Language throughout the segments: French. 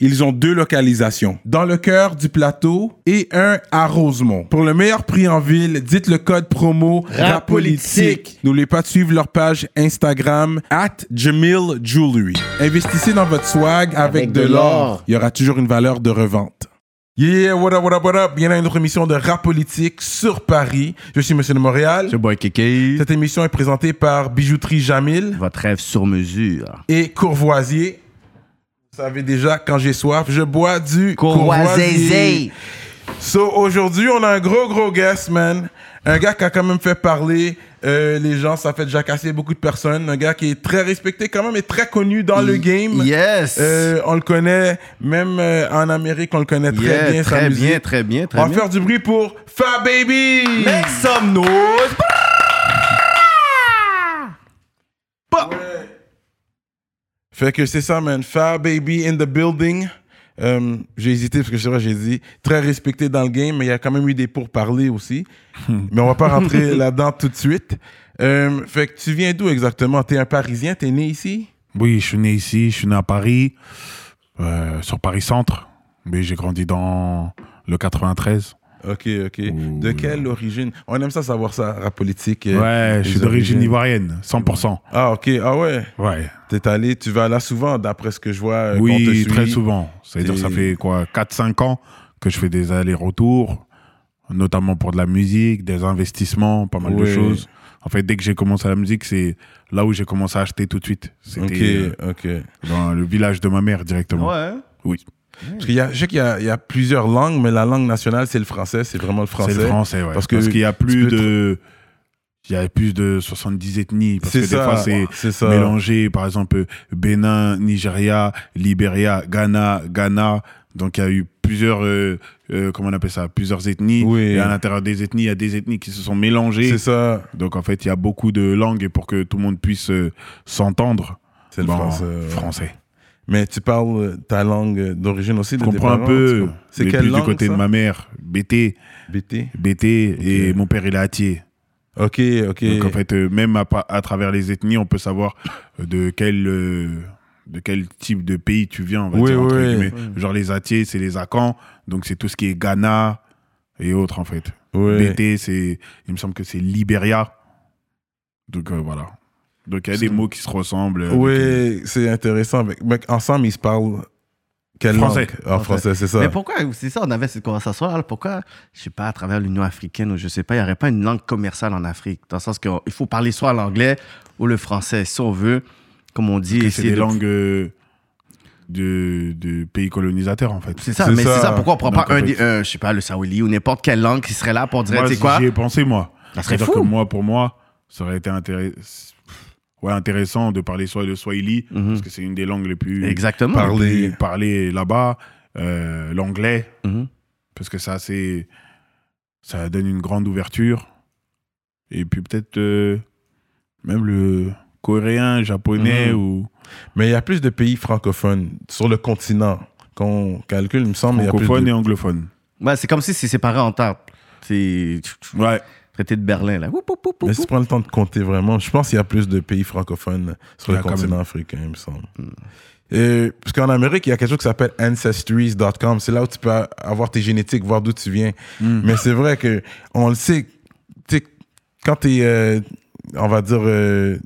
ils ont deux localisations. Dans le cœur du plateau et un à Rosemont. Pour le meilleur prix en ville, dites le code promo RAPOLITIQUE. N'oubliez pas de suivre leur page Instagram at Jamil Jewelry. Investissez dans votre swag avec, de, de l'or. Il y aura toujours une valeur de revente. Yeah, what up, what up, what up? Bienvenue à une autre émission de Rap Politique sur Paris. Je suis Monsieur de Montréal. C'est Boy Kéké. Cette émission est présentée par Bijouterie Jamil Votre rêve sur mesure. et Courvoisier. Vous savez déjà, quand j'ai soif, je bois du Courvoisier. So, aujourd'hui, on a un gros, gros guest, man. Un gars qui a quand même fait parler euh, les gens, ça fait jacasser beaucoup de personnes. Un gars qui est très respecté quand même et très connu dans le game. Yes. Euh, on le connaît, même euh, en Amérique, on le connaît très Yeah, bien. sa très musique. bien, très bien, très On va bien. faire du bruit pour Fab Baby! Make some noise. Fait que c'est ça, man. Fab Baby in the building. Euh, j'ai hésité parce que c'est vrai, j'ai dit très respecté dans le game, mais il y a quand même eu des pourparlers aussi. mais on va pas rentrer là-dedans tout de suite. Euh, fait que tu viens d'où exactement? T'es un Parisien? T'es né ici? Oui, je suis né ici, je suis né à Paris, euh, sur Paris Centre, mais j'ai grandi dans le 93. Ok, ok. De quelle origine? On aime ça savoir ça, rap politique. Ouais, je suis d'origine ivoirienne, 100%. Ah, ok. Ah ouais. Ouais. T'es allé, tu vas là souvent, d'après ce que je vois. euh, te Oui, suit. très souvent. C'est-à-dire ça fait quoi 4-5 ans que je fais des allers-retours, notamment pour de la musique, des investissements, pas mal Ouais. de choses. En fait, dès que j'ai commencé la musique, c'est là où j'ai commencé à acheter tout de suite. C'était Ok, ok. euh, dans le village de ma mère directement. Ouais. Oui, Parce qu'il y a, je sais qu'il y a, il y a plusieurs langues, mais la langue nationale, c'est le français. C'est vraiment le français. c'est le français, ouais. Parce Parce que qu'il y a plus de... Il y a plus de 70 ethnies. Parce C'est que ça, des fois, c'est c'est ça. mélangé. Par exemple, Bénin, Nigeria, Libéria, Ghana, Ghana. Donc, il y a eu plusieurs, euh, euh, comment on appelle ça, plusieurs ethnies. Oui. Et à l'intérieur des ethnies, il y a des ethnies qui se sont mélangées. C'est ça. Donc, en fait, il y a beaucoup de langues et pour que tout le monde puisse euh, s'entendre. C'est le bon, français. français. Mais tu parles euh, ta langue euh, d'origine aussi Je comprends un peu. C'est quelle plus langue du côté ça? de ma mère, BT. BT. BT et mon père, il est hâtier. Ok, ok. Donc en fait, euh, même à, à travers les ethnies, on peut savoir de quel, de quel type de pays tu viens. On va Oui, dire, oui. Genre les Atiers, c'est les Akans. Donc c'est tout ce qui est Ghana et autres en fait. BT, c'est, il me semble que c'est Libéria. Donc euh, voilà. Donc il y a des mots qui se ressemblent. euh, Oui, c'est intéressant. Mais, mais ensemble, ils se parlent quelle Français. langue En français, c'est ça. Mais pourquoi, c'est ça, on avait cette conversation là, pourquoi, je sais pas, à travers l'Union africaine ou je sais pas, il n'y aurait pas une langue commerciale en Afrique, dans le sens qu'il faut parler soit l'anglais ou le français, si on veut, comme on dit, c'est des de- langues euh, de, de pays colonisateurs en fait. C'est ça, mais c'est ça, pourquoi on prend Donc, pas un, fait- un, je sais pas, le Sawili ou n'importe quelle langue qui serait là pour dire, Moi, tu sais quoi, J'y ai pensé, moi. ça serait C'est-à-dire fou. que moi, pour moi, ça aurait été intéress- ouais, intéressant de parler soit le Swahili, Mhm. parce que c'est une des langues les plus Exactement. Plus parlées là-bas, euh, l'anglais, Mhm. parce que ça, c'est, ça donne une grande ouverture. Et puis peut-être euh, même le coréen, japonais Mhm. ou Mais il y a plus de pays francophones sur le continent qu'on calcule, il me semble. il y a plus francophone de- et anglophone. Ouais, c'est comme si c'est séparé en temps. C'est Ouais. Traité de Berlin, là. Oup, oup, oup, Mais si tu prends le temps de compter vraiment, je pense qu'il y a plus de pays francophones sur le continent même. africain, il me semble. Euh, parce qu'en Amérique, il y a quelque chose qui s'appelle ancestries.com. C'est là où tu peux avoir tes génétiques, voir d'où tu viens. Mais c'est vrai que on le sait. tu sais, Quand tu es, on va dire, euh,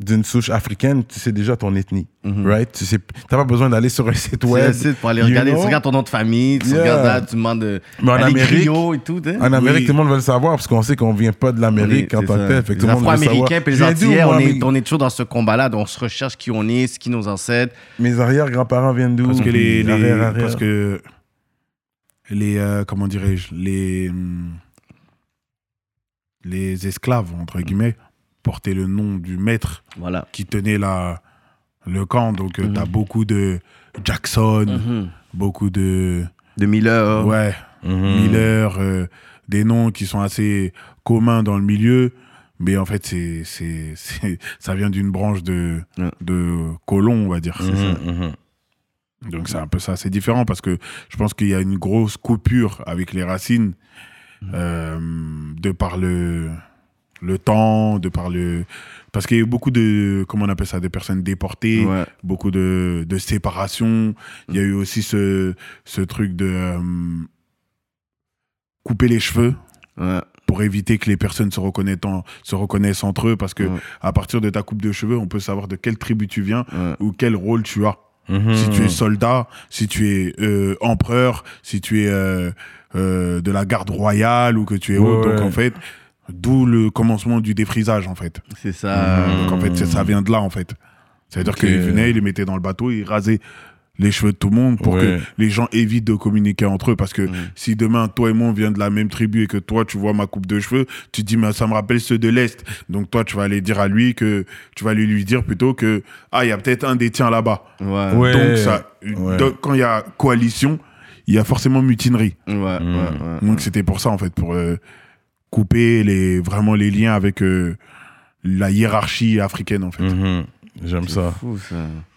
d'une souche africaine, tu sais déjà ton ethnie. Right? Tu sais, t'as pas besoin d'aller sur un site web. un site pour aller you regarder. know? Tu regardes ton nom de famille, tu Yeah. regardes là, tu demandes de. Mais en Amérique- et tout. hein? En Amérique, Oui. tout le monde veut le savoir parce qu'on sait qu'on vient pas de l'Amérique On est- en tant que tel. Fait que les tout le monde veut savoir. Afro-Américains les Antillais, on est, mes- on est toujours dans ce combat-là. On se recherche qui on est, ce qui nos ancêtres. Mes arrière-grands-parents viennent d'où? Parce que les, les- Arrière, arrière. parce que les euh, comment dirais-je les hum, les esclaves entre guillemets portaient le nom du maître Voilà. qui tenait la le camp donc Mhm. tu as beaucoup de Jackson beaucoup de De Miller. ouais Mhm. Miller euh, des noms qui sont assez communs dans le milieu, mais en fait, c'est, c'est, ça vient d'une branche de, de colons, on va dire. Mhm, mhm. Donc c'est un peu ça, c'est différent parce que je pense qu'il y a une grosse coupure avec les racines euh, de par le, le temps, de par le... Parce qu'il y a eu beaucoup de, comment on appelle ça, des personnes déportées, Ouais. beaucoup de, de séparation. Il y a eu aussi ce, ce truc de euh, couper les cheveux Ouais. pour éviter que les personnes se reconnaissent, en- se reconnaissent entre eux parce que Ouais. à partir de ta coupe de cheveux, on peut savoir de quelle tribu tu viens Ouais. ou quel rôle tu as. Mhm. Si tu es soldat, si tu es euh, empereur, si tu es euh, euh, de la garde royale ou que tu es Ouais, autre. Donc en fait, d'où le commencement du défrisage en fait. C'est ça. Donc en fait, c'est- ça vient de là en fait. C'est-à-dire Ok. qu'ils venaient, ils les mettaient dans le bateau, ils rasaient les cheveux de tout le monde pour Ouais. que les gens évitent de communiquer entre eux. Parce que si demain, toi et moi, on vient de la même tribu et que toi, tu vois ma coupe de cheveux, tu te dis, mais ça me rappelle ceux de l'Est. Donc toi, tu vas aller dire à lui que, tu vas aller lui dire plutôt que, ah, il y a peut-être un des tiens là-bas. Ouais. Ouais. Donc ça, ouais. donc, quand il y a coalition, il y a forcément mutinerie. Ouais, ouais, Mm. ouais. Donc c'était pour ça, en fait, pour euh, couper les, vraiment les liens avec euh, la hiérarchie africaine, en fait. Mhm. J'aime ça. Fou, ça.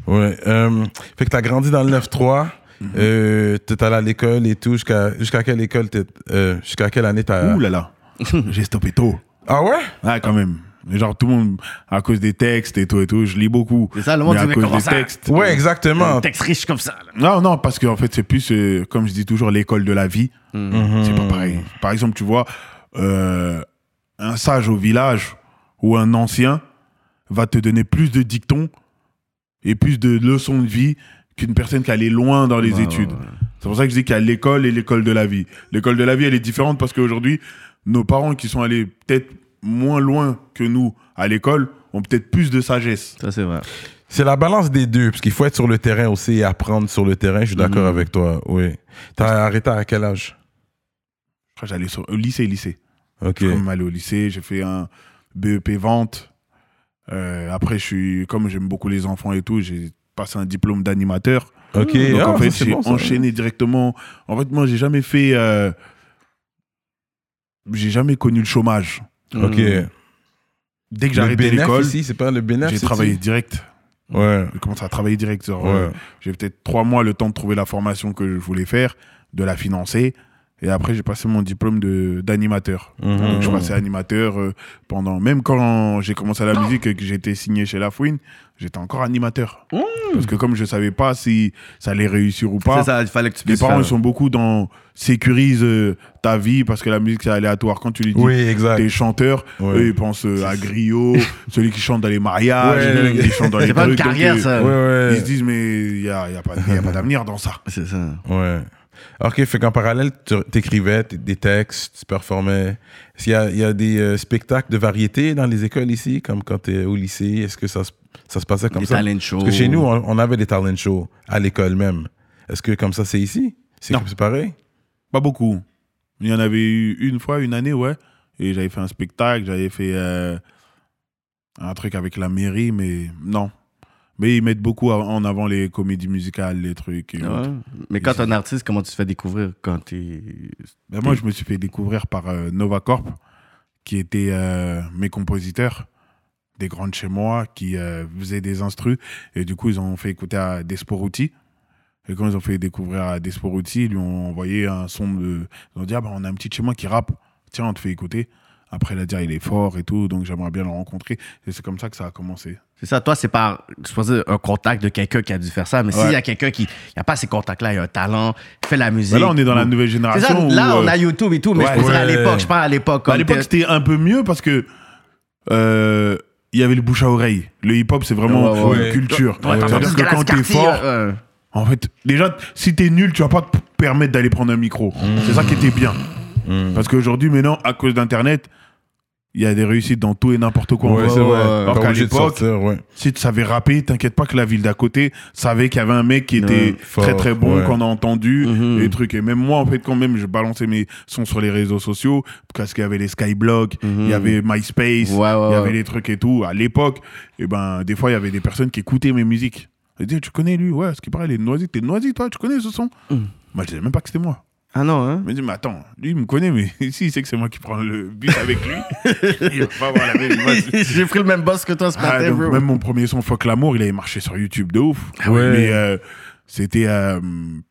Ouais. euh, fait que t'as grandi dans le 9-3. Mhm. Euh, t'es allé à l'école et tout. Jusqu'à jusqu'à quelle école t'es- euh, Jusqu'à quelle année t'as. Ouh là là, j'ai stoppé tôt. Ah ouais? Ah, quand même. Genre, tout le monde, à cause des textes et tout et tout, je lis beaucoup. C'est ça, le monde Mais à cause des ça? textes. Ouais, exactement. Un texte riche comme ça. là. Non, non, parce qu'en fait, c'est plus, euh, comme je dis toujours, l'école de la vie. Mhm. C'est pas pareil. Par exemple, tu vois, euh, un sage au village ou un ancien va te donner plus de dictons et plus de leçons de vie qu'une personne qui allait loin dans les Ouais, études. ouais, ouais. C'est pour ça que je dis qu'il y a l'école et l'école de la vie. L'école de la vie, elle est différente parce qu'aujourd'hui, nos parents qui sont allés peut-être moins loin que nous à l'école ont peut-être plus de sagesse. Ça, c'est vrai. C'est la balance des deux, parce qu'il faut être sur le terrain aussi et apprendre sur le terrain. Je suis d'accord Mhm. avec toi. Oui. T'as arrêté à quel âge? Je crois que j'allais sur- au lycée, lycée. Ok. Comme aller au lycée, j'ai fait un BEP vente. Euh, après, je suis, comme j'aime beaucoup les enfants et tout, j'ai passé un diplôme d'animateur. Ok. Donc Ah, en fait, j'ai bon, enchaîné directement. En fait, moi, j'ai jamais fait. euh, J'ai jamais connu le chômage. Ok. Mm. Dès que j'ai arrêté l'école, c'est pas le j'ai travaillé direct. Ouais. J'ai commencé à travailler direct. Ouais. euh, j'ai peut-être trois mois le temps de trouver la formation que je voulais faire, de la financer. Et après, j'ai passé mon diplôme de- d'animateur. Mhm. Donc, je passais animateur euh, pendant. Même quand j'ai commencé la musique et que j'étais signé chez La Fouine, j'étais encore animateur. Parce que comme je savais pas si ça allait réussir ou pas, ça, il fallait que tu les parents faire. sont beaucoup dans sécurise euh, ta vie parce que la musique c'est aléatoire. Quand tu lui dis Oui, t'es chanteur, Ouais. eux ils pensent euh, à Griot, celui qui chante dans les mariages, Ouais, celui qui chante dans les C'est pas une trucs. donc, carrière, ça. Ils se disent mais il y a, y a pas, pas d'avenir dans ça. C'est ça. Ouais. Ok, fait qu'en parallèle, tu écrivais des textes, tu performais. Est-ce qu'il y a, il y a des euh, spectacles de variété dans les écoles ici, comme quand tu es au lycée? Est-ce que ça, se- ça se passait comme Des ça? talent shows. Parce que chez nous, on, on avait des talent shows à l'école même. Est-ce que comme ça, c'est ici? C'est pareil? Pas beaucoup. Il y en avait eu une fois, une année, ouais. Et j'avais fait un spectacle, j'avais fait euh, un truc avec la mairie, mais non. Mais ils mettent beaucoup en avant les comédies musicales, les trucs. et Ouais. autres. Mais quand t'es un artiste, comment tu te fais découvrir quand t'es. Ben, moi, je me suis fait découvrir par euh, Nova Corp, qui étaient euh, mes compositeurs, des grands de chez moi, qui euh, faisaient des instrus. Et du coup, ils ont fait écouter à Desporuti. Et quand ils ont fait découvrir à Desporuti, ils lui ont envoyé un son de. Ils ont dit Ah, ben, on a un petit chez moi qui rappe. Tiens, on te fait écouter. Après, il a dit Ah, il est fort et tout, donc j'aimerais bien le rencontrer. Et c'est comme ça que ça a commencé. C'est ça, toi, c'est par, je un contact de quelqu'un qui a dû faire ça. Mais s'il Ouais. y a quelqu'un qui n'a pas ces contacts-là, il a un talent, il fait la musique. Ben là, on est dans la ou- nouvelle génération. ça, là, où, on euh, a YouTube et tout, mais ouais, je pensais à l'époque, je parle à l'époque. Bah, à l'époque, que- c'était un peu mieux parce que euh, il y avait le bouche à oreille. Le hip-hop, c'est vraiment Ouais, ouais, une ouais. culture. Ouais, C'est-à-dire que quand t'es fort, euh, en fait, déjà, si t'es nul, tu vas pas te permettre d'aller prendre un micro. C'est ça qui était bien. Mm. Parce qu'aujourd'hui, maintenant, à cause d'Internet, il y a des réussites dans tout et n'importe quoi. Ouais, En c'est fait. vrai. Alors qu'à l'époque, ouais. si tu savais rapper, t'inquiète pas que la ville d'à côté savait qu'il y avait un mec qui était Ouais, fort, très très bon, qu'on a entendu, Mhm. et trucs. Et même moi, en fait, quand même, je balançais mes sons sur les réseaux sociaux, parce qu'il y avait les Skyblogs, il y avait MySpace, il y avait les trucs et tout. À l'époque, et ben, des fois, il y avait des personnes qui écoutaient mes musiques. Ils disaient, tu connais lui? Ouais, ce qui paraît, il est Noisy. T'es Noisy, toi? Tu connais ce son? Mhm. Moi, je disais même pas que c'était moi. Ah non, hein Il me dit, mais attends, lui, il me connaît, mais si il sait que c'est moi qui prends le bus avec lui, il va pas avoir la même image. J'ai pris le même boss que toi ce Ah, matin, donc, bro. même mon premier son, Fuck l'amour, il avait marché sur YouTube de ouf. ouais. Mais euh, c'était euh,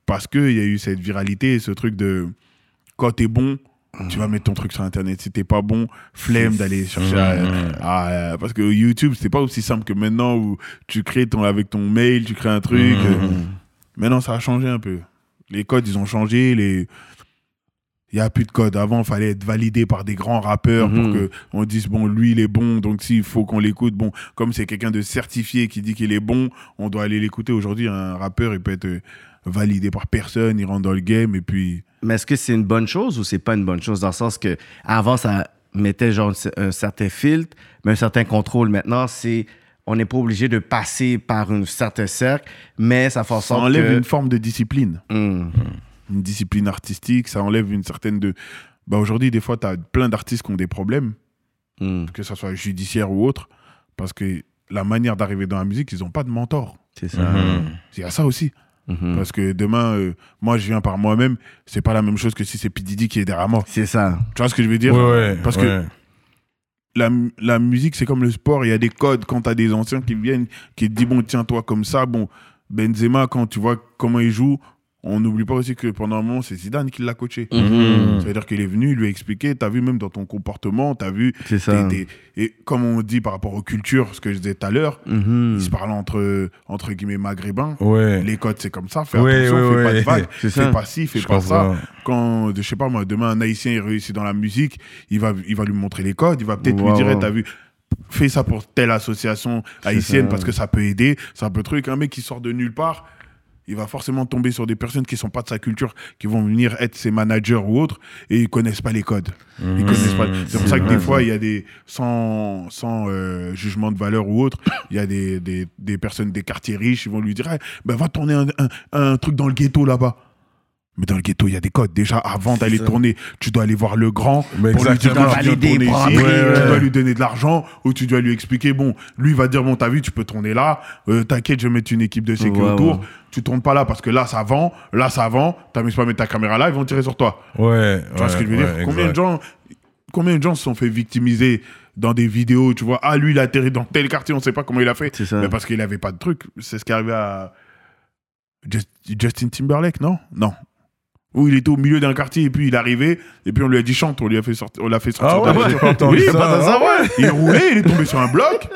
parce qu'il y a eu cette viralité, ce truc de quand t'es bon, tu vas mettre ton truc sur Internet. Si t'es pas bon, flemme d'aller chercher à- à- à- Parce que YouTube, c'est pas aussi simple que maintenant où tu crées ton, avec ton mail, tu crées un truc. euh, Maintenant, ça a changé un peu. Les codes, ils ont changé. Les... Il n'y a plus de code. Avant, il fallait être validé par des grands rappeurs Mhm. pour que on dise, bon, lui, il est bon, donc s'il faut qu'on l'écoute, bon, comme c'est quelqu'un de certifié qui dit qu'il est bon, on doit aller l'écouter. Aujourd'hui, un rappeur, il peut être euh, validé par personne, il rentre dans le game, et puis... Mais est-ce que c'est une bonne chose ou c'est pas une bonne chose dans le sens que avant ça mettait genre un certain filtre, mais un certain contrôle. Maintenant, c'est on n'est pas obligé de passer par un certain cercle, mais ça fait en Ça enlève que... une forme de discipline. Hmm. Une discipline artistique, ça enlève une certaine de... Bah, Aujourd'hui, des fois, tu as plein d'artistes qui ont des problèmes. Hmm. que ce soit judiciaire ou autre, parce que la manière d'arriver dans la musique, ils n'ont pas de mentor. C'est ça. Mhm. C'est à ça aussi. Mhm. Parce que demain, euh, moi, je viens par moi-même, c'est pas la même chose que si c'est P. Diddy qui est derrière moi. C'est ça. Tu vois ce que je veux dire? Ouais, ouais, Parce ouais. que la, la musique, c'est comme le sport, il y a des codes. Quand tu as des anciens qui viennent, qui te disent, bon, tiens-toi comme ça, bon, Benzema, quand tu vois comment il joue, on n'oublie pas aussi que pendant un moment, c'est Zidane qui l'a coaché. Mhm. C'est-à-dire qu'il est venu, il lui a expliqué, t'as vu même dans ton comportement, t'as vu, C'est ça. et comme on dit par rapport aux cultures, ce que je disais tout à l'heure, Mhm. ils se parlent entre, entre guillemets maghrébins. Ouais. Les codes, c'est comme ça. Fais Ouais, attention, ouais, fais pas de vagues. C'est Fais ça. pas ci, fais Je pas ça. Quand, je sais pas moi, demain, un Haïtien, il réussit dans la musique, il va, il va lui montrer les codes. Il va peut-être Wow. lui dire, t'as vu, fais ça pour telle association haïtienne ça. parce que ça peut aider. C'est un peu truc. Un mec qui sort de nulle part, il va forcément tomber sur des personnes qui sont pas de sa culture, qui vont venir être ses managers ou autres, et ils connaissent pas les codes. Ils connaissent pas. C'est pour ça que des fois, il y a des, sans, sans euh, jugement de valeur ou autre, il y a des, des, des personnes des quartiers riches, ils vont lui dire, Eh, ben, va tourner un, un, un truc dans le ghetto là-bas. Mais dans le ghetto, il y a des codes. Déjà, avant d'aller tourner, tu dois aller voir le grand Mais pour lui dire, tourner prendre ici. Tu dois lui donner de l'argent ou tu dois lui expliquer, bon, lui il va dire, bon, t'as vu, tu peux tourner là. Euh, T'inquiète, je vais mettre une équipe de sécu Ouais, autour. ouais. Tu tournes pas là parce que là, ça vend. Là, ça vend. T'amuses pas à mettre ta caméra là, ils vont tirer sur toi. Ouais. Tu vois ce que je veux dire? combien, de gens, combien de gens se sont fait victimiser dans des vidéos Tu vois, ah, lui, il a atterri dans tel quartier, on sait pas comment il a fait. Mais parce qu'il avait pas de truc. C'est ce qui est arrivé à Just- Justin Timberlake, non? Non. Où il était au milieu d'un quartier et puis il arrivé et puis on lui a dit chante, on lui a fait sortir, on l'a fait sortir. Ah ouais, entendu Oui, ça. pas dans ça, ouais. Il roulait, il est tombé sur un bloc,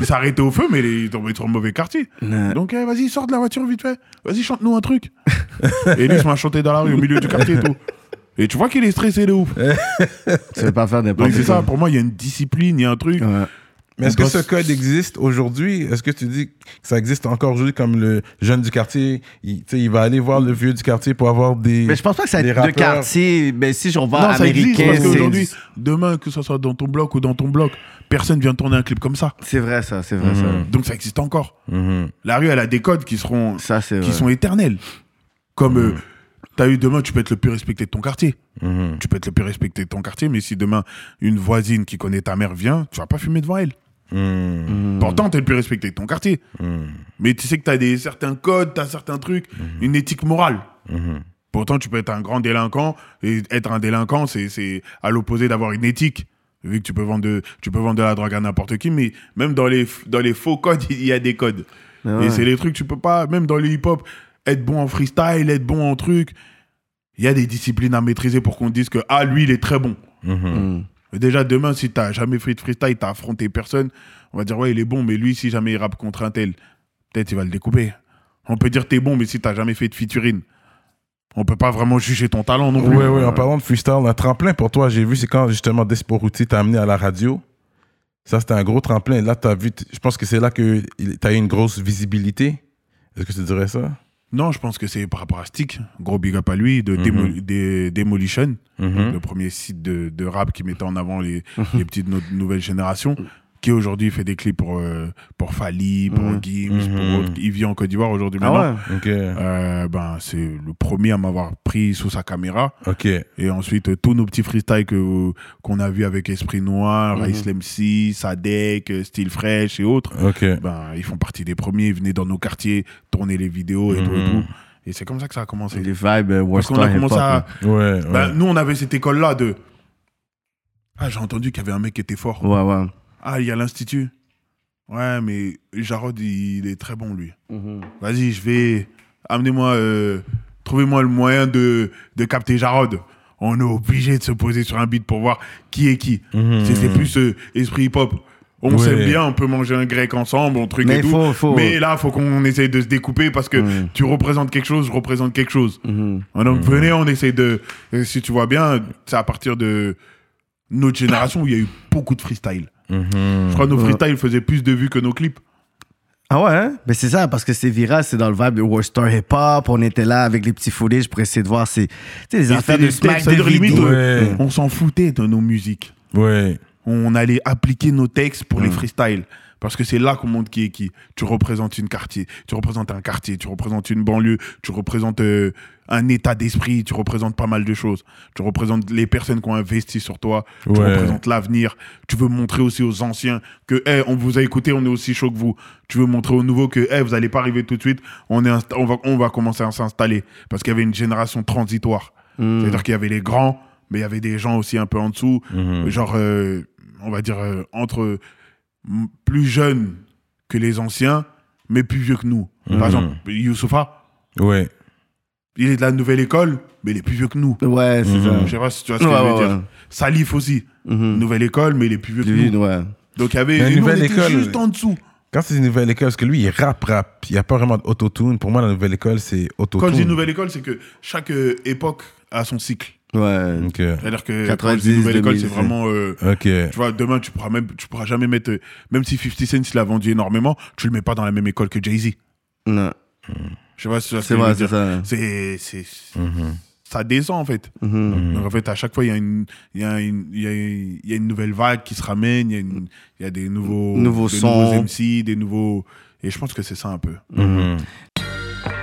il s'est arrêté au feu, mais il est tombé sur un mauvais quartier. Ouais. Donc eh, vas-y, sors de la voiture vite fait. Vas-y, chante-nous un truc. et lui, il se m'a chanté dans la rue au milieu du quartier et tout. Et tu vois qu'il est stressé de ouf. Tu veux pas faire n'importe Donc c'est quoi. ça, pour moi, il y a une discipline, il y a un truc. Mais est-ce que ce code existe aujourd'hui? Est-ce que tu dis que ça existe encore aujourd'hui comme le jeune du quartier? Il, va aller voir le vieux du quartier pour avoir des. Mais je pense pas que ça de quartier. Mais si on va non, ça existe américain, parce c'est- qu'aujourd'hui, demain, que ce soit dans ton bloc ou dans ton bloc, personne vient tourner un clip comme ça. c'est vrai ça, c'est vrai Mhm. Donc ça existe encore. Mhm. La rue, elle a des codes qui seront, ça. Ça qui vrai. sont éternels. Comme euh, t'as eu demain, tu peux être le plus respecté de ton quartier. Mhm. Tu peux être le plus respecté de ton quartier, mais si demain une voisine qui connaît ta mère vient, tu vas pas fumer devant elle. Mhm. Pourtant, t'es le plus respecté de ton quartier. Mhm. Mais tu sais que t'as des certains codes, t'as certains trucs, une éthique morale. Pourtant, tu peux être un grand délinquant et être un délinquant, c'est c'est à l'opposé d'avoir une éthique. Vu que tu peux vendre de, tu peux vendre de la drogue à n'importe qui, mais même dans les, dans les faux codes, il y a des codes. Ah ouais. Et c'est les trucs, tu peux pas, même dans le hip-hop, être bon en freestyle, être bon en truc. Il y a des disciplines à maîtriser pour qu'on dise que, ah, lui, il est très bon. Déjà, demain, si t'as jamais fait de freestyle, t'as affronté personne, on va dire, ouais, il est bon, mais lui, si jamais il rappe contre un tel, peut-être il va le découper. On peut dire t'es bon, mais si t'as jamais fait de featuring, on peut pas vraiment juger ton talent non plus. En parlant de freestyle, un tremplin pour toi, j'ai vu, c'est quand justement Desporuti t'a amené à la radio. Ça, c'était un gros tremplin. Là, t'as vu, je pense que c'est là que t'as eu une grosse visibilité. Est-ce que tu dirais ça? Non, je pense que c'est par rapport à Stick, gros big up à lui, de Mhm. Des- Demolition, Mhm. le premier site de, de rap qui mettait en avant les, les petites no- nouvelles générations, qui aujourd'hui fait des clips pour, euh, pour Fali, pour Mhm. Gims, Mhm. pour autres. Il vit en Côte d'Ivoire aujourd'hui Ah maintenant. ouais. Ok. Euh, ben, c'est le premier à m'avoir pris sous sa caméra. Ok. Et ensuite, euh, tous nos petits freestyles que, qu'on a vu avec Esprit Noir, Mhm. Islam C, Sadek, euh, Style Fresh et autres, Ok. ben, ils font partie des premiers. Ils venaient dans nos quartiers tourner les vidéos et tout et Mhm. tout. Et c'est comme ça que ça a commencé. Les vibes euh, Parce qu'on a commencé à. ouais. Ben, nous, on avait cette école-là de. Ah, j'ai entendu qu'il y avait un mec qui était fort. Ouais, ouais. Ah, il y a l'Institut. Ouais, mais Jarod, il, il est très bon, lui. Vas-y, je vais. Amenez-moi. euh, Trouvez-moi le moyen de, de capter Jarod. On est obligé de se poser sur un beat pour voir qui est qui. Mhm. C'est c'est plus euh, esprit hip-hop. On Ouais. s'aime bien, on peut manger un grec ensemble, on truc Mais et tout. faut- faut- Mais là, faut qu'on essaye de se découper parce que Mhm. tu représentes quelque chose, je représente quelque chose. Mhm. Donc venez, on essaye de. Si tu vois bien, c'est à partir de notre génération où il y a eu beaucoup de freestyle. Mhm. Je crois que nos freestyles faisaient plus de vues que nos clips. Ah ouais, hein? Mais c'est ça, parce que c'est viral, c'est dans le vibe de Warstar Hip Hop. On était là avec les petits footage pour essayer de voir ces, tu sais, les Et affaires de des smack de c'est-à-dire limite, vidéo. euh, Ouais. On s'en foutait de nos musiques. Ouais. On allait appliquer nos textes pour les freestyles. Parce que c'est là qu'on montre qui est qui. Tu représentes une quartier, tu représentes un quartier, tu représentes une banlieue, tu représentes euh, un état d'esprit, tu représentes pas mal de choses. Tu représentes les personnes qui ont investi sur toi, tu représentes l'avenir. Tu veux montrer aussi aux anciens que, hey, on vous a écouté, on est aussi chaud que vous. Tu veux montrer aux nouveaux que, hey, vous allez pas arriver tout de suite, on, est on, va, on va commencer à s'installer. Parce qu'il y avait une génération transitoire. Mm. C'est-à-dire qu'il y avait les grands, mais il y avait des gens aussi un peu en dessous, Mhm. genre, euh, on va dire, euh, entre plus jeunes que les anciens, mais plus vieux que nous. Mhm. Par exemple, Youssoufa, Ouais. il est de la nouvelle école, mais il est plus vieux que nous. Ouais, c'est Mhm. Je sais pas si tu vois ce que Ouais, je veux ouais, dire. Salif aussi, Mhm. nouvelle école, mais il est plus vieux que nous. ouais. Donc il y avait nous, on nouvelle était école- juste en dessous. Quand c'est une nouvelle école, parce que lui, il rap, rap. Il n'y a pas vraiment d'autotune. Pour moi, la nouvelle école, c'est autotune. Quand je dis nouvelle école, c'est que chaque euh, époque a son cycle. Ouais. Ok. C'est-à-dire que quand je 90, dis nouvelle école, 2000, c'est vraiment. euh, Ok. Tu vois, demain, tu pourras même, tu pourras jamais mettre, euh, même si 50 Cent il a vendu énormément, tu le mets pas dans la même école que Jay-Z. Non. Je sais pas si C'est vrai, c'est ça. C'est, c'est, Mhm. ça descend en fait. Mhm. Donc en fait, à chaque fois, il y a une, il y a une, il y a, il y a une nouvelle vague qui se ramène, il y a une, il y a des nouveaux, Nouveaux des sons. nouveaux MC, des nouveaux, et je pense que c'est ça un peu. Mhm.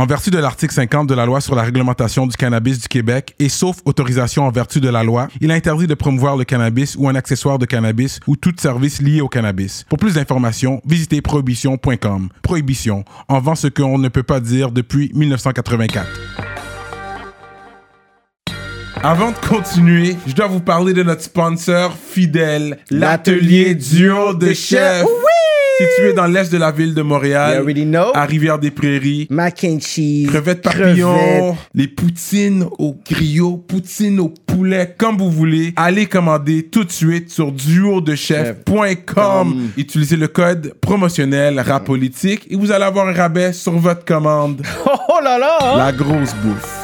En vertu de l'article 50 de la loi sur la réglementation du cannabis du Québec et sauf autorisation en vertu de la loi, il interdit de promouvoir le cannabis ou un accessoire de cannabis ou tout service lié au cannabis. Pour plus d'informations, visitez prohibition.com. Prohibition, en vend ce qu'on ne peut pas dire depuis 1984. Avant de continuer, je dois vous parler de notre sponsor fidèle, l'atelier duo de chef. Situé dans l'est de la ville de Montréal, You already know. à Rivière-des-Prairies. Mac and cheese. Crevettes papillons, les poutines au griot, poutines au poulet, comme vous voulez. Allez commander tout de suite sur duodechef.com. Utilisez le code promotionnel rapolitique et vous allez avoir un rabais sur votre commande. Oh, là là! hein? La grosse bouffe.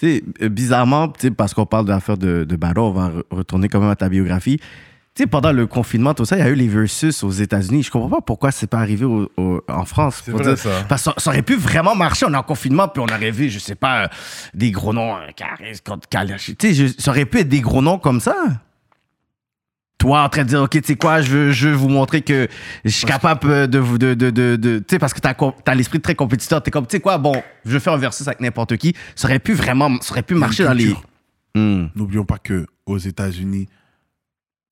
Tu sais, euh, bizarrement, parce qu'on parle de l'affaire de, de Battle, on va re- retourner quand même à ta biographie. Tu sais, pendant le confinement, tout ça, il y a eu les versus aux États-Unis. Je comprends pas pourquoi c'est pas arrivé au- au- en France. Pour vrai, ça. Parce que ça, ça aurait pu vraiment marcher. On est en confinement, puis on aurait vu, je sais pas, euh, des gros noms, euh, Caris, contre Kalash. Tu sais, ça aurait pu être des gros noms comme ça. Toi, en train de dire, OK, tu sais quoi, je veux, je veux vous montrer que je suis capable euh, de vous. De, de, de, de- tu sais, parce que t'as as, l'esprit très compétiteur. T'es comme, tu sais quoi, bon, je faire un versus avec n'importe qui. Ça aurait pu vraiment. Ça aurait pu marcher dans les. Hmm. N'oublions pas que aux États-Unis,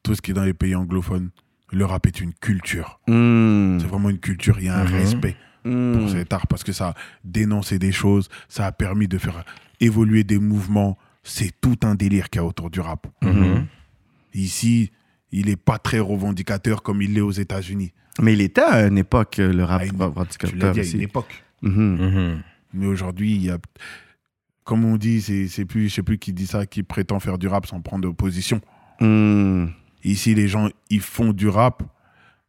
tout ce qui est dans les pays anglophones, le rap est une culture. Hmm. C'est vraiment une culture, il y a un Mhm. respect Hmm. pour cet art parce que ça a dénoncé des choses, ça a permis de faire évoluer des mouvements. C'est tout un délire qu'il y a autour du rap. Mhm. Ici, il n'est pas très revendicateur comme il l'est aux États-Unis. Mais il était à une époque, euh, le rap Tu revendicateur dit à une époque. Mhm. Mais aujourd'hui, il y a. Comme on dit, c'est c'est plus, je sais plus qui dit ça, qui prétend faire du rap sans prendre position. Hmm. Ici, les gens, ils font du rap,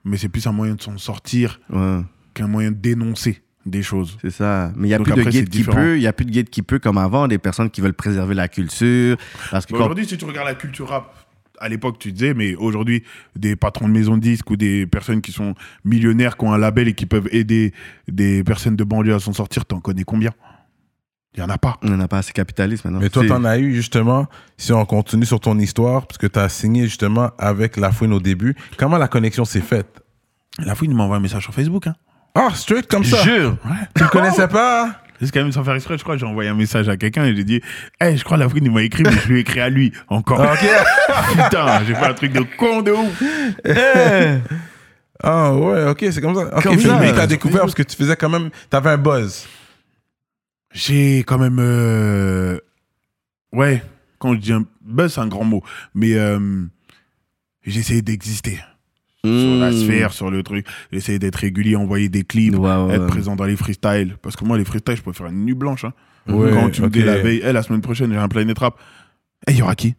mais c'est plus un moyen de s'en sortir Ouais, qu'un moyen de dénoncer des choses. c'est ça. Mais il n'y a plus de peut. Il y a plus de comme avant. Des personnes qui veulent préserver la culture. Parce que quand- Aujourd'hui, si tu regardes la culture rap, à l'époque, tu disais, mais aujourd'hui, des patrons de maisons de disques ou des personnes qui sont millionnaires, qui ont un label et qui peuvent aider des personnes de banlieue à s'en sortir, t'en connais combien? Il y en a pas. On n'a pas assez capitaliste maintenant. Mais toi, t'en as eu justement, si on continue sur ton histoire, parce que t'as signé justement avec La Fouine au début. Comment la connexion s'est faite? La fouine m'a envoyé un message sur Facebook. Hein. Ah, straight comme ça Jure. Tu le connaissais pas? C'est quand même sans faire exprès, je crois, j'ai envoyé un message à quelqu'un et j'ai dit, hey, je crois la fouine, il m'a écrit, mais je lui ai écrit à lui encore. Ah, Ok. Putain, j'ai fait un truc de con de ouf. Ah ouais, ok, c'est comme ça. Ok, Comme puis ça. lui, t'as découvert parce que tu faisais quand même, t'avais un buzz. J'ai quand même. euh, Ouais, quand je dis un buzz, c'est un grand mot. Mais euh, j'ai essayé d'exister sur la Mmh. sphère, sur le truc. J'ai essayé d'être régulier, envoyer des clips, ouais, être présent dans les freestyles. Parce que moi, les freestyles, je peux faire une nuit blanche. Hein. Ouais, quand tu me dis la veille, Eh, la semaine prochaine, j'ai un Planet Rap. Eh, il y aura qui?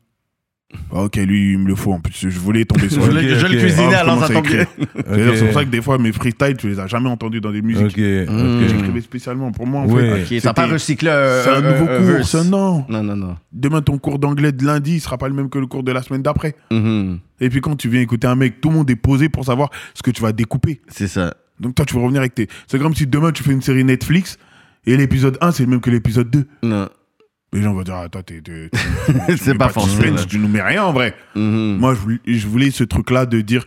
Ah, Ok, lui, il me le faut en plus. Je voulais tomber sur Je lui. le, je le cuisinais Ah, alors je ça tombe à bien. C'est-à-dire, C'est pour ça que des fois, mes freestyles, tu les as jamais entendus dans des musiques. Ok, ok. J'écrivais spécialement pour moi, en Ouais. fait. Pas recyclé un, C'est un nouveau cours, verse. ça, non. Non, non, non. Demain, ton cours d'anglais de lundi, il sera pas le même que le cours de la semaine d'après. Mhm. Et puis quand tu viens écouter un mec, tout le monde est posé pour savoir ce que tu vas découper. C'est ça. Donc toi, tu vas revenir avec tes... C'est comme si demain, tu fais une série Netflix, et l'épisode 1, c'est le même que l'épisode 2. Non. Les gens vont dire, ah, toi, t'es... C'est pas forcément. Tu nous mets rien, en vrai. Mhm. Moi, je voulais, je voulais ce truc-là de dire,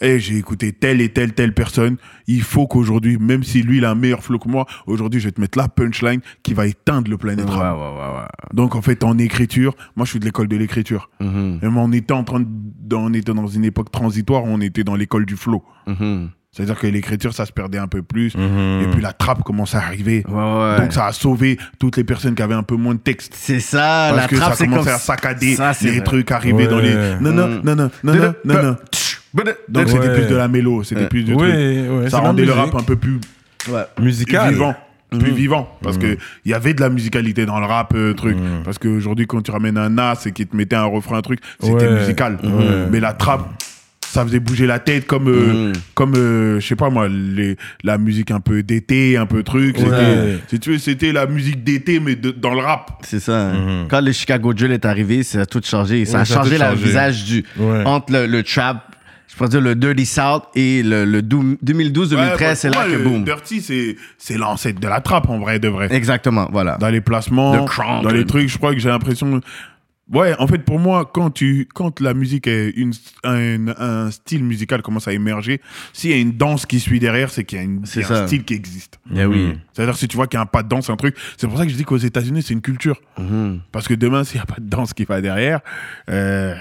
hey, j'ai écouté telle et telle, telle personne. Il faut qu'aujourd'hui, même si lui, il a un meilleur flow que moi, aujourd'hui, je vais te mettre la punchline qui va éteindre le Planet Ouais. Donc, en fait, en écriture, moi, je suis de l'école de l'écriture. Mhm. Même on était en train de, dans- on était dans une époque transitoire, on était dans l'école du flow. Mhm. C'est-à-dire que l'écriture, ça se perdait un peu plus. Mhm. Et puis la trappe commence à arriver. Ouais, ouais. Donc ça a sauvé toutes les personnes qui avaient un peu moins de texte. C'est ça, Parce la que trappe, ça comme commençait à saccader Ça, les vrai. trucs, arriver Ouais. dans les... Non, non, non, non, non, non, non, non. Donc c'était plus de la mélo, c'était plus du truc. Ça rendait le rap un peu plus musical. vivant. Plus Mhm. vivant. Parce que il y avait de la musicalité dans le rap, euh, truc. Mhm. Parce qu'aujourd'hui, quand tu ramènes un Nas et qu'il te mettait un refrain, un truc, c'était Ouais. musical. Mais la trappe, ça faisait bouger la tête comme, euh, Mhm. comme euh, je sais pas moi, les, la musique un peu d'été, un peu truc. C'était- Ouais. Si tu veux, c'était la musique d'été, mais de- dans le rap. C'est ça. hein. Mhm. Quand le Chicago Drill est arrivé, ça a tout changé. Ça Ouais, a ça changé le visage du Ouais. entre le, le trap, je pourrais dire le Dirty South et le, le dou- 2012-2013, Ouais, c'est là que le boum. Dirty, c'est c'est l'ancêtre de la trappe, en vrai, de vrai. Exactement, voilà. Dans les placements, dans les trucs, je crois que j'ai l'impression. Ouais, en fait, pour moi, quand, tu, quand la musique est une, un, un style musical commence à émerger, s'il y a une danse qui suit derrière, c'est qu'il y a, une- C'est il y a un style qui existe. Eh oui. C'est-à-dire, si tu vois qu'il n'y a pas de danse, un truc, c'est pour ça que je dis qu'aux États-Unis, c'est une culture. Mhm. Parce que demain, s'il n'y a pas de danse qui va derrière, euh,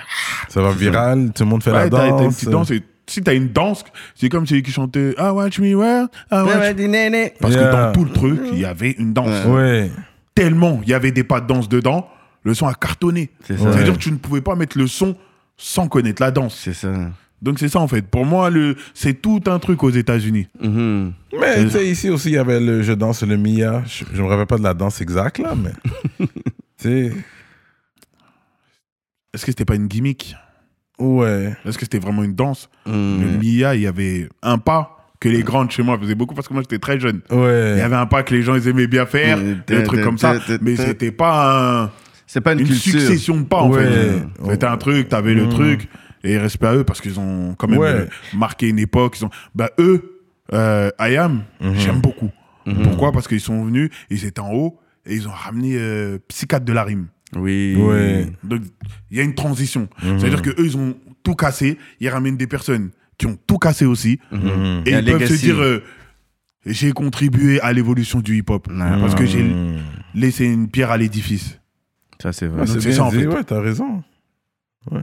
Ça va viral, tout le monde fait la ouais, t'as t'as une danse. petite danse. Et si t'as une danse, c'est comme celui qui chantait Ah, watch me well, ah, watch nénés. Parce Yeah. que dans tout le truc, il y avait une danse. Ouais. Tellement il y avait des pas de danse dedans, le son a cartonné. C'est ça. C'est-à-dire que tu ne pouvais pas mettre le son sans connaître la danse. C'est ça. Donc c'est ça en fait. Pour moi, le, c'est tout un truc aux États-Unis. Mhm. Mais tu sais, ici aussi, il y avait le Je danse le Mia. Je, je me rappelle pas de la danse exacte, là, mais. tu sais. Est-ce que c'était pas une gimmick? Ouais. Est-ce que c'était vraiment une danse? Mhm. Le Mia, il y avait un pas que les grandes chez moi faisaient beaucoup parce que moi j'étais très jeune. Il y Ouais. avait un pas que les gens ils aimaient bien faire, Mm, des trucs comme ça, mais c'était pas un- C'est pas une, une culture. succession de pas en Ouais. fait. C'était un truc, t'avais le Mm. truc, et respect à eux parce qu'ils ont quand même Ouais. marqué une époque. Ils ont... Bah eux, euh, IAM, Mhm. j'aime beaucoup. Mhm. Pourquoi? Parce qu'ils sont venus, ils étaient en haut, et ils ont ramené euh, Psychiatre de la rime. Oui. Ouais. Donc il y a une transition. Mhm. C'est-à-dire que eux ils ont tout cassé, ils ramènent des personnes qui ont tout cassé aussi, et ils peuvent se dire... euh, j'ai contribué à l'évolution du hip-hop parce que j'ai laissé une pierre à l'édifice. Ça, c'est vrai. Ouais, Donc, c'est ça, en fait. ouais, t'as raison.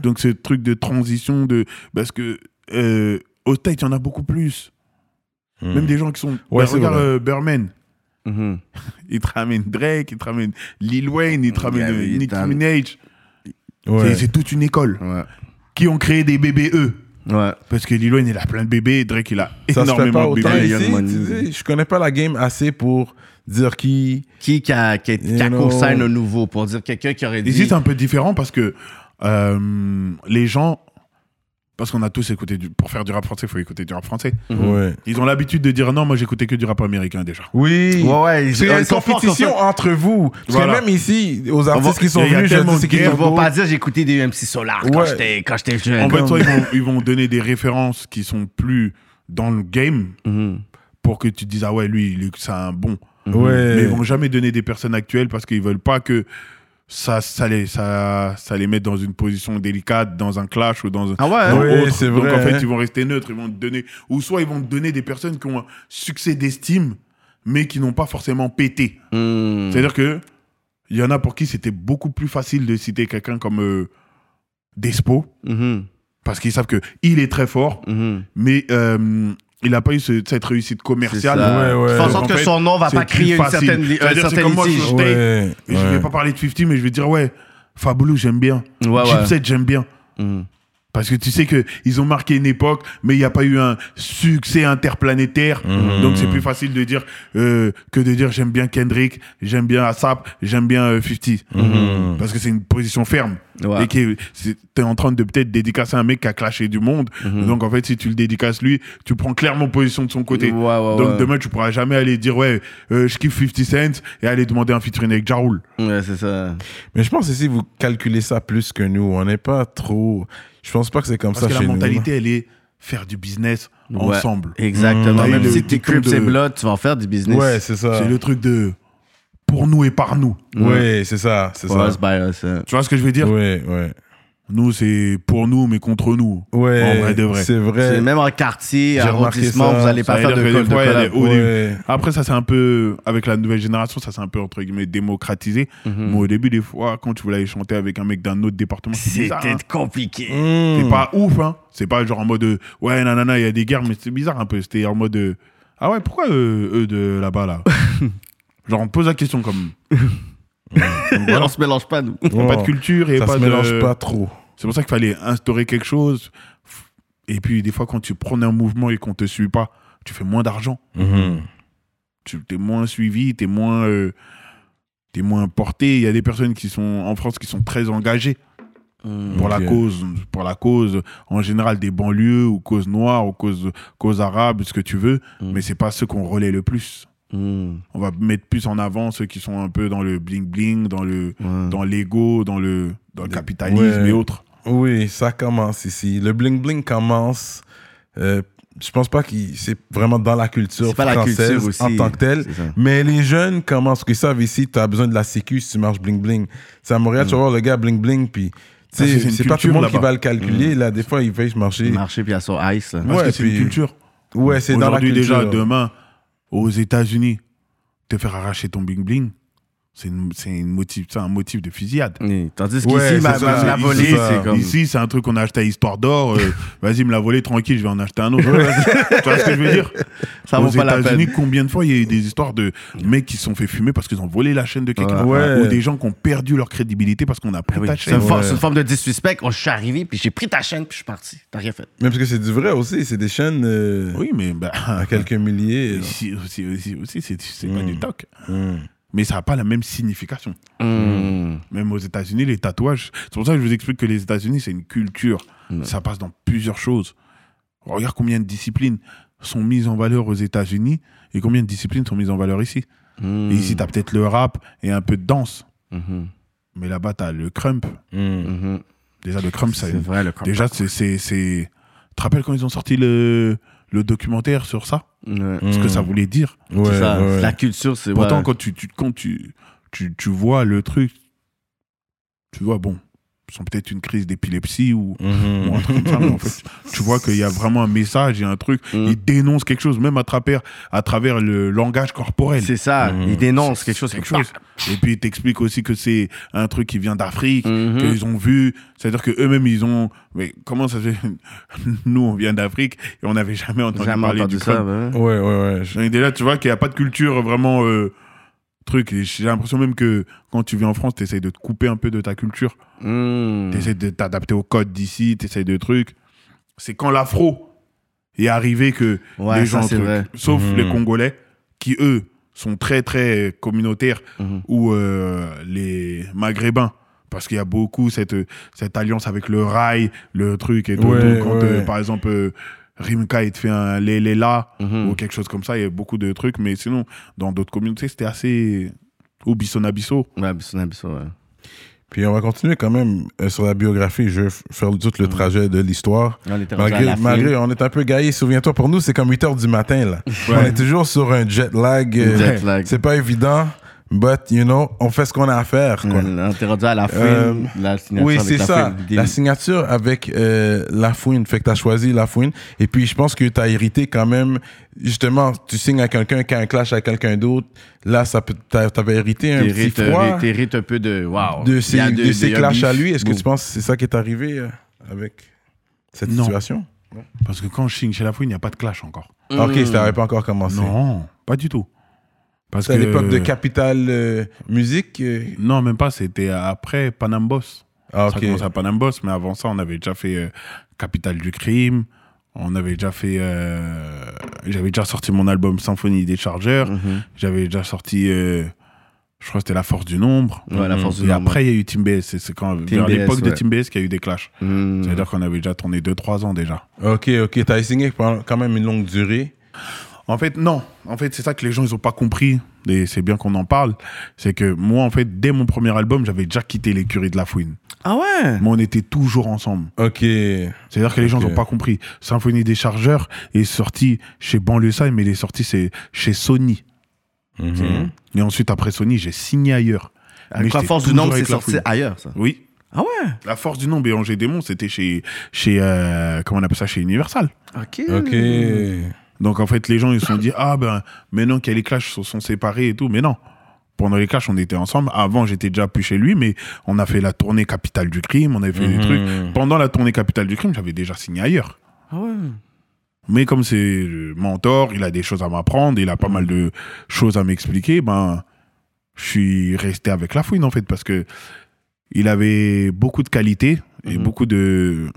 Donc ce truc de transition, de parce que euh, au States, il y en a beaucoup plus. Mhm. Même des gens qui sont. Ouais, Bah, c'est regarde euh, Berman. Mhm. Il te ramène Drake, il te ramène Lil Wayne, il te ramène Yeah, euh, t'a- Minaj. Ouais. C'est- C'est toute une école Ouais. qui ont créé des bébés eux. Ouais. Parce que Lil Wayne, il a plein de bébés, Drake, il a énormément de bébés. Young ici. Money. tu sais, je connais pas la game assez pour dire qui. Qui qui a, qui, qui a co-sign un nouveau pour dire quelqu'un qui aurait dit. Ici, c'est un peu différent parce que euh, les gens. Parce qu'on a tous écouté du. Pour faire du rap français, il faut écouter du rap français. Mhm. Ouais. Ils ont l'habitude de dire non, moi j'écoutais que du rap américain déjà. Oui. Ouais, ouais. Ils une compétition entre vous. Parce Voilà. que même ici, aux va- artistes qui sont venus, c'est Ils ton vont pas dire j'écoutais des MC Solar quand Ouais. j'étais quand j'étais jeune. En fait, soit ils vont, ils vont donner des références qui sont plus dans le game Mhm. pour que tu te dises, ah ouais, lui, est- c'est un bon. Ouais. Mais ils vont jamais donner des personnes actuelles parce qu'ils veulent pas que ça, ça, les, ça, ça les mette dans une position délicate, dans un clash ou dans un. Ah ouais, dans Ouais, autre. c'est Donc vrai, en fait, ils vont rester neutres. Ils vont te donner. Ou soit ils vont te donner des personnes qui ont un succès d'estime, mais qui n'ont pas forcément pété. Hmm. C'est-à-dire que il y en a pour qui c'était beaucoup plus facile de citer quelqu'un comme euh, Despo, Mhm. parce qu'ils savent que il est très fort, Mhm. mais euh, il n'a pas eu ce- cette réussite commerciale. Ouais, ouais. Donc, sorte en que fait, son nom va c'est pas créer une certaine, comme moi, je-. Ouais. Je ouais. vais pas parler de 50, mais je vais dire, ouais, Fabulous, j'aime bien. Ouais, ouais. Gypsy, j'aime bien. Mhm. Parce que tu sais que ils ont marqué une époque, mais il n'y a pas eu un succès interplanétaire. Mhm. Donc c'est plus facile de dire euh, que de dire j'aime bien Kendrick, j'aime bien ASAP, j'aime bien euh, 50. Mhm. Parce que c'est une position ferme. Ouais. Et que tu es en train de peut-être dédicacer un mec qui a clashé du monde. Mhm. Donc en fait, si tu le dédicaces lui, tu prends clairement position de son côté. Ouais, ouais, Donc ouais. demain, tu pourras jamais aller dire ouais, euh, je kiffe 50 Cent et aller demander un featuring avec Ja Rule. Ouais, c'est ça. Mais je pense que si vous calculez ça plus que nous, on n'est pas trop. Je pense pas que c'est comme Parce ça que la chez nous. mentalité, elle est faire du business Ouais. ensemble. Exactement. Mmh. Même Le si t'es Crips de- et Blood, tu vas en faire du business. Ouais, c'est ça. C'est le truc de pour nous et par nous. Ouais, c'est ça, c'est For ça. us, by us, hein. Tu vois ce que je veux dire? Ouais, ouais. Nous, c'est pour nous, mais contre nous. Ouais, En vrai de vrai. c'est vrai. C'est Même en quartier, arrondissement, vous allez pas faire de, dire que co- des de a collab. Ouais. Après, ça, c'est un peu, avec la nouvelle génération, ça, c'est un peu, entre guillemets, démocratisé. Mhm. Mais au début, des fois, quand tu voulais aller chanter avec un mec d'un autre département. C'était hein. compliqué. Mm. C'est pas ouf, hein. C'est pas genre en mode, euh, ouais, nanana, il y a des guerres, mais c'est bizarre un peu. C'était en mode, euh, ah ouais, pourquoi euh, eux de là-bas, là? Genre, on te pose la question comme. Donc, voilà. On se mélange pas, nous. A pas de culture et Ça pas se de. mélange pas trop. C'est pour ça qu'il fallait instaurer quelque chose. Et puis, des fois, quand tu prends un mouvement et qu'on te suit pas, tu fais moins d'argent. Mhm. Tu es moins suivi, tu es moins, euh, t'es moins porté. Il y a des personnes qui sont en France qui sont très engagées pour la cause, pour la cause en général des banlieues ou cause noire ou cause, cause arabe, ce que tu veux. Mm. Mais c'est pas ceux qu'on relaie le plus. Mm. On va mettre plus en avant ceux qui sont un peu dans le bling bling, dans le, dans l'ego, dans le, dans le capitalisme ouais. et autres. Oui, ça commence ici. Le bling bling commence. euh, je pense pas que c'est vraiment dans la culture la française culture aussi. en tant que telle. Mais les jeunes commencent, qu'ils savent ici, tu as besoin de la sécu si tu marches bling bling. C'est à Montréal, tu vas voir le gars bling bling, puis sais, c'est pas tout le monde qui va le calculer. Là, des fois, il fait marcher. Marché puis à son ice. là. Ouais, c'est une culture. Ouais, c'est dans la Aujourd'hui, culture. déjà, demain, aux États-Unis, te faire arracher ton bling bling, c'est une- c'est une motif, c'est un motif de fusillade. Oui. Tandis Ouais, qu'ici, ma, c'est ma- la volée, comme. Ici, c'est un truc qu'on a acheté à Histoire d'Or. euh, Vas-y, me la voler tranquille, je vais en acheter un autre. tu vois ce que je veux dire? Ça Aux vaut pas la États-Unis, peine. combien de fois il y a eu des histoires de mecs qui se sont fait fumer parce qu'ils ont volé la chaîne de quelqu'un Ouais. Ou des gens qui ont perdu leur crédibilité parce qu'on a pris Ah oui, ta C'est une, chaîne. Ouais. c'est une forme de disrespect. On, je suis arrivé, puis j'ai pris ta chaîne, puis je suis parti. T'as rien fait. Même parce que c'est du vrai aussi. C'est des chaînes euh, Oui, mais bah, à quelques milliers. ici aussi, aussi, aussi, c'est pas Mm. du toc. Mais ça n'a pas la même signification. Mm. Même aux États-Unis, les tatouages. C'est pour ça que je vous explique que les États-Unis, c'est une culture. Ouais. Ça passe dans plusieurs choses. Regarde combien de disciplines sont mises en valeur aux États-Unis et combien de disciplines sont mises en valeur ici. Et ici, tu as peut-être le rap et un peu de danse. Mais là-bas, tu as le crump. Déjà, le crump, ça, C'est vrai, le déjà, c'est. c'est- c'est- Tu te rappelles quand ils ont sorti le, le documentaire sur ça Ouais. Ce que ça voulait dire Ouais, C'est ça. ouais. La culture, c'est. Pourtant, ouais. quand, tu, tu- quand tu, tu, tu vois le truc, tu vois, bon, sont peut-être une crise d'épilepsie ou, Mhm. ou un truc comme ça, mais en fait, tu vois qu'il y a vraiment un message et un truc. Mm. Ils dénoncent quelque chose, même à travers, à travers le langage corporel. C'est ça. Mhm. Il dénonce quelque chose. quelque chose. Et puis, ils t'expliquent aussi que c'est un truc qui vient d'Afrique, Mhm. qu'ils ont vu. C'est-à-dire qu'eux-mêmes, ils ont. Mais comment ça se fait? Nous, on vient d'Afrique et on n'avait jamais entendu Jamais parler entendu du ça. ouais. Ouais, ouais, ouais. Je- Donc, déjà, tu vois qu'il n'y a pas de culture vraiment. euh, truc. Et j'ai l'impression même que quand tu viens en France, tu essaies de te couper un peu de ta culture. Mm. Tu essaies de t'adapter au code d'ici, tu essaies de trucs. C'est quand l'afro est arrivé que Ouais, les gens. Sauf les Congolais, qui eux sont très très communautaires, Mhm. ou euh, les Maghrébins. Parce qu'il y a beaucoup cette, cette alliance avec le rail, le truc et tout. Ouais, Donc, quand, ouais. euh, par exemple, euh, Rimka, il te fait un Léléla Mhm. ou quelque chose comme ça, il y a beaucoup de trucs. Mais sinon, dans d'autres communautés, c'était assez. Ou Bissona Bisso. Ouais, Bissona Bisso, ouais. Puis on va continuer quand même euh, sur la biographie. Je vais faire tout le trajet de l'histoire. Malgré, malgré, on est un peu gaillé. Souviens-toi, pour nous, c'est comme 8 heures du matin, là. On est toujours sur un jet lag. euh, Jet lag. C'est pas évident, but, you know, on fait ce qu'on a à faire, quoi. On rendu à la fin. Euh, la signature Oui, avec c'est la ça. Fouine. La signature avec euh, la fouine. Fait que tu as choisi la fouine. Et puis, je pense que tu as hérité quand même. Justement, tu signes à quelqu'un qui a un clash avec quelqu'un d'autre. Là, ça peut, t'a- t'avais hérité un petit froid t'hérites un peu de. Wow. de un clashs à lui. Est-ce que tu penses que c'est ça qui est arrivé euh, avec cette Non. situation? Parce que quand je signe chez la fouine, il n'y a pas de clash encore. Ah, Ok, ça n'avait pas encore commencé. Non, pas du tout. Parce à que- l'époque de Capital euh, Musique. euh, Non, même pas. C'était après Panam Boss. Ah, Ça commencé à Panam Boss, mais avant ça, on avait déjà fait euh, Capital du crime. On avait déjà fait. euh, J'avais déjà sorti mon album Symphonie des Chargeurs. Mhm. J'avais déjà sorti. Je crois que c'était La Force du Nombre. Ouais, la force du Et nombre. après, il y a eu Team BS. C'est- quand, vers BS, l'époque de. Team BS qu'il y a eu des clashs. Mhm. C'est-à-dire qu'on avait déjà tourné 2-3 ans déjà. Ok, ok. Tu as signé quand même une longue durée. En fait, non. En fait, c'est ça que les gens, ils ont pas compris. Et c'est bien qu'on en parle. C'est que moi, en fait, dès mon premier album, j'avais déjà quitté l'écurie de La Fouine. Ah ouais? Mais on était toujours ensemble. Ok. C'est-à-dire que les gens n'ont pas compris. Symphonie des Chargeurs est sorti chez Banlieue mais il est sorti c'est chez Sony. Mhm. Et ensuite, après Sony, j'ai signé ailleurs. Mais quoi j'étais force du nombre, c'est avec La sorti ailleurs, ça. Oui. Ah ouais? La force du nombre et Angers Démon, c'était chez, chez euh, comment on appelle ça, chez Universal. Ok. Ok. Donc en fait, les gens ils se sont dit ah ben maintenant qu'il y a les clashs se sont séparés et tout, mais non. Pendant les clashs, on était ensemble. Avant, j'étais déjà plus chez lui, mais on a fait la tournée Capitale du Crime, on avait fait des Mhm. trucs. Pendant la tournée Capitale du Crime, j'avais déjà signé ailleurs. Ah ouais. Mais comme c'est le mentor, il a des choses à m'apprendre, il a pas mal de choses à m'expliquer, ben, je suis resté avec la fouine en fait, parce que il avait beaucoup de qualités et Mhm. beaucoup de.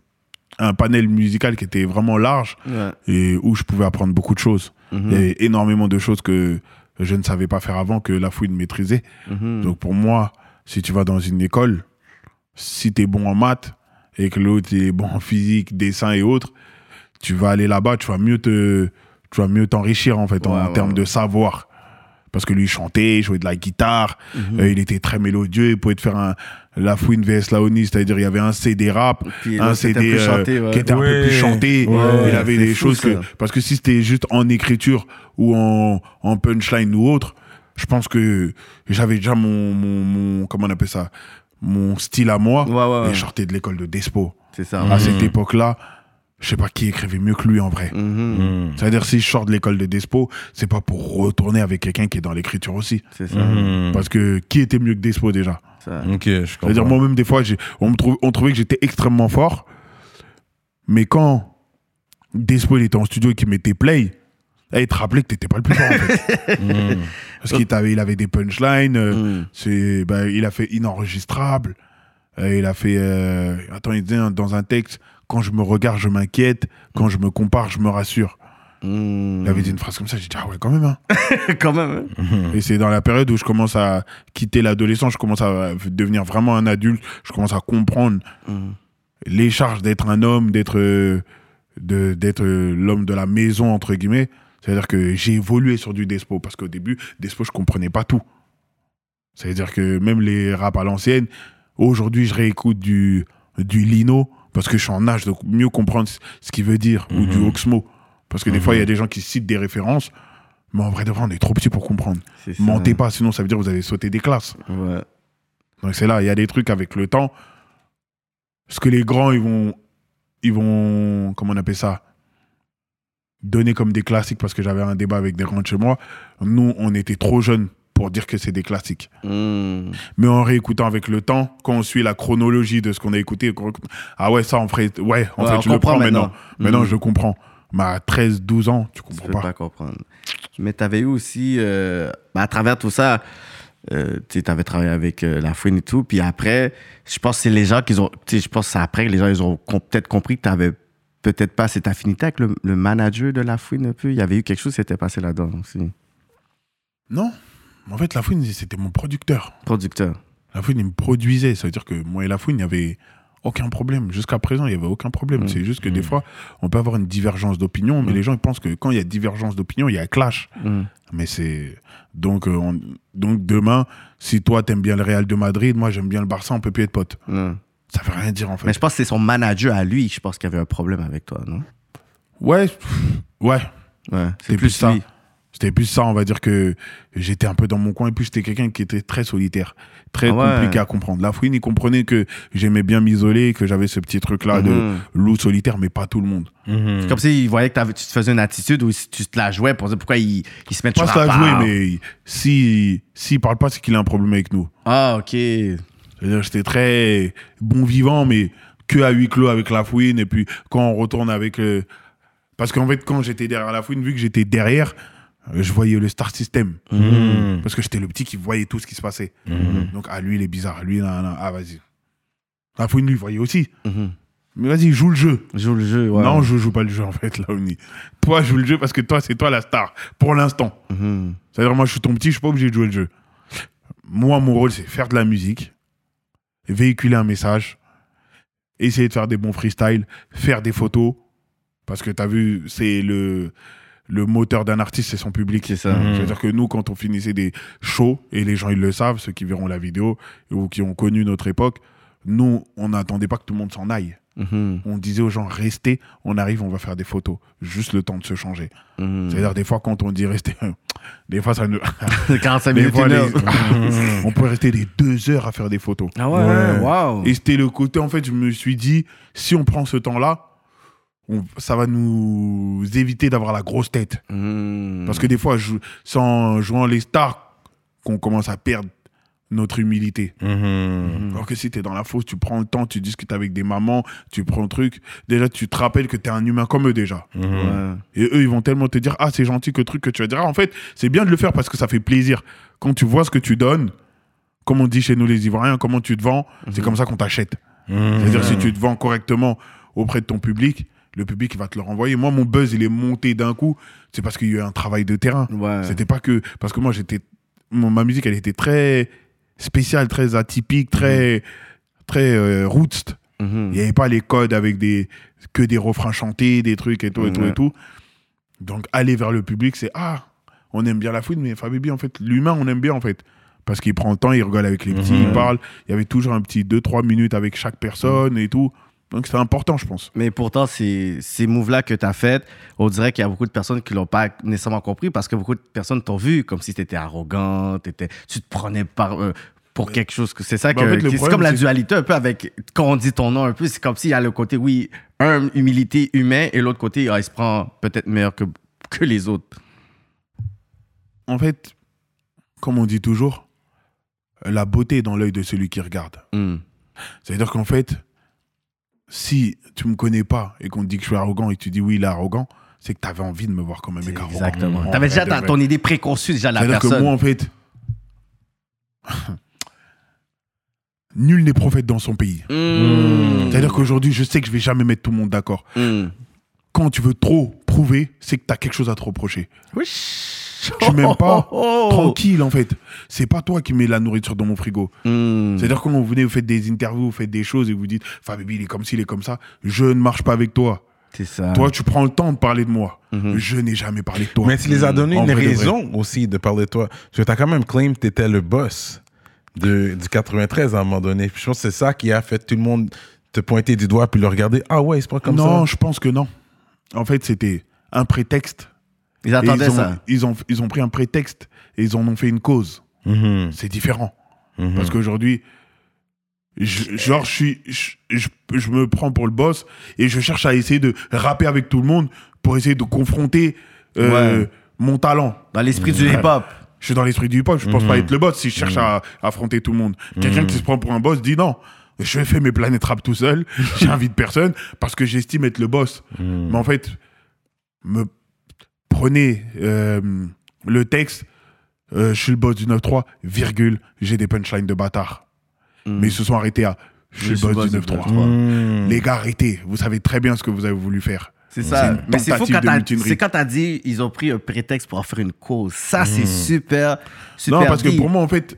Un panel musical qui était vraiment large Ouais. et où je pouvais apprendre beaucoup de choses. Il y avait énormément de choses que je ne savais pas faire avant que la fouine maîtrisait. Mhm. Donc pour moi, si tu vas dans une école, si tu es bon en maths et que l'autre est bon en physique, dessin et autres, tu vas aller là-bas, tu vas mieux te tu vas mieux t'enrichir en fait en Ouais, termes de savoir. Parce que lui il chantait, il jouait de la guitare, Mhm. euh, il était très mélodieux, il pouvait te faire un la fouine vs Laoni, c'est-à-dire il y avait un CD rap, un CD euh, chanté, ouais. qui était un Ouais. peu plus chanté, Ouais, il avait des fou, choses que parce que si c'était juste en écriture ou en, en punchline ou autre, je pense que j'avais déjà mon, mon, mon- comment on appelle ça, mon style à moi. Ouais, ouais, Et je sortais de l'école de Despo. C'est ça. À cette époque-là, je sais pas qui écrivait mieux que lui en vrai. Mhm. Mhm. C'est-à-dire si je sors de l'école de Despo, c'est pas pour retourner avec quelqu'un qui est dans l'écriture aussi. C'est ça. Mhm. Parce que qui était mieux que Despo déjà? Ça. Ok, je C'est-à-dire moi-même des fois, on, me trouve, on trouvait que j'étais extrêmement fort. Mais quand Despo il était en studio et qu'il mettait play, là, il te rappelait que t'étais pas le plus fort en fait. Mhm. Parce qu'il avait, il avait des punchlines, euh, c'est, bah, il a fait inenregistrable. Euh, il a fait. euh, attends, il disait dans un texte Quand je me regarde, je m'inquiète. Quand je me compare, je me rassure. Il avait dit une phrase comme ça. J'ai dit Ah ouais, quand même. hein. Quand même. hein. Et c'est dans la période où je commence à quitter l'adolescence, je commence à devenir vraiment un adulte. Je commence à comprendre Mhm. les charges d'être un homme, d'être euh, d'être euh, l'homme de la maison, entre guillemets. C'est-à-dire que j'ai évolué sur du Despo. Parce qu'au début, Despo, je comprenais pas tout. C'est-à-dire que même les raps à l'ancienne, aujourd'hui, je réécoute du, du Lino parce que je suis en âge de mieux comprendre ce- qu'il veut dire, ou du Mhm. Oxmo. Parce que des fois, il y a des gens qui citent des références, mais en vrai de vrai, on est trop petit pour comprendre. Mentez pas, sinon ça veut dire que vous avez sauté des classes. Ouais. Donc c'est là, il y a des trucs avec le temps. Ce que les grands, ils vont, ils vont, comment on appelle ça? Donner comme des classiques parce que j'avais un débat avec des grands de chez moi. Nous, on était trop jeunes pour dire que c'est des classiques. Mhm. Mais en réécoutant avec le temps, quand on suit la chronologie de ce qu'on a écouté, ah ouais, ça, on ferait, ouais, en Ouais, fait, je le prends maintenant. maintenant. Mhm. je comprends. Mais à 13, 12 ans, tu Tu comprends peux pas. pas comprendre. Mais tu avais eu aussi, euh, bah, à travers tout ça, euh, tu avais travaillé avec euh, la fouine et tout. Puis après, je pense que c'est les gens qui ont. tu Je pense que c'est après que les gens ils ont com- peut-être compris que tu avais peut-être pas cette affinité avec le, le manager de la fouine un peu. Il y avait eu quelque chose qui s'était passé là-dedans aussi. Non. En fait, la fouine, c'était mon producteur. Producteur. La fouine, il me produisait. Ça veut dire que moi et la fouine, il n'y avait aucun problème. Jusqu'à présent, il n'y avait aucun problème. Mm. C'est juste que des fois, on peut avoir une divergence d'opinion, mais Mm. les gens ils pensent que quand il y a divergence d'opinion, il y a clash. Mais c'est. Donc, euh, on- donc demain, si toi t'aimes bien le Real de Madrid, moi j'aime bien le Barça, on peut plus être potes. Ça veut rien dire en fait. Mais je pense que c'est son manager à lui, je pense qu'il y avait un problème avec toi, non? Ouais, ouais. Ouais, C'est c'est plus plus ça. lui. C'était plus ça, on va dire que j'étais un peu dans mon coin. Et puis j'étais quelqu'un qui était très solitaire, très Ah ouais. compliqué à comprendre. La fouine, il comprenait que j'aimais bien m'isoler, que j'avais ce petit truc-là Mhm. de loup solitaire, mais pas tout le monde. C'est comme s'il voyait que tu te faisais une attitude ou si tu te la jouais pour dire pourquoi il, il se met Pas toujours ça à à jouer, mais si s'il parle pas, c'est qu'il a un problème avec nous. Ah, ok. C'est-à-dire, j'étais très bon vivant, mais que à huis clos avec la fouine. Et puis, quand on retourne avec. euh, Parce qu'en fait, quand j'étais derrière la fouine, vu que j'étais derrière, je voyais le star system. Mhm. Parce que j'étais le petit qui voyait tout ce qui se passait. Mhm. Donc, ah, lui, il est bizarre. Lui, non, non, ah, vas-y. La fouine, lui, il voyait aussi. Mhm. Mais vas-y, joue le jeu. Joue le jeu, ouais. Non, je joue pas le jeu, en fait, là, Oni. Toi, joue le jeu parce que toi, c'est toi la star. Pour l'instant. C'est-à-dire, moi, je suis ton petit, je suis pas obligé de jouer le jeu. Moi, mon rôle, c'est faire de la musique, véhiculer un message, essayer de faire des bons freestyles, faire des photos. Parce que tu as vu, c'est le, le moteur d'un artiste, c'est son public. C'est ça. Mhm. C'est-à-dire que nous, quand on finissait des shows, et les gens, ils le savent, ceux qui verront la vidéo ou qui ont connu notre époque, nous, on n'attendait pas que tout le monde s'en aille. Mhm. On disait aux gens, restez, on arrive, on va faire des photos. Juste le temps de se changer. C'est-à-dire, des fois, quand on dit rester, des fois, ça ne. 45 Des minutes, fois, les- on peut rester des deux heures à faire des photos. Ah ouais, Ouais. wow. Et c'était le côté, en fait, je me suis dit, si on prend ce temps-là, on- ça va nous éviter d'avoir la grosse tête. Mhm. Parce que des fois, jou- sans jouant les stars, qu'on commence à perdre notre humilité. Mhm. Alors que si tu es dans la fosse, tu prends le temps, tu discutes avec des mamans, tu prends le truc. Déjà, tu te rappelles que tu es un humain comme eux déjà. Mhm. Ouais. Et eux, ils vont tellement te dire, ah, c'est gentil que truc que tu vas dire. Ah, en fait, c'est bien de le faire parce que ça fait plaisir. Quand tu vois ce que tu donnes, comme on dit chez nous les Ivoiriens, comment tu te vends, c'est comme ça qu'on t'achète. Mhm. C'est-à-dire, si tu te vends correctement auprès de ton public, le public va te le renvoyer. Moi, mon buzz, il est monté d'un coup. C'est parce qu'il y a eu un travail de terrain. Ouais. C'était pas que. Parce que moi, j'étais. Ma musique, elle était très spéciale, très atypique, très. Très euh, roots. Mhm. Il n'y avait pas les codes avec des que des refrains chantés, des trucs et tout et tout et tout. Donc aller vers le public, c'est ah, on aime bien la fouine, mais Fabibi, en fait, l'humain, on aime bien en fait. Parce qu'il prend le temps, il rigole avec les petits, Mhm. il parle. Il y avait toujours un petit 2-3 minutes avec chaque personne et tout. Donc c'est important, je pense. Mais pourtant, ces, ces moves-là que tu as fait, on dirait qu'il y a beaucoup de personnes qui l'ont pas nécessairement compris parce que beaucoup de personnes t'ont vu comme si tu étais arrogant, t'étais- tu te prenais par, euh, pour quelque chose. C'est ça Bah, que. en fait, c'est comme la dualité un peu avec. Quand on dit ton nom un peu, c'est comme s'il y a le côté, oui, un, humilité humain et l'autre côté, ah, il se prend peut-être meilleur que, que les autres. En fait, comme on dit toujours, la beauté est dans l'œil de celui qui regarde. Hmm. C'est-à-dire qu'en fait, si tu me connais pas et qu'on te dit que je suis arrogant et que tu dis oui, il est arrogant, c'est que tu avais envie de me voir comme un mec arrogant. Exactement. En Tu avais déjà ta- ton idée préconçue déjà de la C'est-à-dire que personne. moi, en fait, nul n'est prophète dans son pays. Hmm. C'est-à-dire qu'aujourd'hui, je sais que je vais jamais mettre tout le monde d'accord. Hmm. Quand tu veux trop prouver, c'est que tu as quelque chose à te reprocher. Oui. Tu m'aimes pas Oh. Tranquille, en fait. C'est pas toi qui mets la nourriture dans mon frigo. Hmm. C'est-à-dire quand vous venez, vous faites des interviews, vous faites des choses et vous dites Fabibi, il est comme ci, il est comme ça. Je ne marche pas avec toi. C'est ça. Toi, tu prends le temps de parler de moi. Mhm. Je n'ai jamais parlé de toi. Mais tu les as donné une raison aussi de parler de toi. Parce que tu as quand même claim que tu étais le boss de, du 93 à un moment donné. Puis je pense que c'est ça qui a fait tout le monde te pointer du doigt puis le regarder. Ah ouais, c'est pas comme non, ça? je pense que non. En fait, c'était un prétexte. Ils attendaient ils, ont, ça. Ils, ont, ils ont pris un prétexte et ils en ont fait une cause. Mhm. C'est différent. Mhm. Parce qu'aujourd'hui, je- genre, je, suis, je, je, je me prends pour le boss et je cherche à essayer de rapper avec tout le monde pour essayer de confronter euh, Ouais. mon talent. Dans l'esprit du hip-hop. Je suis dans l'esprit du hip-hop, je pense pas être le boss si je cherche à, à affronter tout le monde. Quelqu'un qui se prend pour un boss dit non. Je fais mes planètes rap tout seul, j'invite personne parce que j'estime être le boss. Mais en fait, me prenez euh, le texte, euh, je suis le boss du 9-3, virgule, j'ai des punchlines de bâtard. Mais ils se sont arrêtés à je suis le boss du 9-3. Mhm. Les gars, arrêtez. Vous savez très bien ce que vous avez voulu faire. C'est ça. Mais c'est tentative quand t'as- mutinerie. c'est quand t'as dit ils ont pris un prétexte pour en faire une cause. Ça, c'est super, super. non, parce que pour moi, en fait,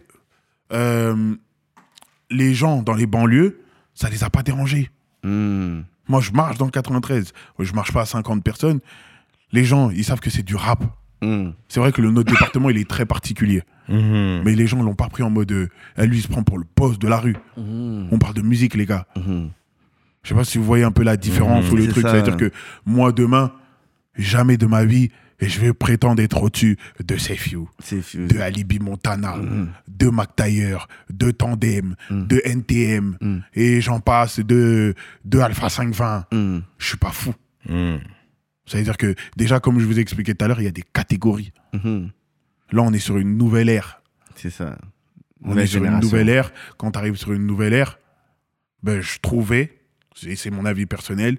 euh, les gens dans les banlieues, ça les a pas dérangés. Hmm. Moi, je marche dans le 93. Je marche pas à 50 personnes. Les gens, ils savent que c'est du rap. Mm. C'est vrai que le, notre département, il est très particulier. Mhm. Mais les gens l'ont pas pris en mode. euh, Ah, lui, il se prend pour le boss de la rue. Mhm. On parle de musique, les gars. Mhm. Je sais pas si vous voyez un peu la différence Mhm. ou le C'est truc. ça. Ça veut dire que moi, demain, jamais de ma vie, et je vais prétendre être au-dessus de fou. de Alibi Montana, de Mac Taylor, de Tandem, de NTM, et j'en passe de, de Alpha 520. Mm. Je suis pas fou. Mhm. Ça veut dire que, déjà, comme je vous ai expliqué tout à l'heure, il y a des catégories. Là, on est sur une nouvelle ère. C'est ça. On Nouvelle est sur une nouvelle ère. Quand tu arrives sur une nouvelle ère, ben, je trouvais, et c'est mon avis personnel,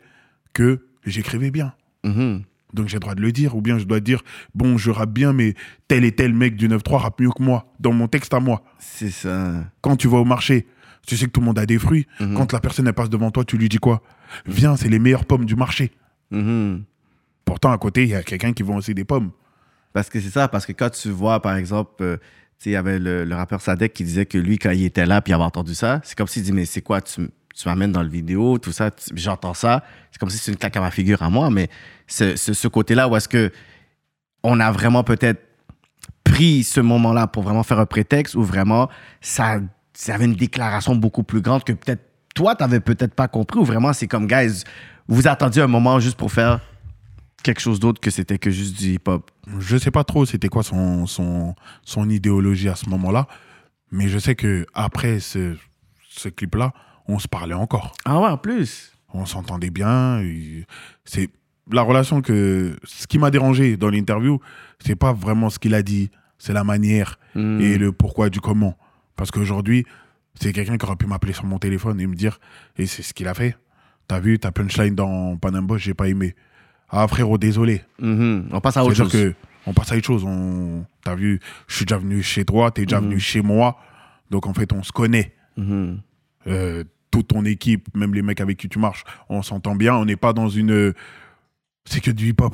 que j'écrivais bien. Mhm. Donc j'ai le droit de le dire, ou bien je dois dire, bon, je rappe bien, mais tel et tel mec du 9-3 rappe mieux que moi, dans mon texte à moi. C'est ça. Quand tu vas au marché, tu sais que tout le monde a des fruits. Mhm. Quand la personne elle passe devant toi, tu lui dis quoi? Viens, c'est les meilleures pommes du marché. Pourtant, à côté, il y a quelqu'un qui vend aussi des pommes. Parce que c'est ça, parce que quand tu vois, par exemple, euh, il y avait le, rappeur Sadek qui disait que lui, quand il était là, puis il avait entendu ça, c'est comme s'il dit, mais c'est quoi, tu, tu m'amènes dans le vidéo, tout ça, j'entends ça, c'est comme si c'est une claque à ma figure à moi, mais ce, ce, ce côté-là où est-ce que on a vraiment peut-être pris ce moment-là pour vraiment faire un prétexte ou vraiment ça, ça avait une déclaration beaucoup plus grande que peut-être toi, t'avais peut-être pas compris ou vraiment c'est comme, guys, vous attendiez un moment juste pour faire quelque chose d'autre que c'était que juste du hip-hop? Je sais pas trop c'était quoi son, son, son idéologie à ce moment-là, mais je sais que après ce, ce clip-là, on se parlait encore. Ah ouais, en plus? on s'entendait bien. C'est la relation que ce qui m'a dérangé dans l'interview, c'est pas vraiment ce qu'il a dit, c'est la manière Mm. et le pourquoi du comment. Parce qu'aujourd'hui, c'est quelqu'un qui aurait pu m'appeler sur mon téléphone et me dire, et c'est ce qu'il a fait. T'as vu ta punchline dans Panam Boss, j'ai pas aimé. Ah frérot, désolé. Mhm. On passe à autre chose. que on passe à autre chose. On, t'as vu, je suis déjà venu chez toi, t'es déjà Mhm. venu chez moi. Donc en fait, on se connaît. Mhm. Euh, toute ton équipe, même les mecs avec qui tu marches, on s'entend bien. On n'est pas dans une. C'est que du hip-hop.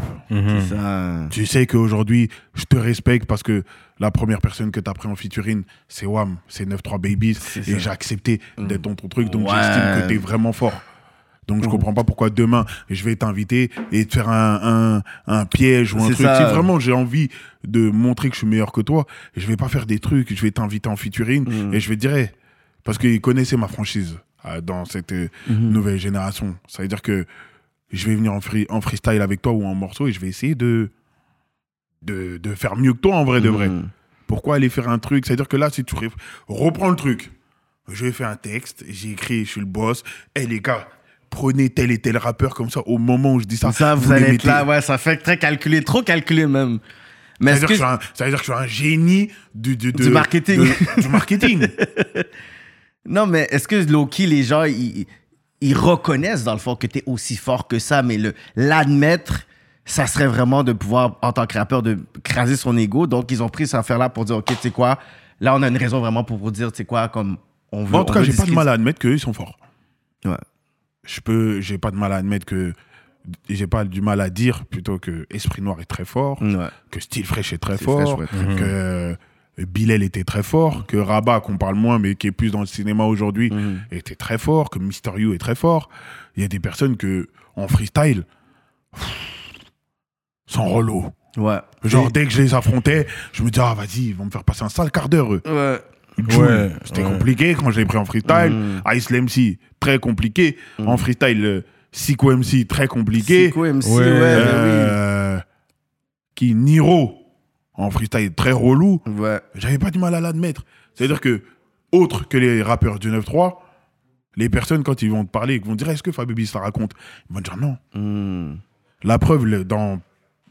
Ça. Tu sais qu'aujourd'hui, je te respecte parce que la première personne que tu as pris en featuring, c'est Wam, c'est 9-3 Babies. Et j'ai accepté d'être dans ton truc. Donc Ouais. j'estime que tu es vraiment fort. Donc je Mhm. comprends pas pourquoi demain je vais t'inviter et te faire un, un, un piège ou un truc. ça. Si vraiment j'ai envie de montrer que je suis meilleur que toi, je vais pas faire des trucs, je vais t'inviter en featuring Mhm. et je vais te dire, hey, parce qu'ils connaissaient ma franchise euh, dans cette euh, Mhm. nouvelle génération. Ça veut dire que je vais venir en, free- en freestyle avec toi ou en morceau et je vais essayer de, de, de faire mieux que toi en vrai de vrai. Mhm. Pourquoi aller faire un truc? C'est-à-dire que là, si tu reprends le truc, je vais faire un texte, j'ai écrit, je suis le boss. Eh les gars, prenez tel et tel rappeur comme ça au moment où je dis ça. Ça, vous, les allez être là, ouais, ça fait très calculé, trop calculé même. Mais Ça veut, dire que que. je suis un, ça veut dire que je suis un génie du, du, de- Du marketing. de- du marketing. Non, mais est-ce que low-key, les gens, ils, ils reconnaissent dans le fond que tu es aussi fort que ça, mais l'admettre, ça serait vraiment de pouvoir, en tant que rappeur, de craser son ego. Donc, ils ont pris cette affaire-là pour dire, OK, tu sais quoi, là, on a une raison vraiment pour vous dire, tu sais quoi, comme on veut. Moi, en tout on cas, j'ai pas de mal à admettre qu'ils sont forts. Ouais. Je peux, j'ai pas de mal à admettre que j'ai pas du mal à dire plutôt que Esprit Noir est très fort, Ouais. que Style Fresh est très fort, fresh, ouais, très que euh, Bilal était très fort, que Rabat, qu'on parle moins mais qui est plus dans le cinéma aujourd'hui, Mhm. était très fort, que Mister You est très fort. Il y a des personnes que en freestyle sont relou. Ouais. Genre dès que je les affrontais, je me dis ah vas-y, ils vont me faire passer un sale quart d'heure. eux. Ouais. Ouais, c'était ouais. compliqué quand je l'ai pris en freestyle. Mhm. Ice MC, très compliqué. En freestyle, euh, Siko MC, très compliqué. Siko MC, Ouais. ouais, ben Euh, Qui Niro, en freestyle, très relou. Ouais. J'avais pas du mal à l'admettre. C'est-à-dire que, autre que les rappeurs du 9-3, les personnes, quand ils vont te parler, ils vont te dire Est-ce que Fabibi ça raconte? Ils vont te dire non. Mhm. La preuve, dans,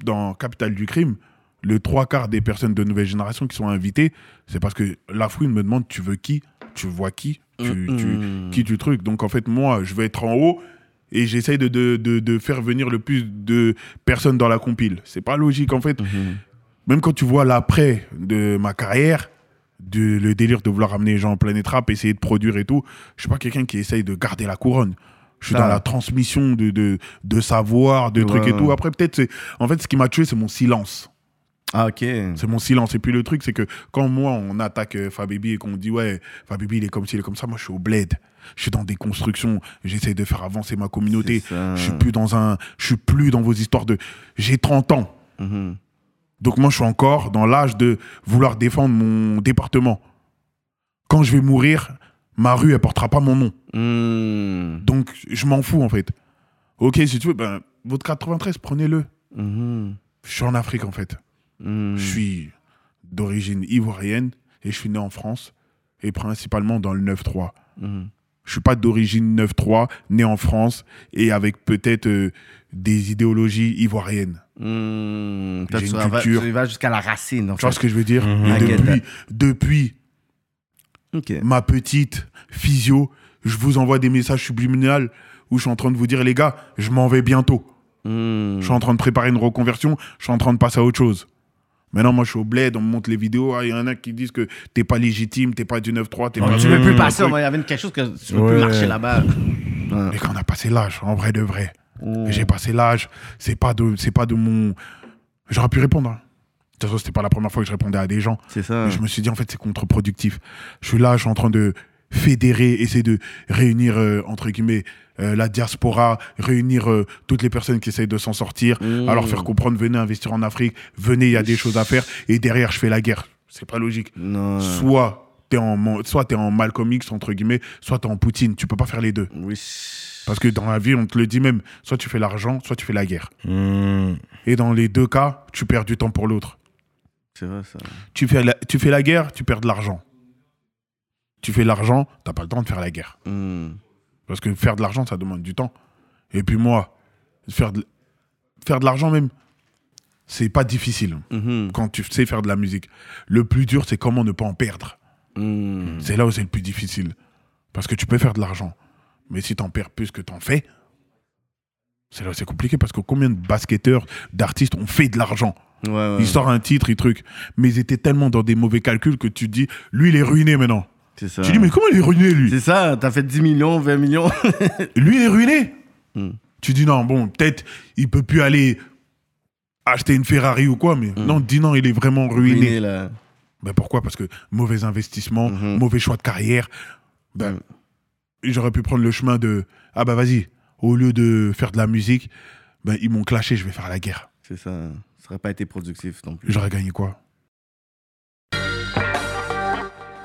dans Capital du Crime, le trois quarts des personnes de nouvelle génération qui sont invitées, c'est parce que la fouine me demande tu veux qui? Tu vois qui? Tu, Mhm. tu- Qui tu truc? Donc en fait, moi, je vais être en haut et j'essaye de, de, de, de faire venir le plus de personnes dans la compile. C'est pas logique en fait. Mhm. Même quand tu vois l'après de ma carrière, de, le délire de vouloir amener les gens en planète rap, essayer de produire et tout, je suis pas quelqu'un qui essaye de garder la couronne. Je suis dans la transmission de, de, de savoir, de Ouais, trucs et tout. Après, peut-être. En fait, ce qui m'a tué, c'est mon silence. Ah, ok. C'est mon silence. Et puis, le truc, c'est que quand moi, on attaque euh, Fabibi et qu'on dit, ouais, Fabibi, il est comme ci, il est comme ça, moi, je suis au bled. Je suis dans des constructions. J'essaie de faire avancer ma communauté. Je suis plus dans un. Je suis plus dans vos histoires de. J'ai 30 ans. Mhm. Donc moi, je suis encore dans l'âge de vouloir défendre mon département. Quand je vais mourir, ma rue, elle portera pas mon nom. Hmm. Donc, je m'en fous, en fait. Ok, si tu veux, ben, votre 93, prenez-le. Mhm. Je suis en Afrique, en fait. Hmm. Je suis d'origine ivoirienne et je suis né en France et principalement dans le 9-3. Mhm. Je suis pas d'origine 9-3, né en France et avec peut-être euh, des idéologies ivoiriennes. Toi, J'ai tu, une vas, culture. tu vas jusqu'à la racine. En Tu vois ce que je veux dire? Mhm. Depuis, ma petite physio, je vous envoie des messages subliminaux où je suis en train de vous dire, les gars, je m'en vais bientôt. Hmm. Je suis en train de préparer une reconversion, je suis en train de passer à autre chose. Maintenant, moi, je suis au bled, on me montre les vidéos. ah, Il y en a qui disent que t'es pas légitime, t'es pas du 9-3, t'es pas. Tu veux plus passer, il y avait quelque chose que tu veux Ouais. plus marcher là-bas. Mais quand on a passé l'âge, en vrai de vrai. Et J'ai passé l'âge, c'est pas de, c'est pas de mon. J'aurais pu répondre. hein. De toute façon, c'était pas la première fois que je répondais à des gens. C'est ça. Mais je me suis dit, en fait, c'est contre-productif. Je suis là, je suis en train de fédérer, essayer de réunir, euh, entre guillemets, euh, la diaspora, réunir euh, toutes les personnes qui essayent de s'en sortir, Mmh. alors faire comprendre, venez investir en Afrique, venez, il y a des choses à faire, et derrière, je fais la guerre. C'est pas logique. Non. Soit t'es en, soit t'es en Malcolm X, entre guillemets, soit t'es en Poutine. Tu peux pas faire les deux. Oui. Parce que dans la vie, on te le dit même, soit tu fais l'argent, soit tu fais la guerre. Hmm. Et dans les deux cas, tu perds du temps pour l'autre. C'est vrai, ça. Tu fais, la, tu fais la guerre, tu perds de l'argent. Tu fais l'argent, t'as pas le temps de faire la guerre. Hmm. Parce que faire de l'argent, ça demande du temps. Et puis moi, faire de, faire de l'argent même, c'est pas difficile Mhm. quand tu sais faire de la musique. Le plus dur, c'est comment ne pas en perdre. Hmm. C'est là où c'est le plus difficile. Parce que tu peux faire de l'argent. Mais si t'en perds plus que t'en fais, c'est là où c'est compliqué. Parce que combien de basketteurs, d'artistes ont fait de l'argent? Ouais, ouais. Il sort un titre, il truc. Mais ils étaient tellement dans des mauvais calculs que tu te dis, lui, il est ruiné maintenant. C'est ça. Tu dis, mais comment il est ruiné, lui C'est ça, t'as fait 10 millions, 20 millions. Lui, il est ruiné. Hmm. Tu dis, non, bon, peut-être, il peut plus aller acheter une Ferrari ou quoi, mais non, dis non, il est vraiment ruiné. Ruiné, là. Ben pourquoi? Parce que mauvais investissement, Mhm. mauvais choix de carrière. Ben, j'aurais pu prendre le chemin de, ah bah vas-y, au lieu de faire de la musique, ben ils m'ont clashé, je vais faire la guerre. C'est ça. Ça aurait pas été productif non plus. J'aurais gagné quoi?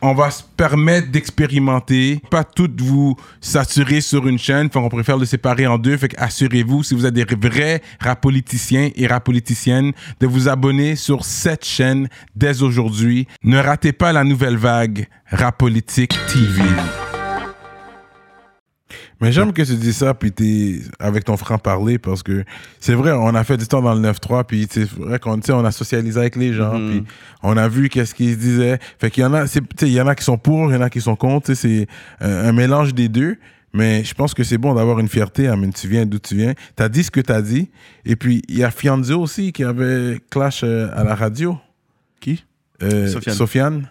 On va se permettre d'expérimenter, pas toutes vous saturer sur une chaîne, fait qu'on préfère le séparer en deux, fait assurez-vous si vous êtes des vrais rapoliticiens et rapoliticiennes de vous abonner sur cette chaîne dès aujourd'hui. Ne ratez pas la nouvelle vague Rapolitique TV. Mais j'aime que tu dis ça, puis t'es avec ton franc-parler, parce que c'est vrai, on a fait du temps dans le 9-3, puis c'est vrai qu'on tu on a socialisé avec les gens, Mhm. puis on a vu qu'est-ce qu'ils se disaient. Fait qu'il y en a, tu il y en a qui sont pour, il y en a qui sont contre, tu c'est euh, un mélange des deux. Mais je pense que c'est bon d'avoir une fierté, Amine. Tu viens d'où tu viens. T'as dit ce que t'as dit. Et puis, il y a Fianzo aussi qui avait clash euh, à la radio. Qui? Euh, Sofiane. Sofiane.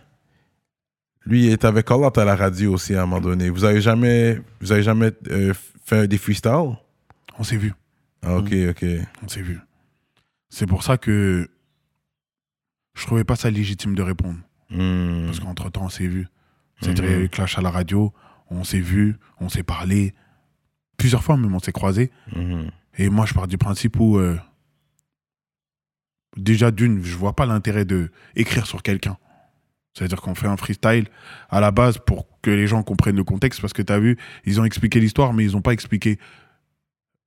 Lui est avec Out à la radio aussi à un moment donné. Vous avez jamais, vous avez jamais euh, fait des freestyles? On s'est vu, Ah, ok, ok. on s'est vu. C'est pour ça que je trouvais pas ça légitime de répondre. Hmm. Parce qu'entre temps, on s'est vu. C'est-à-dire, il y a eu clash à la radio, on s'est vu, on s'est parlé. Plusieurs fois même, on s'est croisés. Mhm. Et moi, je pars du principe où, euh, déjà d'une, je vois pas l'intérêt de écrire sur quelqu'un. C'est-à-dire qu'on fait un freestyle à la base pour que les gens comprennent le contexte, parce que tu as vu, ils ont expliqué l'histoire, mais ils n'ont pas expliqué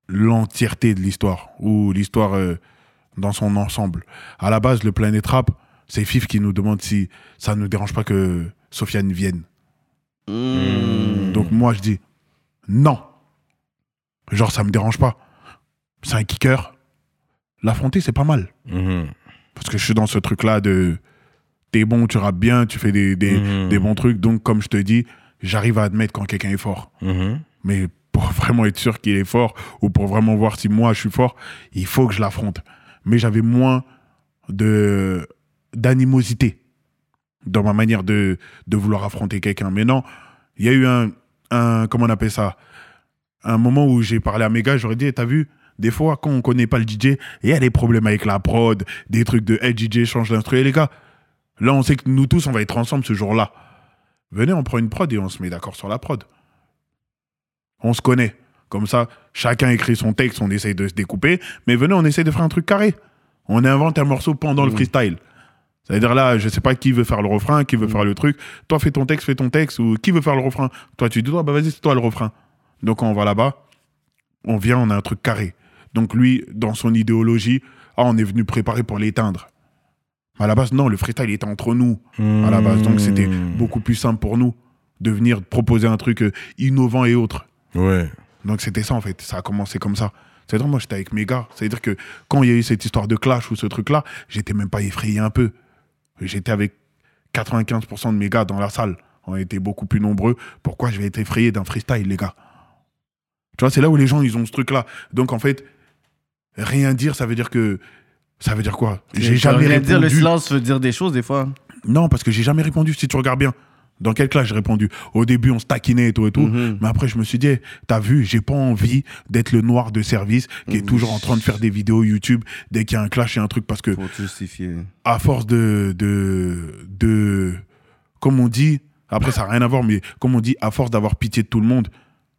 l'entièreté de l'histoire, ou l'histoire euh, dans son ensemble. À la base, le Planet Rap, c'est Fif qui nous demande si ça ne nous dérange pas que Sofiane vienne. Hmm. Donc moi, je dis non. Genre, ça me dérange pas. C'est un kicker. L'affronter, c'est pas mal. Mhm. Parce que je suis dans ce truc-là de t'es bon, tu rappes bien, tu fais des, des, Mhm. des bons trucs. Donc, comme je te dis, j'arrive à admettre quand quelqu'un est fort. Mhm. Mais pour vraiment être sûr qu'il est fort, ou pour vraiment voir si moi je suis fort, il faut que je l'affronte. Mais j'avais moins de d'animosité dans ma manière de, de vouloir affronter quelqu'un. Mais non, il y a eu un, un, comment on appelle ça, un moment où j'ai parlé à mes gars, j'aurais dit, Eh, t'as vu, Des fois, quand on connaît pas le DJ, il y a des problèmes avec la prod, des trucs de hey, DJ change d'instru. Les gars, là, on sait que nous tous, on va être ensemble ce jour-là. Venez, on prend une prod et on se met d'accord sur la prod. On se connaît. Comme ça, chacun écrit son texte, on essaye de se découper. Mais venez, on essaye de faire un truc carré. On invente un morceau pendant le freestyle. C'est-à-dire là, je sais pas qui veut faire le refrain, qui veut faire le truc. Toi, fais ton texte, fais ton texte. Ou qui veut faire le refrain? Toi, tu dis, toi, bah vas-y, c'est toi le refrain. Donc, quand on va là-bas, on vient, on a un truc carré. Donc, lui, dans son idéologie, ah, on est venu préparer pour l'éteindre. À la base, non, le freestyle était entre nous. À la base, donc c'était beaucoup plus simple pour nous de venir proposer un truc euh, innovant et autre. Ouais. Donc c'était ça en fait, ça a commencé comme ça. C'est-à-dire moi j'étais avec mes gars, c'est-à-dire que quand il y a eu cette histoire de clash ou ce truc-là, j'étais même pas effrayé un peu. J'étais avec 95% de mes gars dans la salle, on était beaucoup plus nombreux. Pourquoi je vais être effrayé d'un freestyle les gars? Tu vois, c'est là où les gens ils ont ce truc-là. Donc en fait, rien dire, ça veut dire que ça veut dire quoi? J'ai jamais Rien dire, le répondu. silence veut dire des choses des fois. Non, parce que j'ai jamais répondu, si tu regardes bien. Dans quelle classe j'ai répondu? Au début, on se taquinait et tout et tout. Mhm. Mais après, je me suis dit, hey, t'as vu, j'ai pas envie d'être le noir de service qui est toujours en train de faire des vidéos YouTube dès qu'il y a un clash et un truc. Parce que, te justifier. à force de. de, de comme on dit, après, ça n'a rien à voir, mais comme on dit, à force d'avoir pitié de tout le monde,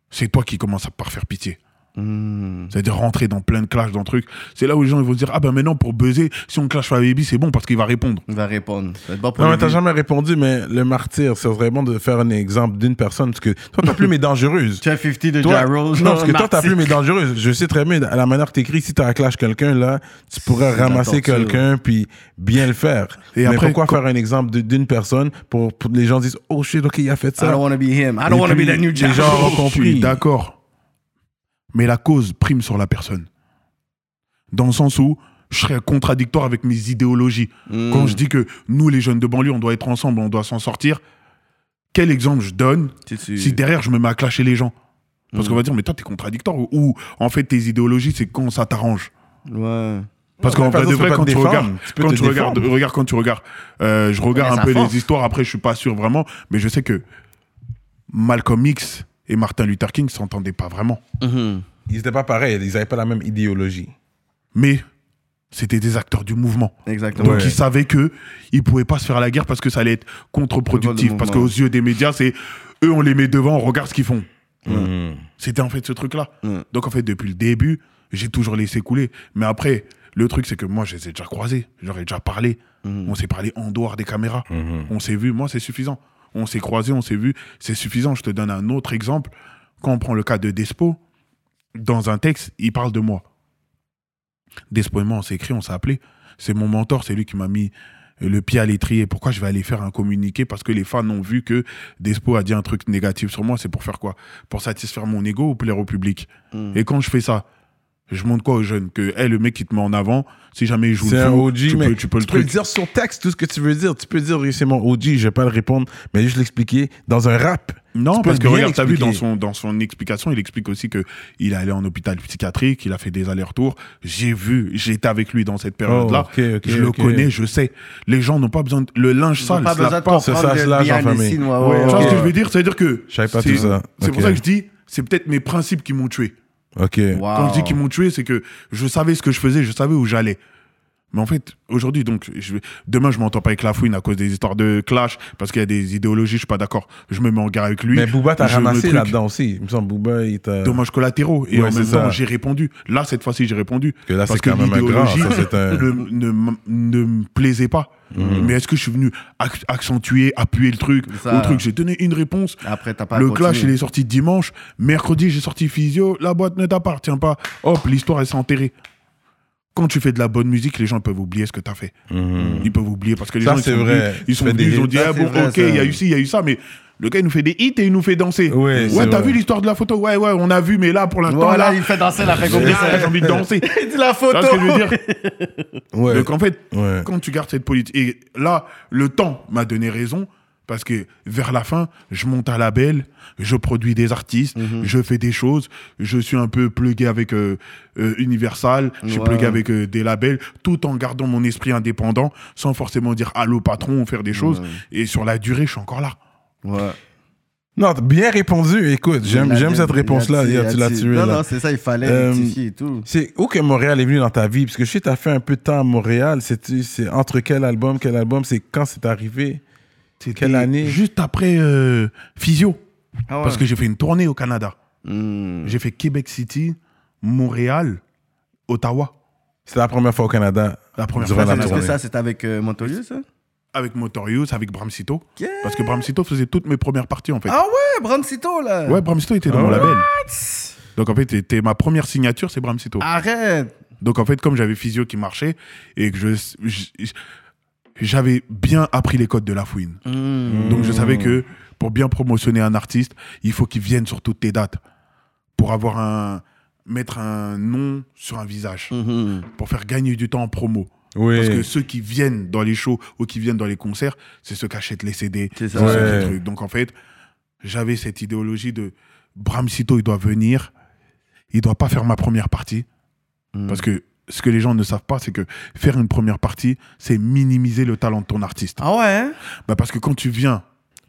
c'est toi qui commences à par faire pitié. Hmm. C'est-à-dire rentrer dans plein de clashs, dans trucs. C'est là où les gens ils vont se dire, ah ben maintenant, pour buzzer, si on clash Baby, c'est bon parce qu'il va répondre. Il va répondre. Ça va être bon pour Non, mais t'as jamais répondu, mais le martyr, c'est vraiment de faire un exemple d'une personne, parce que toi, ta plume est dangereuse. Tu as 50 de Toi, Gyro. non, parce que toi, ta plume est dangereuse. Je sais très bien, à la manière que t'écris, si t'as clash quelqu'un, là, tu pourrais de ramasser quelqu'un puis bien le faire. Et mais après, pourquoi quand- faire un exemple de- d'une personne pour, pour que les gens disent, oh shit, ok, il a fait I ça. don't want to be him. I Et don't want to be puis, the new les gens ont compris. d'accord. Mais la cause prime sur la personne. Dans le sens où je serais contradictoire avec mes idéologies. Hmm. Quand je dis que nous, les jeunes de banlieue, on doit être ensemble, on doit s'en sortir, quel exemple je donne si derrière je me mets à clasher les gens? Parce qu'on va dire, mais toi, t'es contradictoire. Ou, ou, en fait, tes idéologies, c'est quand ça t'arrange. Ouais. Parce qu'en vrai de vrai, quand tu regardes, quand tu regardes, regarde quand tu regardes, euh, je regarde un peu force. les histoires. Après, je suis pas sûr vraiment, mais je sais que Malcolm X et Martin Luther King s'entendaient pas vraiment. Mhm. Ils étaient pas pareils, ils avaient pas la même idéologie. Mais c'était des acteurs du mouvement. Exactement. Donc Ouais. ils savaient que ils pouvaient pas se faire la guerre parce que ça allait être contre-productif. Parce qu'aux yeux des médias, c'est eux, on les met devant, on regarde ce qu'ils font. C'était en fait ce truc-là. Donc en fait, depuis le début, j'ai toujours laissé couler. Mais après, le truc, c'est que moi, je les ai déjà croisés. J'aurais déjà parlé. Mhm. On s'est parlé en dehors des caméras. Mhm. On s'est vu. Moi, c'est suffisant. On s'est croisés, on s'est vu. C'est suffisant. Je te donne un autre exemple. Quand on prend le cas de Despo, dans un texte, il parle de moi. Despo et moi, on s'est écrit, on s'est appelé. C'est mon mentor, c'est lui qui m'a mis le pied à l'étrier. Pourquoi je vais aller faire un communiqué Parce que les fans ont vu que Despo a dit un truc négatif sur moi? C'est pour faire quoi? Pour satisfaire mon ego ou plaire au public? Mhm. Et quand je fais ça, je montre quoi aux jeunes Que hey, le mec qui te met en avant, si jamais il joue C'est le OG, tu mais peux, tu peux le le truc. dire sur texte, tout ce que tu veux dire. Tu peux dire, oui, c'est mon OG, je vais pas le répondre, mais juste l'expliquer dans un rap. Non, Tu peux parce que regarde, t'as vu dans son, dans son explication, il explique aussi que il est allé en hôpital psychiatrique, il a fait des allers-retours. J'ai vu, j'étais avec lui dans cette période-là. Oh, je le connais, je sais. Les gens n'ont pas besoin de... Le linge sale, pas besoin pas. c'est ça, le slash en famille. Tu vois ce que je veux dire? Que... C'est- tout ça. C'est Ok. pour ça que je dis, c'est peut-être mes principes qui m'ont tué. Ok. Wow. Quand je dis qu'ils m'ont tué, c'est que je savais ce que je faisais, je savais où j'allais. Mais en fait, aujourd'hui, donc, je vais- demain, je m'entends pas avec la fouine à cause des histoires de clash, parce qu'il y a des idéologies, je suis pas d'accord. Je me mets en guerre avec lui. Mais Booba t'a ramassé là-dedans aussi. Il me semble Booba, il t'a. dommages collatéraux. Et Ouais, en même ça. temps, j'ai répondu. Là, cette fois-ci, j'ai répondu. que là, c'est parce que quand même un grand. l'idéologie un. ne, ne, ne me plaisait pas. Mhm. Mais est-ce que je suis venu ac- accentuer, appuyer le truc Ça. au truc? J'ai donné une réponse. Après, t'as pas le continuer. clash, il est sorti dimanche. Mercredi, j'ai sorti physio. La boîte ne t'appartient pas. Hop, l'histoire, elle s'est enterrée. Quand tu fais de la bonne musique, les gens peuvent oublier ce que tu as fait. Mhm. Ils peuvent oublier parce que les Ça, gens ils sont vrai. venus, ils Tu sont fais venus, des ils ont dit Ça, ah, bon, vrai, ok, il y a eu ci, il y a eu ça, mais le gars il nous fait des hits et il nous fait danser. Ouais, ouais, t'as vu l'histoire de la photo? Ouais, ouais, on a vu, mais là pour l'instant, Voilà, là, il fait danser la fait j'ai envie de danser. La photo. ce que je veux dire? Ouais. Donc en fait, Ouais. quand tu gardes cette politique, et là, le temps m'a donné raison, parce que vers la fin, je monte un label, je produis des artistes, Mhm. je fais des choses, je suis un peu plugué avec euh, euh, Universal, je suis Ouais. plugué avec euh, des labels, tout en gardant mon esprit indépendant, sans forcément dire allô patron ou faire des choses. Ouais. Et sur la durée, je suis encore là. Ouais. Non, t'as bien répondu. Écoute, j'aime cette réponse-là. Tu l'as tué. Non, là. non, c'est ça, il fallait Euh, rectifier et tout. C'est où que Montréal est venu dans ta vie? Parce que je sais t'as fait un peu de temps à Montréal. C'est c'est entre quel album, quel album? C'est quand c'est arrivé? C'était Quelle année? Juste après euh, Physio. Ah ouais. Parce que j'ai fait une tournée au Canada. Hmm. J'ai fait Québec City, Montréal, Ottawa. C'était la première fois au Canada. La première fois, la Est-ce que ça, c'est avec euh, Montolieu, ça? Avec Motorius, avec Bramsito. Yeah. Parce que Bramsito faisait toutes mes premières parties en fait. Ah ouais, Brancito, là Ouais, Bramsito était dans mon label. Donc en fait, c'était ma première signature, c'est Bramsito. Arrête Donc en fait, comme j'avais Physio qui marchait et que je, je- j'avais bien appris les codes de la fouine. Hmm. Donc je savais que pour bien promotionner un artiste, il faut qu'il vienne sur toutes tes dates. Pour avoir un mettre un nom sur un visage. Mhm. Pour faire gagner du temps en promo. Oui. Parce que ceux qui viennent dans les shows ou qui viennent dans les concerts, c'est ceux qui achètent les CD. C'est ça. Ouais. Donc en fait, j'avais cette idéologie de Bram Sito, il doit venir, il doit pas faire ma première partie. Hmm. Parce que ce que les gens ne savent pas, c'est que faire une première partie, c'est minimiser le talent de ton artiste. Ah ouais hein? Bah parce que quand tu viens,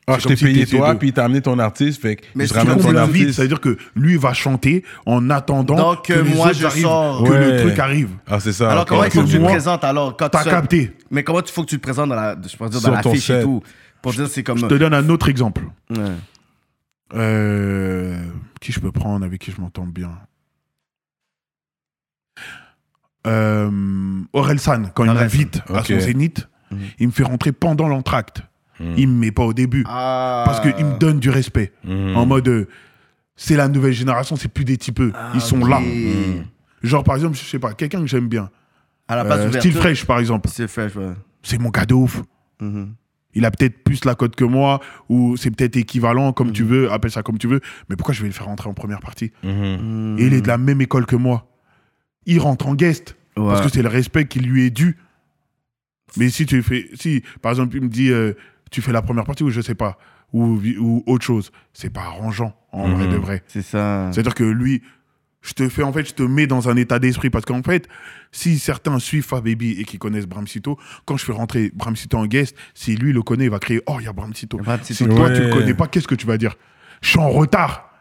Ah, je t'ai si payé toi, de- puis t'as amené ton artiste. Fait que Mais je ramène tu ton on artiste. invite, c'est-à-dire que lui va chanter en attendant Donc, que les moi, je arrivent, sors. que Ouais. le truc arrive. Ah, c'est ça. Alors, ok. comment il faut que tu te présentes alors quand T'as tu capté. Mais comment il faut que tu te présentes dans la, je dire, dans la fiche et tout? Pour dire, c'est comme. Je te donne un autre exemple. Ouais. Euh, qui je peux prendre avec qui je m'entends bien? Euh, Aurel San, quand il m'invite à Ok. son zénith, Mhm. il me fait rentrer pendant l'entracte. Hmm. Il me met pas au début. Ah. Parce qu'il me donne du respect. Hmm. En mode, euh, c'est la nouvelle génération, c'est plus des typeux. Ah, Ils sont là. Genre, par exemple, je sais pas, quelqu'un que j'aime bien. À la place Euh. Style Fresh, par exemple. C'est fresh, ouais. C'est mon gars de ouf. Mhm. Il a peut-être plus la cote que moi, ou c'est peut-être équivalent, comme Mhm. tu veux, appelle ça comme tu veux. Mais pourquoi je vais le faire rentrer en première partie? Mhm. Et il est de la même école que moi. Il rentre en guest, Ouais. parce que c'est le respect qui lui est dû. Mais si tu fais, si par exemple il me dit, euh, tu fais la première partie ou je sais pas, ou, ou autre chose, c'est pas arrangeant en Mhm. vrai de vrai. C'est ça. C'est-à-dire que lui, je te fais en fait, je te mets dans un état d'esprit parce qu'en fait, si certains suivent Fababy et qui connaissent Bramsito, quand je fais rentrer Bramsito en guest, si lui le connaît, il va crier Oh, il y a Bramsito. Bramsito. Si toi tu le connais pas, qu'est-ce que tu vas dire? Je suis en retard.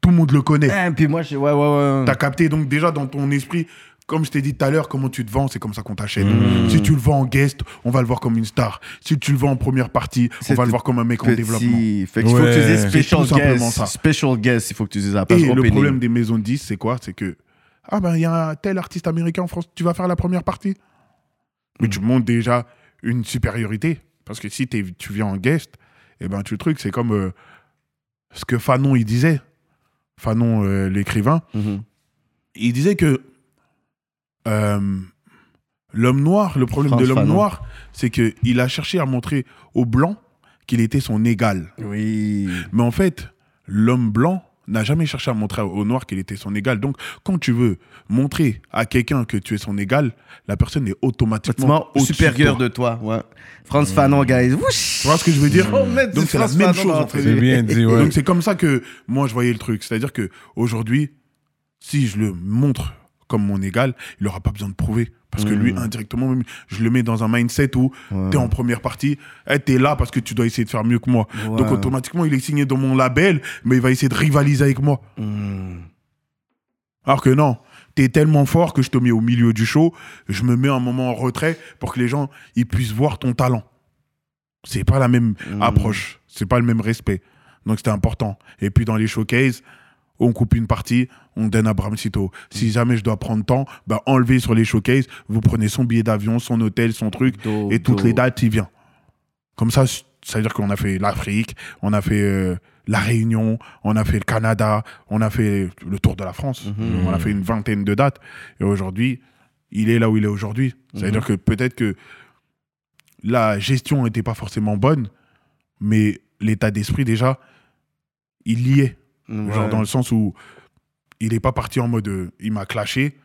Tout le monde le connaît. Et puis moi, je... ouais, ouais, ouais. T'as capté donc déjà dans ton esprit, comme je t'ai dit tout à l'heure, comment tu te vends, c'est comme ça qu'on t'achète. Mmh. Si tu le vends en guest, on va le voir comme une star. Si tu le vends en première partie, on va le voir comme un mec en développement. Fait qu'il faut que tu dises special guest. ça. Special guest, il faut que tu dises à la Et le problème des maisons de 10, c'est quoi? C'est que, ah ben, il y a un tel artiste américain en France, tu vas faire la première partie. Mais tu montes déjà une supériorité. Parce que si t'es- tu viens en guest, et ben, tu le truc, c'est comme euh, ce que Fanon, il disait. Fanon, euh, l'écrivain, Mhm. il disait que euh, l'homme noir, le problème France de l'homme noir, c'est qu'il a cherché à montrer aux blancs qu'il était son égal. Oui. Mais en fait, l'homme blanc n'a jamais cherché à montrer au noir qu'il était son égal. Donc, quand tu veux montrer à quelqu'un que tu es son égal, la personne est automatiquement Pratiquement au-dessus supérieur toi. de toi. Ouais. France Fanon, guys. Wouch. Tu vois ce que je veux dire? Oh, Donc, c'est la même Fanon chose, en fait. C'est bien dit, ouais. Donc, c'est comme ça que moi, je voyais le truc. C'est-à-dire que aujourd'hui, si je le montre comme mon égal, il n'aura pas besoin de prouver. Parce que lui, indirectement, même, je le mets dans un mindset où Ouais. tu es en première partie, tu es là parce que tu dois essayer de faire mieux que moi. Ouais. Donc, automatiquement, il est signé dans mon label, mais il va essayer de rivaliser avec moi. Mhm. Alors que non, t'es tellement fort que je te mets au milieu du show, je me mets un moment en retrait pour que les gens ils puissent voir ton talent. C'est pas la même Mm. approche, c'est pas le même respect. Donc c'était important. Et puis dans les showcases, on coupe une partie, on donne à Bramsito. Mm. Si jamais je dois prendre temps, bah enlevez sur les showcases, vous prenez son billet d'avion, son hôtel, son truc, Do- et toutes do. les dates, il vient. Comme ça, ça veut dire qu'on a fait l'Afrique, on a fait euh, la Réunion, on a fait le Canada, on a fait le tour de la France. Mhm. On a fait une vingtaine de dates. Et aujourd'hui, il est là où il est aujourd'hui. Ça veut dire que peut-être que la gestion n'était pas forcément bonne, mais l'état d'esprit, déjà, il y est. Ouais. Genre dans le sens où il n'est pas parti en mode euh, il m'a clashé.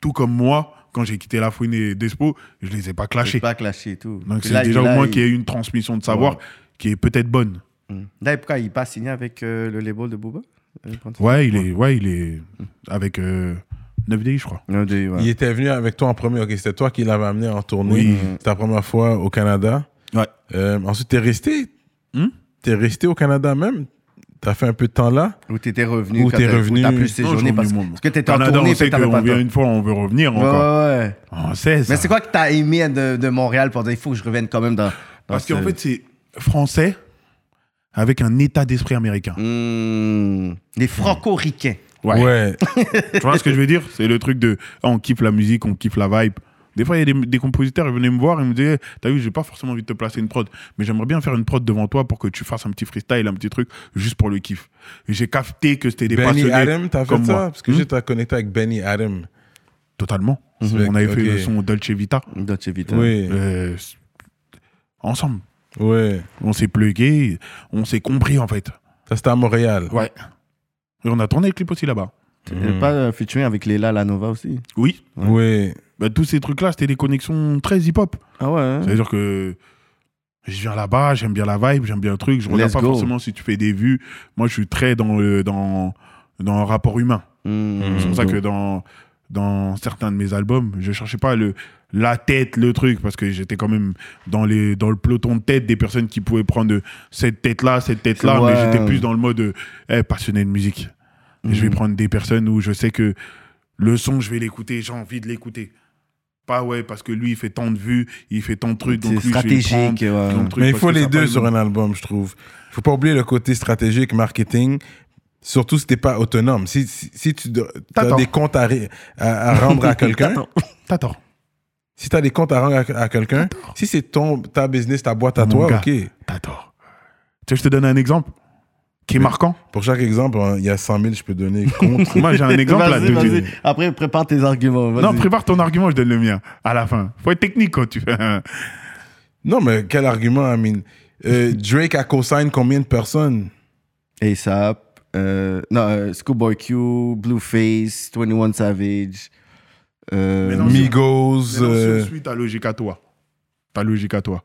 Tout comme moi, quand j'ai quitté la fouine et Despo, je les ai pas clashés. pas clashé et tout. Donc c'est déjà au moins il- qu'il y ait une transmission de savoir Ouais. qui est peut-être bonne. Mhm. Là, pourquoi il n'est pas signé avec euh, le label de Booba Euh, Ouais, il est, ouais, il est avec euh, 9DI, je crois. Non, des- ouais. Il était venu avec toi en premier. Ok, c'était toi qui l'avais amené en tournée. Oui. C'était ta première fois au Canada. Ouais. Euh, ensuite, t'es resté? Hmm? t'es resté au Canada même? T'as fait un peu de temps là? Où t'étais revenu. Où quand t'es revenu. T'as plus séjourné parce, parce que t'étais en tournée, on fait t'avais pas vient une fois, on veut revenir encore. ouais, ouais. On sait ça. Mais c'est quoi que t'as aimé de, de Montréal pour dire il faut que je revienne quand même dans. dans Parce ce- qu'en fait, c'est français avec un état d'esprit américain. Hmm, les franco-ricains. Ouais. tu vois ce que je veux dire? C'est le truc de on kiffe la musique, on kiffe la vibe. Des fois, il y a des, des compositeurs, ils venaient me voir et me disaient T'as vu, j'ai pas forcément envie de te placer une prod, mais j'aimerais bien faire une prod devant toi pour que tu fasses un petit freestyle, un petit truc, juste pour le kiff. J'ai capté que c'était des Benny passionnés Adam, t'as fait comme ça? moi. Parce que Hmm? j'étais connecté avec Benny Adam. Totalement. Mhm. On avait fait le son Dolce Vita Dolce Vita. Oui, euh, ensemble. ouais. On s'est plugué, on s'est compris en fait. Ça, c'était à Montréal. Ouais. Et on a tourné le clip aussi là-bas. T'étais pas featuring avec Léla Lanova aussi? Oui. Oui. Bah, tous ces trucs-là, c'était des connexions très hip-hop. Ah ouais. hein? C'est-à-dire que je viens là-bas, j'aime bien la vibe, j'aime bien le truc. Je regarde Let's pas go. forcément si tu fais des vues. Moi, je suis très dans le, dans, dans le rapport humain. Hmm. C'est pour ça que dans, dans certains de mes albums, je cherchais pas le, la tête, le truc, parce que j'étais quand même dans, les, dans le peloton de tête des personnes qui pouvaient prendre cette tête-là, cette tête-là, Ouais. mais j'étais plus dans le mode eh, passionné de musique. Je vais Mhm. prendre des personnes où je sais que le son, je vais l'écouter, j'ai envie de l'écouter. Pas ouais, parce que lui, il fait tant de vues, il fait tant de trucs, donc lui, je stratégique. prendre, ouais. de trucs, Mais il faut les deux sur un album, je trouve. Il faut pas oublier le côté stratégique, marketing, surtout si t'es pas autonome. Si, si, si tu as T'attends. des comptes à, à, à rendre à quelqu'un, Attends. T'as tort. si tu as des comptes à rendre à, à quelqu'un, si c'est ton ta business, ta boîte à Mon toi, gars. ok. T'as tort. Tu veux que je te donne un exemple? Qui est marquant? Pour chaque exemple, hein, il y a 100 000, je peux donner contre. Moi, j'ai un exemple de- vas-y. Après, prépare tes arguments. Non, prépare ton argument, je donne le mien à la fin. Faut être technique quand tu fais. non, mais quel argument, I mean. Euh, Drake a co-sign combien de personnes? ASAP, euh, non, euh, Schoolboy Q, Blueface, 21 Savage. euh, Mais non, Migos. Mais non, euh, suis ta logique à toi. Ta logique à toi.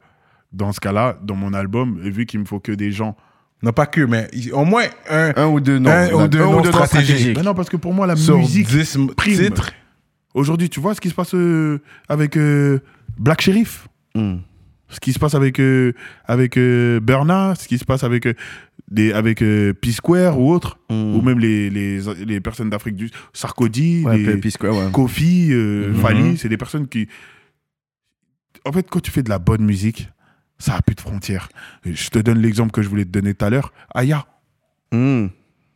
Dans ce cas-là, dans mon album, vu qu'il me faut que des gens. Non, pas que, mais au moins un, un ou deux noms. Un ou deux noms stratégiques. Mais non, parce que pour moi, la sur musique 10 prime. titres. Aujourd'hui, tu vois ce qui se passe euh, avec euh, Black Sheriff? Hmm. ce qui se passe avec euh, avec euh, Burna, ce qui se passe avec euh, des avec euh, P-Square ou autres, Mm. ou même les, les, les personnes d'Afrique du Sarkozy, Ouais, les. Kofi, euh, Mhm. Fali, c'est des personnes qui en fait quand tu fais de la bonne musique, ça a plus de frontières. Je te donne l'exemple que je voulais te donner tout à l'heure, Aya. Hmm.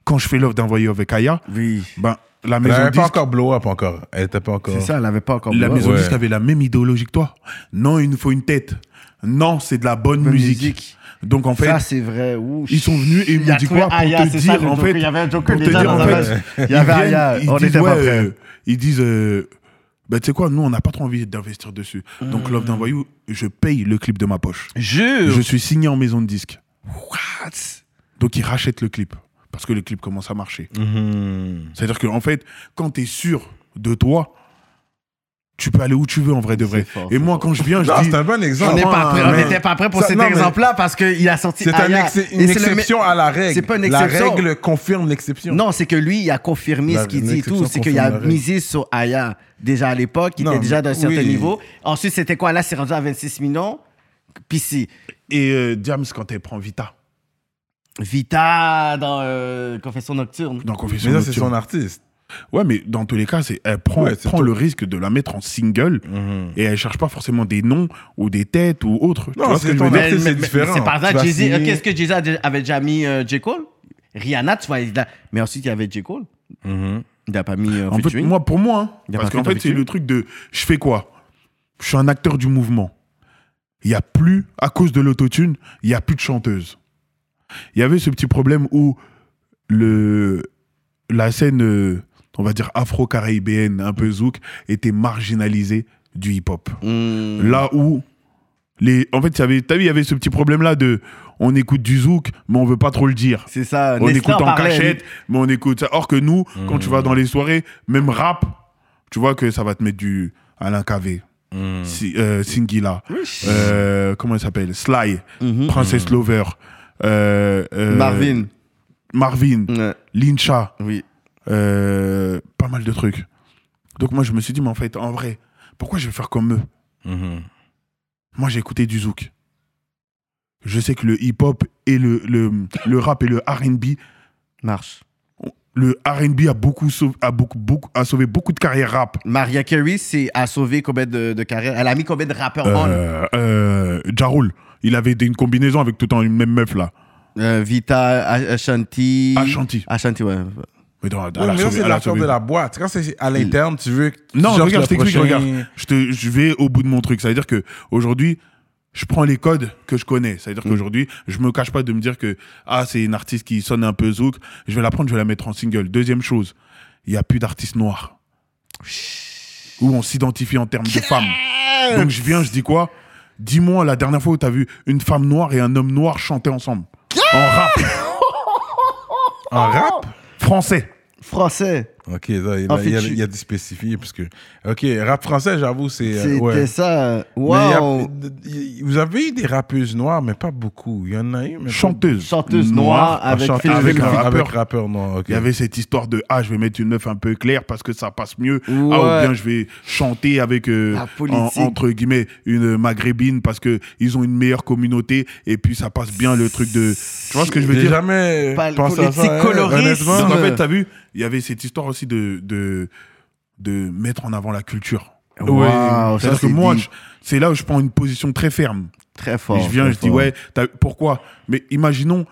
Quand je fais l'offre d'envoyer avec Aya, Oui. ben la Elle maison n'avait pas encore blow up encore. Elle était pas encore. C'est ça, elle n'avait pas encore la blow up. maison Ouais. disque avait la même idéologie que toi. Non, il nous faut une tête. Non, c'est de la bonne Bonne musique. Donc en fait, Ça, c'est vrai. Ouh, Ils sont venus et ils Il m'ont a dit quoi pour Aya, te ça, dire en fait Il y avait un Joker pour te déjà dire en dans la- fait Il y avait Aya, ils on disent n'était pas ouais, prêts. ils disent bah tu sais quoi nous on n'a pas trop envie d'investir dessus Hmm. donc Love d'un voyou je paye le clip de ma poche Jure. je suis signé en maison de disque donc ils rachètent le clip parce que le clip commence à marcher Mhm. c'est à dire que en fait quand tu es sûr de toi tu peux aller où tu veux en vrai de vrai fort, et moi quand je viens je Non, dis c'est un bon On exemple. on mais- n'était pas prêt pour Ça- cet exemple-là parce qu'il a sorti C'est un ex- une le exception à la règle. C'est pas une La exception. règle confirme l'exception. Non, c'est que lui, il a confirmé La- ce qu'il dit et tout. C'est qu'il a la misé sur Aya déjà à l'époque. Il Non, était déjà d'un oui. certain niveau. Ensuite, c'était quoi? Là, c'est rendu à 26 millions. Puis c'est et euh, Diams quand elle prend Vita Vita dans euh, Confession Nocturne. dans Confession Mais ça, c'est son artiste. Ouais, mais dans tous les cas, c'est elle prend, Ouais, elle c'est prend le risque de la mettre en single Mhm. et elle cherche pas forcément des noms ou des têtes ou autres. Tu Non, ce c'est c'est différent. c'est par Tu exemple vas Jay-Z. signer- Ok, Est-ce que Jay-Z avait déjà mis euh, J. Cole? Rihanna, tu vois. il a- Mais ensuite, il y avait J. Cole. Mhm. Il n'a pas mis euh, En fait, moi, pour moi, hein, parce qu'en fait c'est le truc de je fais quoi? Je suis un acteur du mouvement. Il y a plus, à cause de l'autotune, il y a plus de chanteuse. Il y avait ce petit problème où le, la scène, euh, on va dire afro-caribéenne, un peu zouk, était marginalisée du hip-hop. Hmm. Là où les, en fait, il y avait, t'as vu, il y avait ce petit problème-là de, on écoute du zouk, mais on veut pas trop le dire. C'est ça. On écoute en parlait, cachette, mais on écoute ça. Or que nous, quand tu vas dans les soirées, même rap, tu vois que ça va te mettre du Alain Cavé. Si- euh, Singila, euh, comment il s'appelle Sly, Mhm. Princess Lover, euh, Marvin. Marvin, Lincha, oui. Euh, pas mal de trucs. Donc moi, je me suis dit, mais en fait, en vrai, pourquoi je vais faire comme eux? Mhm. Moi, j'ai écouté du zouk. je sais que le hip-hop et le, le, le rap et le R&B, Marche. le R&B a beaucoup sauvé, a beaucoup, beaucoup, a sauvé beaucoup de carrières rap. Maria Carey c'est, a sauvé combien de, de carrières? Elle a mis combien de rappeurs on Euh, euh, Ja Rule, il avait une combinaison avec tout le temps une même meuf là. Euh, Vita, Ashanti. Ashanti. Ashanti, ouais. Mais, là, sauvé- c'est l'affaire de la boîte. Quand c'est à l'interne, tu veux. tu Non, regarde, je t'explique, prochain- regarde. Je, te, je vais au bout de mon truc. Ça veut dire que aujourd'hui, je prends les codes que je connais. Ça veut dire qu'aujourd'hui, je me cache pas de me dire que ah, c'est une artiste qui sonne un peu zouk. Je vais la prendre, je vais la mettre en single. Deuxième chose, il y a plus d'artistes noirs où on s'identifie en termes de femmes. Donc je viens, je dis quoi? Dis-moi la dernière fois où tu as vu une femme noire et un homme noir chanter ensemble en rap En rap? Français. Français. Ok, là, il, En y a, il y a des spécifiés. Parce que, ok, rap français, j'avoue, c'est. euh, C'était ouais. ça. A- Wow. vous avez eu des rappeuses noires, mais pas beaucoup. Il y en a eu, mais pas Chanteuse. Chanteuse noire avec chanteuse Phil avec rappeur. avec rappeur noir. ok. Il y avait cette histoire de ah je vais mettre une meuf un peu claire parce que ça passe mieux Ouais. ah ou bien je vais chanter avec euh, en- entre guillemets une maghrébine parce que ils ont une meilleure communauté et puis ça passe bien le truc de tu vois ce que je veux dire? jamais Pas le pensé à ça. politique hein, coloriste. honnêtement. donc en fait t'as vu il y avait cette histoire aussi de de de mettre en avant la culture Wow, ça, c'est-à-dire que c'est moi là où je prends une position très ferme Très fort. Et je viens, je dis, ouais, pourquoi? Mais imaginons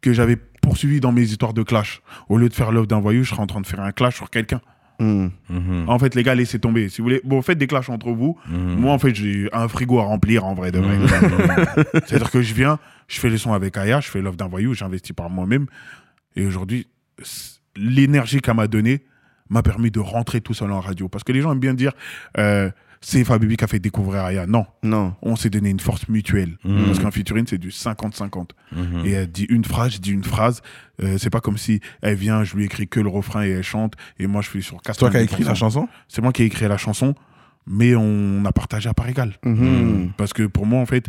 que j'avais poursuivi dans mes histoires de clash. Au lieu de faire l'œuvre d'un voyou, je serais en train de faire un clash sur quelqu'un. Hmm. Mhm, En fait, les gars, laissez tomber. Si vous voulez, bon, faites des clashs entre vous. mhm. Moi, en fait, j'ai un frigo à remplir en vrai de vrai. C'est-à-dire que je viens, je fais les sons avec Aya, je fais l'œuvre d'un voyou, j'investis par moi-même. Et aujourd'hui, l'énergie qu'elle m'a donnée m'a permis de rentrer tout seul en radio. Parce que les gens aiment bien dire, euh, c'est Fabibi qui a fait découvrir Aya. Non, Non. on s'est donné une force mutuelle. Mhm. Parce qu'un featuring, c'est du 50-50. Mhm. Et elle dit une phrase, je dis une phrase. Euh, c'est pas comme si elle vient, je lui écris que le refrain et elle chante. Et moi, je suis sur 80 C'est toi qui as écrit la chanson C'est moi qui ai écrit la chanson, mais on a partagé à part égale. Mhm. Parce que pour moi, en fait,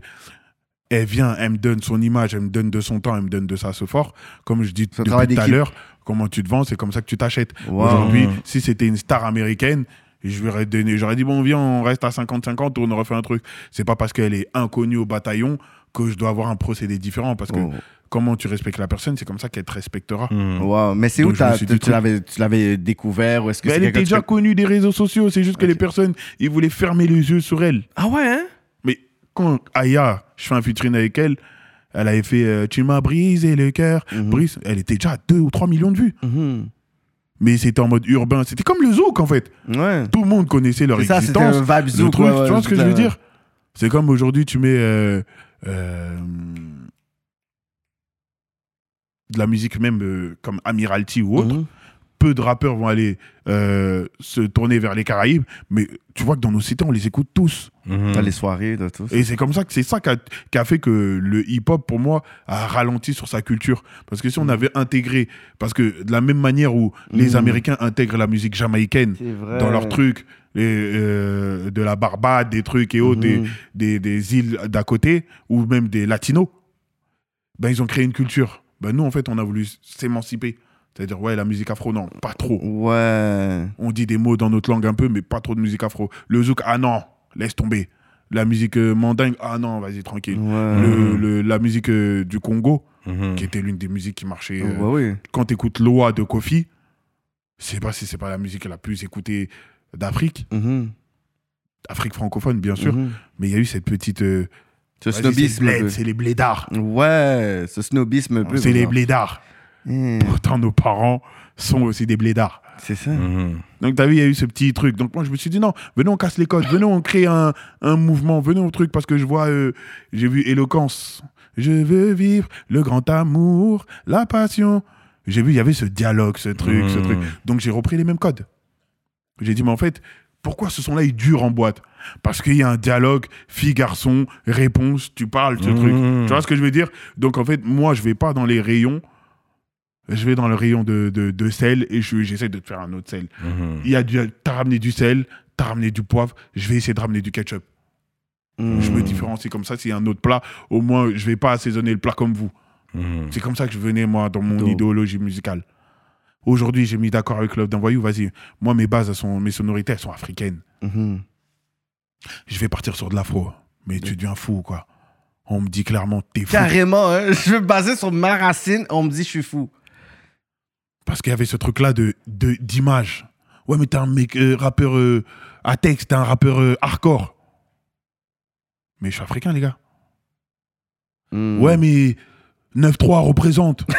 elle vient, elle me donne son image, elle me donne de son temps, elle me donne de sa ce fort. Comme je dis depuis tout à l'heure, comment tu te vends, c'est comme ça que tu t'achètes. Wow. Aujourd'hui, si c'était une star américaine, je lui aurais donné, j'aurais dit, bon, viens, on reste à 50-50, on aurait fait un truc. C'est pas parce qu'elle est inconnue au bataillon que je dois avoir un procédé différent. Parce que Oh. comment tu respectes la personne, c'est comme ça qu'elle te respectera. Mhm. Wow. Mais c'est où tu, dit, tu l'avais, tu l'avais découvert ou est-ce que elle était déjà connue des réseaux sociaux, c'est juste que les personnes, ils voulaient fermer les yeux sur elle. Ah ouais, hein? Mais quand Aya, je fais un featuring avec elle, elle avait fait euh, Tu m'as brisé le cœur. Mhm. Brise, elle était déjà à 2 ou 3 millions de vues. Mhm. Mais c'était en mode urbain. C'était comme le zouk, en fait. Ouais. Tout le monde connaissait leur ça, c'était existence. un vibe zouk. truc, ouais, ouais, tu vois ce que je veux dire? C'est comme aujourd'hui, tu mets euh, euh, de la musique même comme Amiralty ou autre. Mhm. Peu de rappeurs vont aller euh, se tourner vers les Caraïbes, mais tu vois que dans nos cités, on les écoute tous. Mhm. Dans les soirées, de tout. Et c'est comme ça que c'est ça qui a, qui a fait que le hip-hop, pour moi, a ralenti sur sa culture. Parce que si on avait intégré, parce que de la même manière où les Mhm. Américains intègrent la musique jamaïcaine dans leurs trucs, les, euh, de la Barbade, des trucs et autres, des, Mhm. des, des îles d'à côté, ou même des latinos, ben ils ont créé une culture. Ben nous, en fait, on a voulu s'émanciper. C'est-à-dire, ouais, la musique afro, non, pas trop. Ouais. On dit des mots dans notre langue un peu, mais pas trop de musique afro. Le zouk, ah non, laisse tomber. La musique euh, mandingue, ah non, vas-y, tranquille. Ouais. Le- le- la musique euh, du Congo, Mhm. qui était l'une des musiques qui marchait. euh, Ouais, oui. Quand tu écoutes Loa de Kofi, je sais pas si c'est pas la musique la plus écoutée d'Afrique, Mhm. Afrique francophone bien sûr, Mhm. mais il y a eu cette petite. euh, Ce c'est snobisme. c'est les blédards. Ouais, ce snobisme. C'est les blédards. Hmm, Pourtant, nos parents sont aussi des blédards. C'est ça. Mhm. Donc, t'as vu, il y a eu ce petit truc. Donc, moi, je me suis dit, non, venez, on casse les codes. Venez, on crée un, un mouvement. Venez au truc. Parce que je vois, euh, j'ai vu Éloquence. Je veux vivre le grand amour, la passion. J'ai vu, il y avait ce dialogue, ce truc, ce Mhm. truc. Donc, j'ai repris les mêmes codes. J'ai dit, mais en fait, pourquoi ce son-là, il dure en boîte? Parce qu'il y a un dialogue, fille-garçon, réponse, tu parles, ce Mhm. truc. Tu vois ce que je veux dire? Donc, en fait, moi, je vais pas dans les rayons. Je vais dans le rayon de, de, de sel et je- j'essaie de te faire un autre sel. Mhm. Il y a du, t'as ramené du sel, t'as ramené du poivre, je vais essayer de ramener du ketchup. Hmm. Je me différencie comme ça. S'il y a un autre plat, au moins, je vais pas assaisonner le plat comme vous. Mhm. C'est comme ça que je venais, moi, dans mon idéologie musicale. Aujourd'hui, j'ai mis d'accord avec Love d'un voyou. Vas-y, moi, mes bases, elles sont, mes sonorités, elles sont africaines. Mhm. Je vais partir sur de l'afro. Mais tu deviens fou, quoi. on me dit clairement, t'es fou. Carrément, hein. je veux me baser sur ma racine, on me dit je suis fou. Parce qu'il y avait ce truc-là de, de, d'image. Ouais, mais t'es un mec, euh, rappeur euh, à texte, t'es un rappeur euh, hardcore. Mais je suis africain, les gars. Hmm. Ouais, mais 9-3 représente.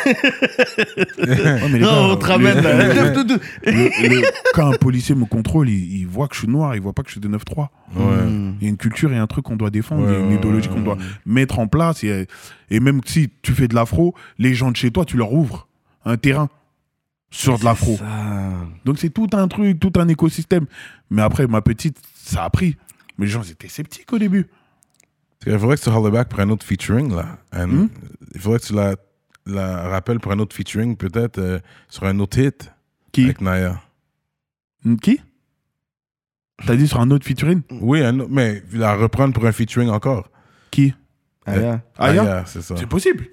Ouais, mais les Non, gars, on te ramène là. le- quand un policier me contrôle, il, il voit que je suis noir, il voit pas que je suis de 9-3. Ouais. Il y a une culture et un truc qu'on doit défendre, il y a une idéologie qu'on doit mettre en place. Et, et même si tu fais de l'afro, les gens de chez toi, tu leur ouvres un terrain sur de l'afro. Donc c'est tout un truc, tout un écosystème. Mais après, ma petite, ça a pris. Mais les gens étaient sceptiques au début. Il faudrait que tu le back pour un autre featuring, là. Hmm? Il faudrait que tu la, la rappelles pour un autre featuring, peut-être euh, sur un autre hit Qui? avec Naya. Hmm, Qui? T'as dit sur un autre featuring? Oui, un autre- mais la reprendre pour un featuring encore. Qui? Yeah. Aya? Aya, c'est ça. C'est possible.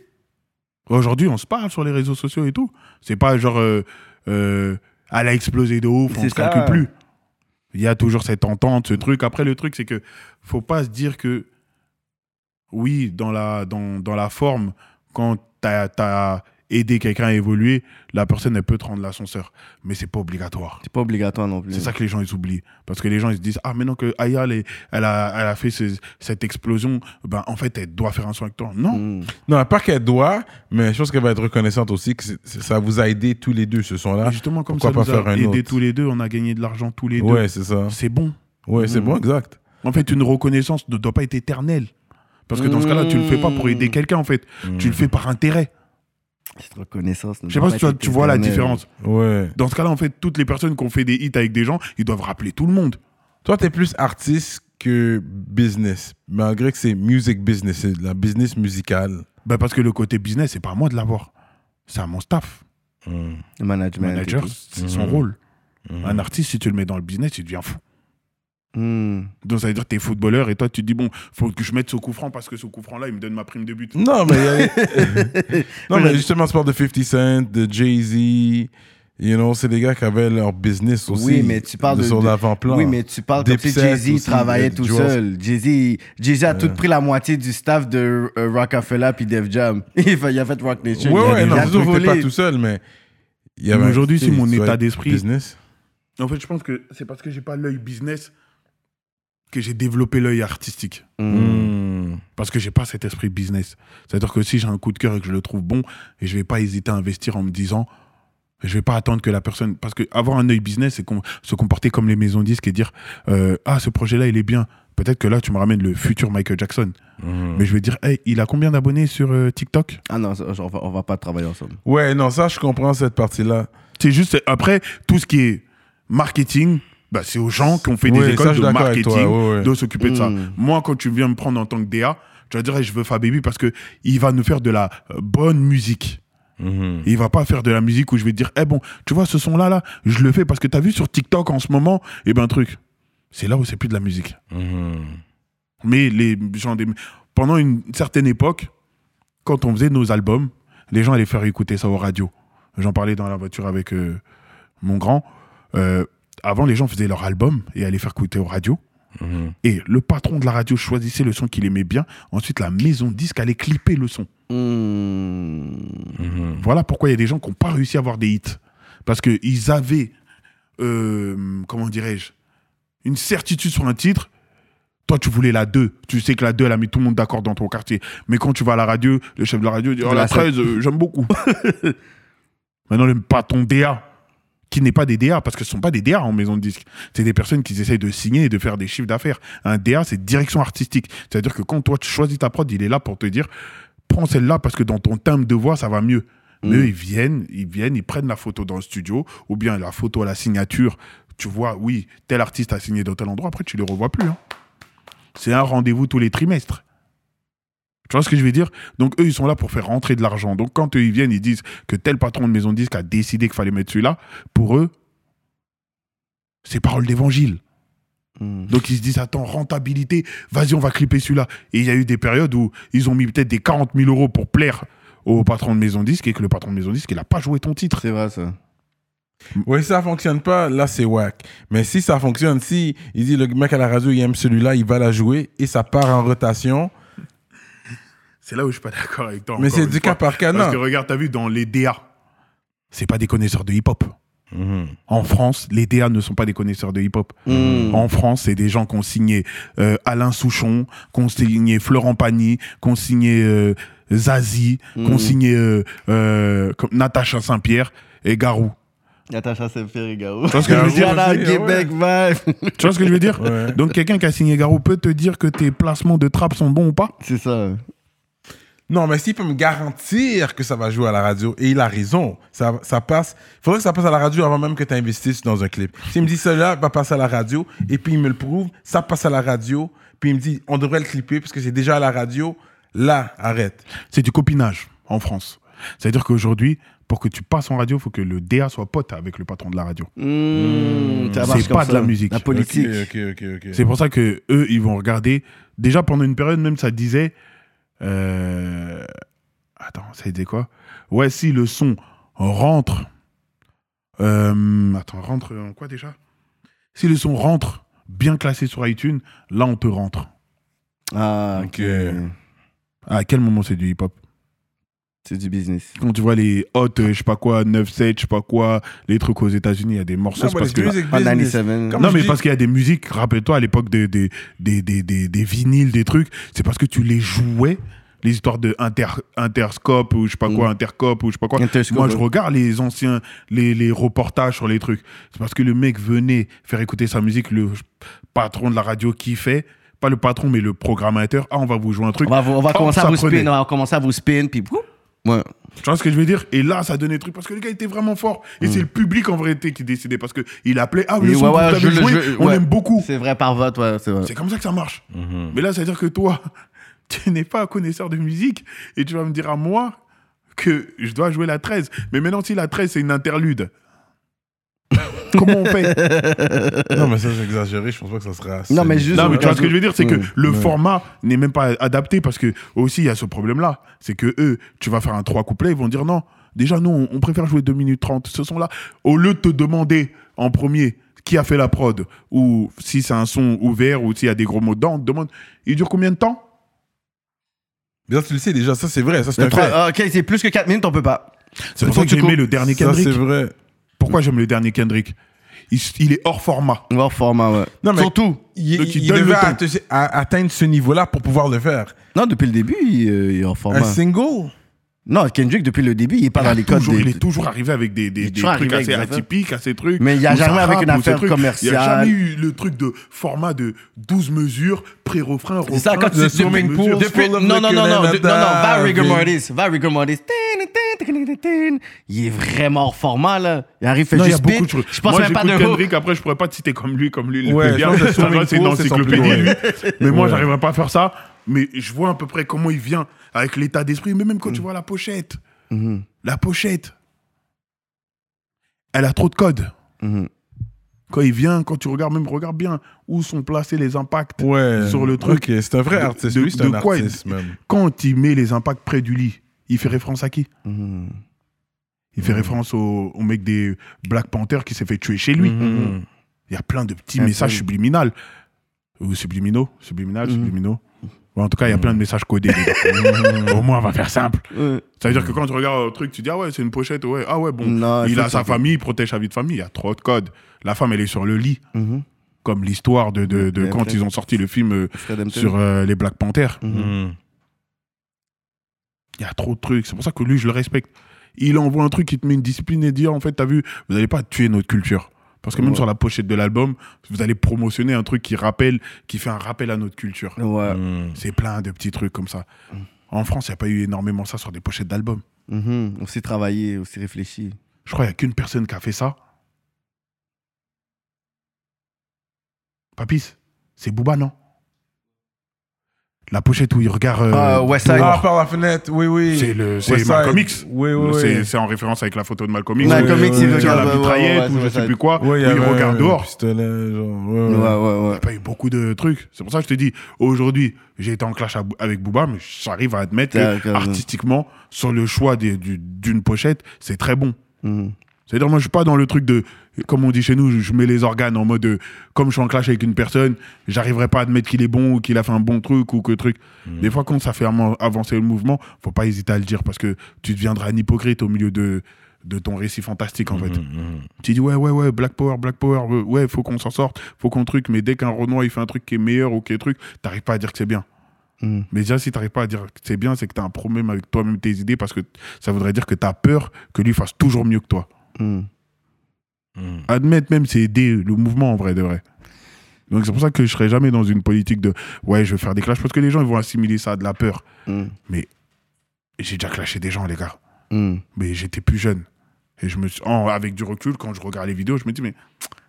Aujourd'hui, on se parle sur les réseaux sociaux et tout. C'est pas genre, euh, euh, elle a explosé de ouf, on se calcule plus. Il y a toujours cette entente, ce truc. Après, le truc, c'est que faut pas se dire que, oui, dans la, dans, dans la forme, quand t'as as aidé quelqu'un à évoluer, la personne, elle peut te rendre l'ascenseur. Mais c'est pas obligatoire. C'est pas obligatoire non plus. C'est ça que les gens ils oublient. Parce que les gens ils se disent Ah, maintenant que Aya, elle, a, elle a fait ce- cette explosion, ben, en fait, elle doit faire un son avec toi. Non. Hmm. Non, pas qu'elle doit, mais je pense qu'elle va être reconnaissante aussi que ça vous a aidé tous les deux, ce son-là. Mais justement, comme pourquoi ça pas nous a faire un aidé autre? tous les deux, on a gagné de l'argent tous les deux. Ouais, c'est ça. C'est bon. Ouais, c'est Mhm. bon, exact. En fait, une reconnaissance ne doit pas être éternelle. Parce que dans ce cas-là, tu le fais pas pour aider quelqu'un, en fait. Tu le fais par intérêt. Cette reconnaissance. ne Je sais pas si tu, vois- être tu vois la différence. Ouais. Dans ce cas-là, en fait, toutes les personnes qui ont fait des hits avec des gens, ils doivent rappeler tout le monde. Toi, t'es plus artiste que business, malgré que c'est music business, c'est la business musicale. Ben, parce que le côté business, c'est pas à moi de l'avoir. C'est à mon staff. Hmm. Le management. Manager, c'est son Mhm. rôle. Mhm. Un artiste, si tu le mets dans le business, il devient fou. Hmm. Donc ça veut dire que t'es footballeur et toi tu te dis bon, faut que je mette ce coup franc parce que ce coup franc là il me donne ma prime de but. Non, mais, il non, mais justement, tu parles de 50 Cent, de Jay-Z. You know, c'est des gars qui avaient leur business aussi. Oui, mais tu parles de, sur de- l'avant-plan. Oui, mais tu parles comme si Jay-Z aussi, travaillait euh, tout seul. Jay-Z, Jay-Z a tout pris la moitié du staff de euh, Rockefeller puis Def Jam. il a il a fait Rock Nation. Il ouais, il non, que t'es pas tout seul, mais. il aujourd'hui, c'est mon état d'esprit. Business. En fait, je pense que c'est parce que j'ai pas l'œil business que j'ai développé l'œil artistique. Hmm. Hmm. Parce que j'ai pas cet esprit business. C'est-à-dire que si j'ai un coup de cœur et que je le trouve bon, et je vais pas hésiter à investir en me disant, je vais pas attendre que la personne. Parce que avoir un œil business, c'est com- se comporter comme les maisons disques et dire, euh, ah, ce projet-là, il est bien. Peut-être que là, tu me ramènes le futur Michael Jackson. Hmm. Mais je vais dire, hey, il a combien d'abonnés sur euh, TikTok? Ah non, ça, on, va, on va pas travailler ensemble. Ouais, non, ça, je comprends cette partie-là. C'est juste, après, tout ce qui est marketing, bah, c'est aux gens qui ont fait des écoles de marketing toi, ouais, ouais. de s'occuper de ça. Mm. Moi, quand tu viens me prendre en tant que DA, tu vas dire, hey, je veux Fababy parce que il va nous faire de la euh, bonne musique. Et il va pas faire de la musique où je vais dire, eh bon, tu vois, ce son-là, là, je le fais parce que tu as vu sur TikTok en ce moment, et ben, truc. C'est là où c'est plus de la musique. Mhm. Mais les gens des... pendant une certaine époque, quand on faisait nos albums, les gens allaient faire écouter ça aux radios. J'en parlais dans la voiture avec euh, mon grand. Euh, avant, les gens faisaient leur album et allaient faire écouter aux radios. Mhm. Et le patron de la radio choisissait le son qu'il aimait bien. Ensuite, la maison disque allait clipper le son. Hmm. Mhm. Voilà pourquoi il y a des gens qui n'ont pas réussi à avoir des hits. Parce qu'ils avaient, euh, comment dirais-je, une certitude sur un titre. Toi, tu voulais la 2. Tu sais que la 2, elle a mis tout le monde d'accord dans ton quartier. Mais quand tu vas à la radio, le chef de la radio dit Oh, la la 13, euh, j'aime beaucoup. Maintenant, le patron DA, qui n'est pas des DA, parce que ce ne sont pas des DA en maison de disque. C'est des personnes qui essayent de signer et de faire des chiffres d'affaires. Un DA, c'est direction artistique. C'est-à-dire que quand toi, tu choisis ta prod, il est là pour te dire prends celle-là parce que dans ton timbre de voix, ça va mieux. Mais eux, ils viennent, ils viennent, ils prennent la photo dans le studio, ou bien la photo à la signature. Tu vois, oui, tel artiste a signé dans tel endroit, après, tu les revois plus. hein. C'est un rendez-vous tous les trimestres. Tu vois ce que je veux dire? Donc, eux, ils sont là pour faire rentrer de l'argent. Donc, quand eux, ils viennent, ils disent que tel patron de maison de disque a décidé qu'il fallait mettre celui-là, pour eux, c'est parole d'évangile. Hmm. Donc ils se disent, attends, rentabilité, vas-y, on va clipper celui-là. Et il y a eu des périodes où ils ont mis peut-être des 40 000 euros pour plaire au patron de maison disque et que le patron de maison disque, il n'a pas joué ton titre. C'est vrai, ça. Ouais, si ça fonctionne pas, là, c'est whack. Mais si ça fonctionne, si il dit le mec à la radio, il aime celui-là, il va la jouer et ça part en rotation, C'est là où je suis pas d'accord avec toi. Mais c'est du fois. cas par cas, Parce que regarde, t'as vu, dans les DA, c'est pas des connaisseurs de hip-hop. Mhm. En France, les DA ne sont pas des connaisseurs de hip-hop. Mm. En France, c'est des gens qui ont signé euh, Alain Souchon, qui ont signé Florent Pagny, qui ont signé euh, Zazie, qui ont Mm. signé euh, euh, Natacha Saint-Pierre et Garou. Attache à Saint-Pierre et Garou. Tu vois ce que je veux dire Québec, vibe. Tu vois ce que je veux dire Ouais. Donc quelqu'un qui a signé Garou peut te dire que tes placements de trap sont bons ou pas? C'est ça. Non, mais s'il peut me garantir que ça va jouer à la radio, et il a raison, ça, ça passe. Il faudrait que ça passe à la radio avant même que tu investisses dans un clip. S'il me dit cela va passer à la radio, et puis il me le prouve, ça passe à la radio, puis il me dit on devrait le clipper parce que c'est déjà à la radio, là, arrête. C'est du copinage en France. C'est-à-dire qu'aujourd'hui, pour que tu passes en radio, il faut que le DA soit pote avec le patron de la radio. Mm, ça C'est pas de la musique. La politique. C'est pour ça que eux, ils vont regarder. Déjà pendant une période, même ça disait. Euh, Attends, ça disait quoi? Ouais, si le son rentre. euh, Attends, rentre en quoi déjà? Si le son rentre bien classé sur iTunes, là on te rentre. Ah, ok. Ok. À quel moment c'est du hip-hop? C'est du business. Quand tu vois les hot, je sais pas quoi, 9-7, je sais pas quoi, les trucs aux États-Unis, il y a des morceaux. Non, parce que music En business. 97. Comme non, mais dis- parce qu'il y a des musiques, rappelle-toi, à l'époque des, des, des, des, des, des vinyles, des trucs, c'est parce que tu les jouais, les histoires de inter, Interscope ou je sais pas quoi, Mm. Intercope ou je sais pas quoi. Interscope, Moi, je regarde les anciens, les, les reportages sur les trucs. C'est parce que le mec venait faire écouter sa musique, le patron de la radio kiffait, pas le patron, mais le programmateur. Ah, on va vous jouer un truc. On va, vous- on va commencer à vous prenait. spin, on va commencer à vous spin, puis whoop. Ouais. Tu vois ce que je veux dire? Et là, ça donnait des trucs parce que le gars était vraiment fort. Et c'est le public en vérité qui décidait parce que il appelait Ah, le Mm. Son ouais, que ouais, je joué, je- on ouais. aime beaucoup. C'est vrai par vote, ouais, c'est vrai. C'est comme ça que ça marche. Mhm. Mais là, ça veut dire que toi, tu n'es pas un connaisseur de musique et tu vas me dire à moi que je dois jouer la 13. Mais maintenant, si la 13, c'est une interlude, comment on fait Non, mais ça, c'est exagéré. Je pense pas que ça sera. Non, mais juste- Non, mais tu vois ce que je veux dire, c'est que Mm. le format n'est même pas adapté parce que aussi, il y a ce problème-là. C'est que eux, tu vas faire un 3 couplets, ils vont dire non. Déjà, nous, on- préfère jouer 2 minutes 30. Ce son-là, au lieu de te demander en premier qui a fait la prod, ou si c'est un son ouvert, ou s'il y a des gros mots dedans, on te demande, il dure combien de temps? Bien, tu le sais déjà, ça, c'est vrai. Ça, c'est Le un trois- fait. ah, ok, c'est plus que 4 minutes, on peut pas. C'est pour ça que j'ai aimé le dernier Ça, Kendrick. c'est vrai. Pourquoi j'aime le dernier Kendrick? Il, il est hors format. Hors format, ouais. Non, mais- Surtout. Il, Donc, il il donne le devait atte- atteindre ce niveau-là pour pouvoir le faire. Non, depuis le début, il, euh, il est hors format. Un single? Non, Kendrick, depuis le début, il est pas Il, dans a les codes toujours, des... il est toujours arrivé avec des, des, des trucs assez atypiques, assez trucs. Mais il y a jamais avec une affaire truc. Il n'y a commerciale. jamais eu le truc de format de 12 mesures, pré-refrain, refrain. C'est ça, quand tu swimming pool. Depuis, non, non, non, non, non, non, va and rigor a mortis, va rigor mortis. Il est vraiment hors format, là. Il arrive, fait Non, il y a juste beaucoup de beat. Je pense moi, même pas de. Kendrick, après, je pourrais pas te citer comme lui, comme lui, Ouais, c'est une encyclopédie, lui. Mais moi, Ouais. j'arriverai pas à faire ça. Mais je vois à peu près comment il vient avec l'état d'esprit. Mais même quand tu vois la pochette, Mhm, la pochette, elle a trop de codes. mhm. Quand il vient, quand tu regardes, même regarde bien où sont placés les impacts Ouais. sur le truc. Ok, c'est un vrai artiste. de- Lui, de un quoi il- artiste, même. Quand il met les impacts près du lit, il fait référence à qui? Mhm. Il fait référence au, au mec des Black Panther qui s'est fait tuer chez lui. Il y a plein de petits messages subliminaux. Ou subliminaux Subliminal, subliminaux En tout cas, il y a plein de messages codés. Au moins, on va faire simple. Ça veut dire que quand tu regardes le truc, tu dis Ah ouais, c'est une pochette. Ouais. Ah ouais, bon. Non, il a sa famille, il protège sa vie de famille. Il y a trop de codes. La femme, elle est sur le lit. Mhm. Comme l'histoire de, de, de Ouais, quand après. ils ont sorti le film euh, sur euh, les Black Panthers. Mhm. Mhm. Il y a trop de trucs. C'est pour ça que lui, je le respecte. Il envoie un truc qui te met une discipline et dit en fait, t'as vu, vous n'allez pas tuer notre culture. Parce que même Ouais. sur la pochette de l'album, vous allez promotionner un truc qui rappelle, qui fait un rappel à notre culture. Ouais. Mhm. C'est plein de petits trucs comme ça. En France, il n'y a pas eu énormément ça sur des pochettes d'albums. Mhm. Aussi travaillé, aussi réfléchi. Je crois qu'il n'y a qu'une personne qui a fait ça. Papis, c'est Booba, non? La pochette où il regarde. euh, Ah, West Side. dehors. Ah, par la fenêtre, oui, oui. C'est le- c'est Malcolm. X. Oui, oui, C'est oui. c'est en référence avec la photo de Malcolm X. Malcolm Ouais, X, il regarde. la mitraillette ou je sais plus quoi. Où il y regarde dehors. pistolet, genre. ouais, Ouais, ouais. ouais, Il n'y ouais. a pas eu beaucoup de trucs. C'est pour ça que je te dis, aujourd'hui, j'ai été en clash avec Booba, mais j'arrive à admettre que artistiquement, sur le choix des- du- d'une pochette, c'est très bon. Mhm. C'est-à-dire, moi, je suis pas dans le truc de, comme on dit chez nous, je- mets les organes en mode, euh, comme je suis en clash avec une personne, j'arriverai pas à admettre qu'il est bon ou qu'il a fait un bon truc ou que truc. Des fois, quand ça fait avancer le mouvement, faut pas hésiter à le dire parce que tu deviendras un hypocrite au milieu de, de ton récit fantastique, en fait. Tu dis, ouais, ouais, ouais, Black Power, Black Power, euh, ouais, faut qu'on s'en sorte, faut qu'on truc, mais dès qu'un Renoir, il fait un truc qui est meilleur ou qui est truc, t'arrives pas à dire que c'est bien. Mm. Mais déjà, si t'arrives pas à dire que c'est bien, c'est que t'as un problème avec toi-même, tes idées, parce que ça voudrait dire que t'as peur que lui fasse toujours mieux que toi. Mm. Admettre même, c'est aider le mouvement en vrai de vrai. Donc c'est pour ça que je serais jamais dans une politique de ouais, je vais faire des clashs, parce que les gens ils vont assimiler ça à de la peur. Mm. J'ai déjà clashé des gens, les gars. Mm. Mais j'étais plus jeune. Et je me suis, en- avec du recul, quand je regarde les vidéos, je me dis, mais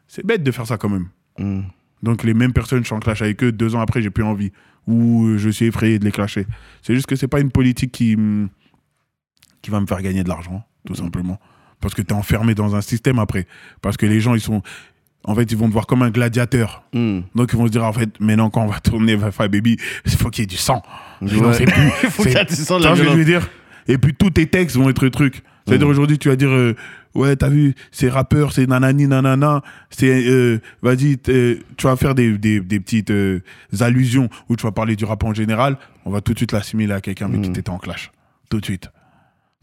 c'est bête de faire ça quand même. Mm. Donc les mêmes personnes, je suis en clash avec eux, deux ans après, j'ai plus envie. Ou euh, je suis effrayé de les clasher. C'est juste que c'est pas une politique qui, qui va me faire gagner de l'argent, tout simplement. Parce que tu es enfermé dans un système après. Parce que les gens, ils sont. En fait, ils vont te voir comme un gladiateur. Mm. Donc ils vont se dire, en fait, maintenant, quand on va tourner Fire Baby, il faut qu'il y ait du sang. Sinon, Ouais. c'est plus. Il faut qu'il y ait du sang, que je veux dire? Et puis tous tes textes vont être trucs. C'est-à-dire Mm. aujourd'hui, tu vas dire, euh, ouais, t'as vu, c'est rappeur, c'est nanani, nanana, c'est, euh, vas-y, t'es- tu vas faire des, des, des petites euh, allusions où tu vas parler du rap en général, on va tout de suite l'assimiler à quelqu'un avec qui Mm. t'étais en clash. Tout de suite.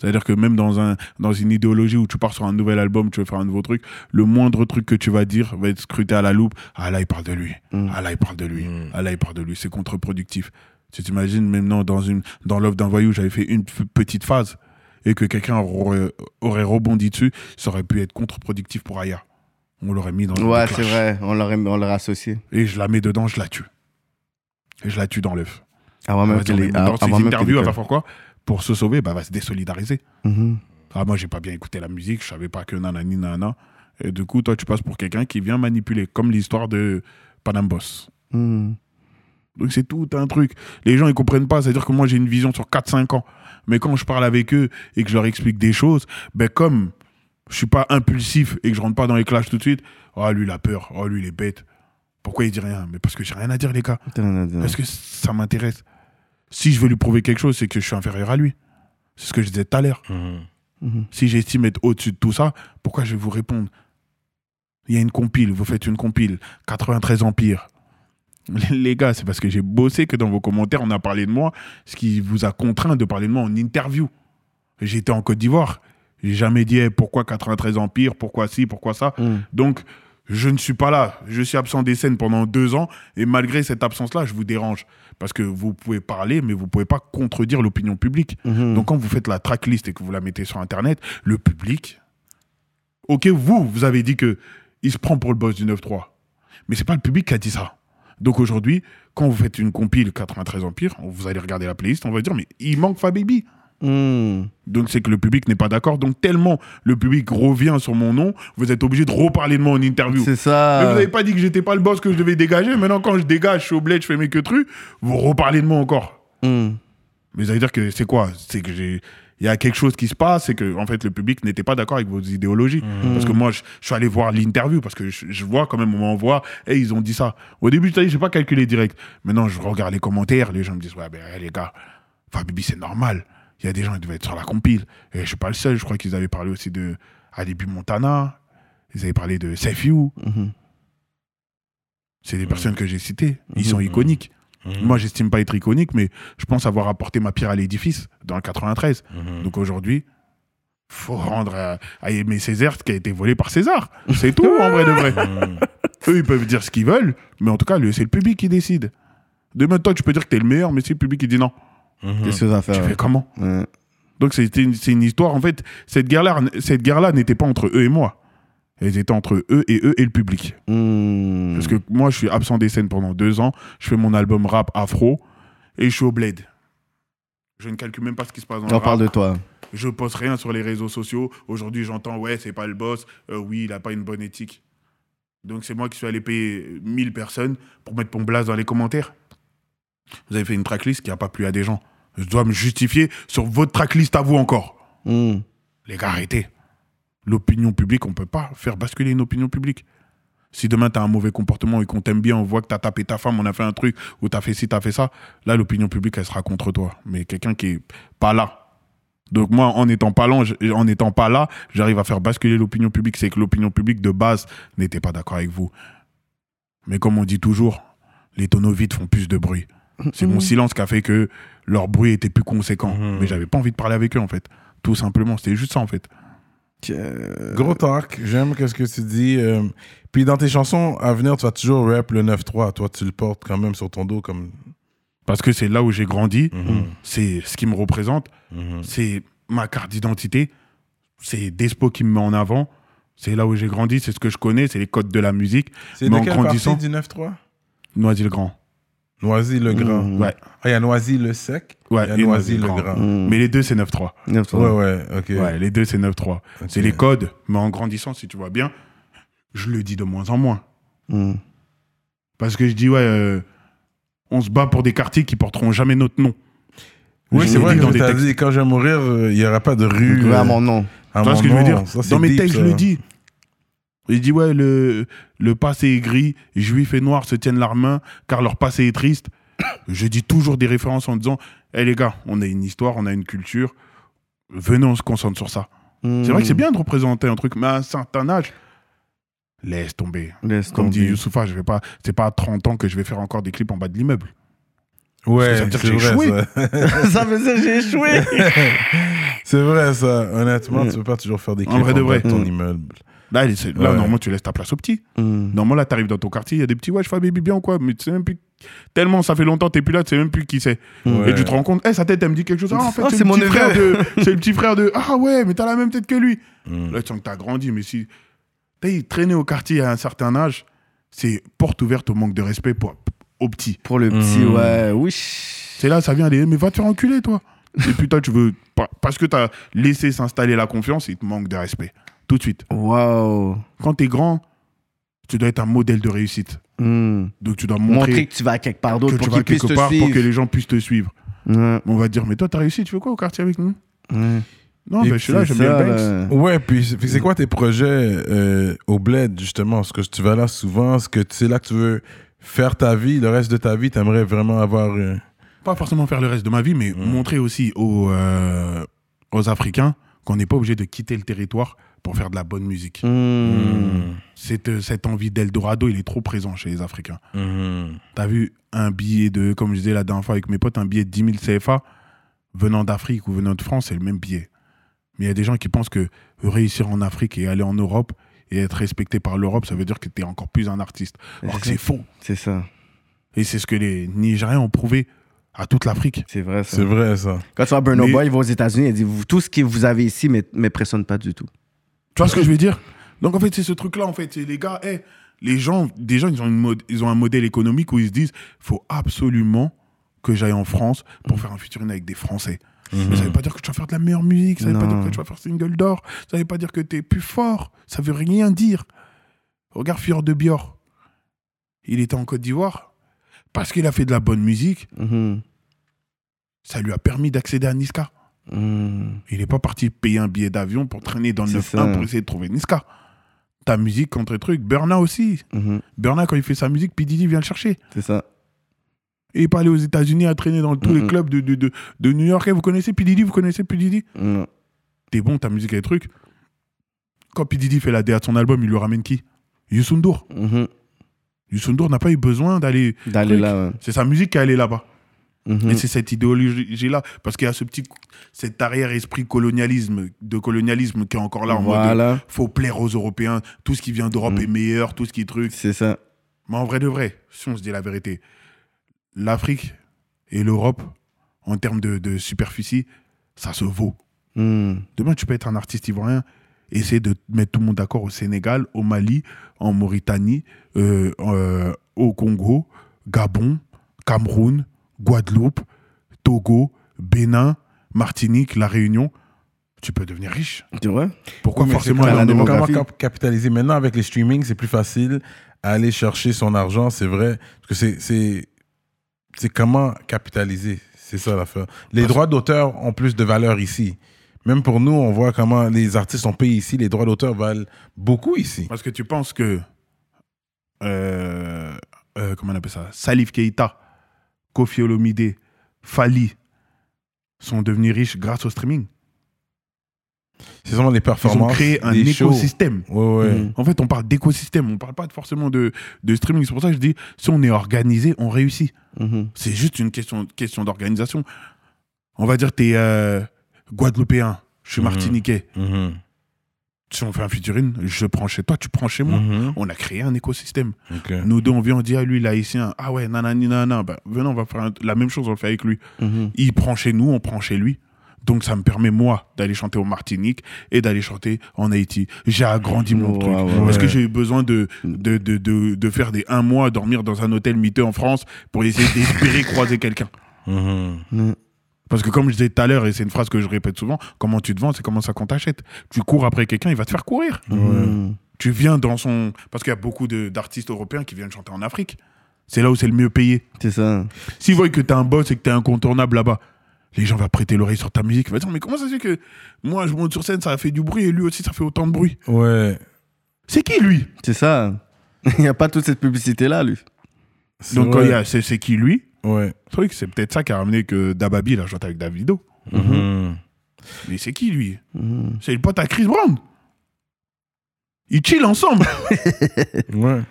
C'est-à-dire que même dans, un, dans une idéologie où tu pars sur un nouvel album, tu veux faire un nouveau truc, le moindre truc que tu vas dire va être scruté à la loupe. Ah là, il parle de lui. Mm. Ah là, il parle de lui. Ah là, il parle de lui. C'est contre-productif. Tu t'imagines, maintenant, dans, une, dans l'offre d'un voyou, j'avais fait une petite phase et que quelqu'un aurait, aurait rebondi dessus, ça aurait pu être contre-productif pour Aya. On l'aurait mis dans le Ouais, c'est vrai. On l'aurait, on l'aurait associé. Et je la mets dedans, je la tue. Et je la tue dans l'œuf. Avant Elle même qu'elle dans ses même interviews, elle va faire quoi? Pour se sauver, bah, va se désolidariser. Mhm. Ah, moi, j'ai pas bien écouté la musique, je savais pas que nanani nanana. Et du coup, toi, tu passes pour quelqu'un qui vient manipuler, comme l'histoire de Panam Boss. Mm. Donc, c'est tout un truc. Les gens, ils comprennent pas. C'est-à-dire que moi, j'ai une vision sur 4-5 ans. Mais quand je parle avec eux et que je leur explique des choses, ben, comme je suis pas impulsif et que je rentre pas dans les clashs tout de suite, oh, lui, il a peur. Oh, lui, il est bête. Pourquoi il dit rien? Mais parce que j'ai rien à dire, les gars. Est-ce que ça m'intéresse Si je veux lui prouver quelque chose, c'est que je suis inférieur à lui. C'est ce que je disais tout à l'heure. Mhm. Si j'estime être au-dessus de tout ça, pourquoi je vais vous répondre? Il y a une compile, vous faites une compile, 93 Empire. Les gars, c'est parce que j'ai bossé que dans vos commentaires, on a parlé de moi, ce qui vous a contraint de parler de moi en interview. J'étais en Côte d'Ivoire. J'ai jamais dit pourquoi 93 Empire, pourquoi ci, pourquoi ça? Mm. Donc, je ne suis pas là. Je suis absent des scènes pendant deux ans et malgré cette absence-là, je vous dérange. Parce que vous pouvez parler, mais vous pouvez pas contredire l'opinion publique. Mhm. Donc, quand vous faites la tracklist et que vous la mettez sur Internet, le public. Ok, vous, vous avez dit que il se prend pour le boss du 9-3. Mais c'est pas le public qui a dit ça. Donc aujourd'hui, quand vous faites une compile 93 Empire, vous allez regarder la playlist, on va dire, mais il manque Fababy. Mm. Donc c'est que le public n'est pas d'accord. Donc tellement le public revient sur mon nom, vous êtes obligé de reparler de moi en interview. C'est Mais ça. vous n'avez pas dit que j'étais pas le boss que je devais dégager. Maintenant, quand je dégage, je suis au bled, je fais mes que trucs, vous reparlez de moi encore. Mm. Mais ça veut dire que c'est quoi? C'est que j'ai. Il y a quelque chose qui se passe, c'est que en fait le public n'était pas d'accord avec vos idéologies. Parce que moi, je, je suis allé voir l'interview parce que je, je vois quand même, on m'envoie, et ils ont dit ça. Au début, je n'ai pas calculé direct. Maintenant, je regarde les commentaires, les gens me disent ouais, ben les gars, Fabibi, c'est normal. Il y a des gens qui devaient être sur la compile. Et je suis pas le seul. Je crois qu'ils avaient parlé aussi de Alibi Montana. Ils avaient parlé de Safe You. Mhm. C'est des personnes que j'ai citées. Ils sont Mhm. iconiques. Moi, j'estime pas être iconique, mais je pense avoir apporté ma pierre à l'édifice dans le 93. Donc aujourd'hui, faut rendre à, à Aimé Césaire ce qui a été volé par César. C'est tout, en vrai de vrai. Eux, ils peuvent dire ce qu'ils veulent, mais en tout cas, c'est le public qui décide. Demain, toi, tu peux dire que t'es le meilleur, mais si le public qui dit non, Qu'est-ce que ça fait tu fais comment. Donc, c'était une- c'est une histoire. En fait, cette guerre-là cette guerre-là n'était pas entre eux et moi. Elle était entre eux et eux et le public. Mm. Parce que moi, je suis absent des scènes pendant deux ans. Je fais mon album rap afro et je suis au bled. Je ne calcule même pas ce qui se passe dans le On rap. parle de toi. Je poste rien sur les réseaux sociaux. Aujourd'hui, j'entends, ouais, c'est pas le boss. Euh, oui, il a pas une bonne éthique. Donc, c'est moi qui suis allé payer 1000 personnes pour mettre mon blase dans les commentaires. Vous avez fait une tracklist qui n'a pas plu à des gens. Je dois me justifier sur votre tracklist à vous encore. Mm. Les gars, arrêtez. L'opinion publique, on peut pas faire basculer une opinion publique. Si demain, tu as un mauvais comportement et qu'on t'aime bien, on voit que tu as tapé ta femme, on a fait un truc, ou tu as fait ci, tu as fait ça, là, l'opinion publique, elle sera contre toi. Mais quelqu'un qui est pas là, Donc moi, en n'étant pas là, en n'étant pas là, j'arrive à faire basculer l'opinion publique. C'est que l'opinion publique de base n'était pas d'accord avec vous. Mais comme on dit toujours, les tonneaux vides font plus de bruit. C'est mon silence qui a fait que leur bruit était plus conséquent. Mhm. Mais j'avais pas envie de parler avec eux en fait. Tout simplement, c'était juste ça en fait. Euh, Gros talk, j'aime qu'est-ce que tu dis. euh, puis dans tes chansons à venir, tu vas toujours rap le 9-3. Toi, tu le portes quand même sur ton dos comme. Parce que c'est là où j'ai grandi, Mhm. c'est ce qui me représente, Mhm. c'est ma carte d'identité, c'est Despo qui me met en avant, c'est là où j'ai grandi, c'est ce que je connais, c'est les codes de la musique. C'est de en quelle grandissant- partie du 9-3 Noisy-le-Grand. Noisy-le-Grand. Mhm. Ouais. Ah, il y a Noisy-le-Sec. Ouais, il y a et Noisy-le-Grand. Mais les deux, c'est 9-3. Neuf, ça. Ouais, ouais, ok. Ouais, les deux, c'est 9-3. Ok. C'est les codes, mais en grandissant, si tu vois bien, je le dis de moins en moins. Mm. Parce que je dis, ouais, euh, on se bat pour des quartiers qui porteront jamais notre nom. Oui, c'est vrai que dans des tu as textes. dit quand je vais mourir, euh, il n'y aura pas de rue. Ouais, à euh, mon nom. à Tu vois ce que je veux dire Ça, c'est Dans mes deep, textes, je le dis. Je dis, ouais, le, le passé est gris, juifs et noirs se tiennent la main, car leur passé est triste. Je dis toujours des références en disant, hé les gars, on a une histoire, on a une culture, venez, on se concentre sur ça. C'est vrai que c'est bien de représenter un truc, mais à un certain âge, laisse tomber. Laisse Comme dit. Youssoufa, je vais pas, c'est pas à 30 ans que je vais faire encore des clips en bas de l'immeuble. Ouais, Ça veut dire que c'est j'ai vrai, échoué. ça. ça veut dire que j'ai échoué. c'est vrai, ça. Honnêtement, Mm. tu peux pas toujours faire des En clips vrai de en bas de ton Mm. immeuble. Là, c'est- là Ouais. normalement, tu laisses ta place aux petits. Mm. Normalement, là, t'arrives dans ton quartier, il y a des petits, ouais, je fais baby bien ou quoi, mais tu sais même plus. Tellement ça fait longtemps que t'es plus là, tu sais même plus qui c'est. Ouais. Et tu te rends compte, eh, sa tête, elle me dit quelque chose. Ah, en fait, Ah, c'est mon petit frère de. C'est le petit frère de. Ah ouais, mais t'as la même tête que lui. Mm. Là, tu sens que t'as grandi, mais si. T'as traîné au quartier à un certain âge, c'est porte ouverte au manque de respect pour, aux petits. Pour le petit, Mm. ouais. Oui. C'est là, ça vient des. Mais va te faire enculer, toi. Et putain, tu veux. pa- Parce que t'as laissé s'installer la confiance, il te manque de respect. Tout de suite. Waouh. Quand t'es grand, tu dois être un modèle de réussite. Mm. Donc tu dois Montrer montrer, que tu vas quelque part d'autre que pour tu vas qu'ils puissent quelque te part suivre. pour que les gens puissent te suivre. On va dire, mais toi, t'as réussi, tu fais quoi au quartier avec nous? Non, ben, je suis là, j'aime bien ça, le Banks. Ouais, puis c'est quoi tes projets euh, au bled, justement? Est-ce que tu vas là souvent? Est-ce que c'est là que tu veux faire ta vie? Le reste de ta vie, t'aimerais vraiment avoir... euh, Pas forcément faire le reste de ma vie, mais Mm. montrer aussi aux, euh, aux Africains qu'on n'est pas obligé de quitter le territoire pour faire de la bonne musique. Mm. Cette, euh, cette envie d'Eldorado, il est trop présent chez les Africains. Mhm. T'as vu un billet de, comme je disais la dernière fois avec mes potes, un billet de 10 000 CFA venant d'Afrique ou venant de France, c'est le même billet. Mais il y a des gens qui pensent que réussir en Afrique et aller en Europe et être respecté par l'Europe, ça veut dire que tu es encore plus un artiste. Alors que c'est faux. C'est ça. Et c'est ce que les Nigériens ont prouvé à toute l'Afrique. C'est vrai, ça. C'est vrai, ça. Quand tu vois Burno Mais- Boy, il va aux États-Unis, il dit vous- tout ce que vous avez ici ne m'impressionne pas du tout. Tu vois ce que je veux dire? Donc en fait, c'est ce truc-là, en fait. Les gars, hey, les gens, gens, ils ont, une mode, ils ont un modèle économique où ils se disent faut absolument que j'aille en France pour faire un featuring avec des Français. Mais ça veut pas dire que tu vas faire de la meilleure musique, ça veut pas dire que tu vas faire single d'or, ça veut pas dire que tu es plus fort, ça veut rien dire. Regarde Fior de Bior. Il était en Côte d'Ivoire parce qu'il a fait de la bonne musique, Mhm. ça lui a permis d'accéder à Niska. Mm. Il n'est pas parti payer un billet d'avion pour traîner dans le C'est 9-1 ça. pour essayer de trouver Niska. Ta musique contre truc. Burna aussi. Mhm. Burna, quand il fait sa musique, P. Diddy vient le chercher. C'est ça. Et il n'est pas allé aux États-Unis à traîner dans tous les Mhm. clubs de, de, de, de New York. Eh, vous connaissez P. Diddy Vous connaissez P. Diddy Non. T'es bon, ta musique et les trucs. Quand P. Diddy fait la DA de son album, il lui ramène qui? Youssou N'Dour. Mhm. Youssou N'Dour n'a pas eu besoin d'aller. D'aller Truc. là. ouais. C'est sa musique qui est allée là-bas. Mhm. Et c'est cette idéologie-là. Parce qu'il y a ce petit. Cet arrière-esprit colonialisme, de colonialisme qui est encore là en mode. Faut plaire aux Européens, tout ce qui vient d'Europe Mm. est meilleur, tout ce qui est truc. C'est ça. Mais en vrai de vrai, si on se dit la vérité, l'Afrique et l'Europe, en termes de, de superficie, ça se vaut. Mm. Demain, tu peux être un artiste ivoirien, essayer de mettre tout le monde d'accord au Sénégal, au Mali, en Mauritanie, euh, euh, au Congo, Gabon, Cameroun, Guadeloupe, Togo, Bénin, Martinique, La Réunion. Tu peux devenir riche. Tu vois? Pourquoi Oui, forcément c'est aller en comment cap- capitaliser maintenant avec les streamings c'est plus facile. À aller chercher son argent c'est vrai. Parce que c'est c'est c'est comment capitaliser? C'est ça l'affaire. Les Parce- droits d'auteur ont plus de valeur ici. Même pour nous on voit comment les artistes sont payés ici. Les droits d'auteur valent beaucoup ici. Parce que tu penses que. euh, euh, comment on appelle ça? Salif Keita, Kofi Olomide, Fali sont devenus riches grâce au streaming. C'est vraiment des Ils ont performances. créé un écosystème. Ouais, ouais. Mhm. En fait, on parle d'écosystème, on parle pas forcément de, de streaming. C'est pour ça que je dis, si on est organisé, on réussit. Mhm. C'est juste une question, question d'organisation. On va dire, t'es euh, Guadeloupéen, je suis Mhm. Martiniquais. Mhm. Si on fait un featuring, je prends chez toi, tu prends chez moi. Mhm. On a créé un écosystème. Nous deux, on vient, on dit à lui, l'haïtien, ah ouais, nanani, nanana, bah, venez, on va faire un- la même chose, on le fait avec lui. Mhm. Il prend chez nous, on prend chez lui. Donc ça me permet, moi, d'aller chanter au Martinique et d'aller chanter en Haïti. J'ai agrandi mon truc. ouais, Parce que j'ai eu besoin de, de, de, de, de faire des un mois, dormir dans un hôtel miteux en France pour essayer d'espérer croiser quelqu'un. Mhm. Mhm. Parce que comme je disais tout à l'heure, et c'est une phrase que je répète souvent, comment tu te vends, c'est comment ça qu'on t'achète. Tu cours après quelqu'un, il va te faire courir. Tu viens dans son... Parce qu'il y a beaucoup de- d'artistes européens qui viennent chanter en Afrique. C'est là où c'est le mieux payé. C'est ça. S'ils voient que t'es un boss et que t'es incontournable là-bas, les gens vont prêter l'oreille sur ta musique. Ils vont dire, mais comment ça se fait que moi, je monte sur scène, ça a fait du bruit et lui aussi, ça fait autant de bruit? Ouais. C'est qui, lui? C'est ça. Il n'y a pas toute cette publicité-là, lui. Donc, quand vrai. il y a c'est c'est qui, lui? Ouais. C'est vrai que c'est peut-être ça qui a ramené que Dababi, il a chanté avec Davido. Mhm. Mais c'est qui, lui? Mhm. C'est le pote à Chris Brown. Ils chill ensemble. Ouais.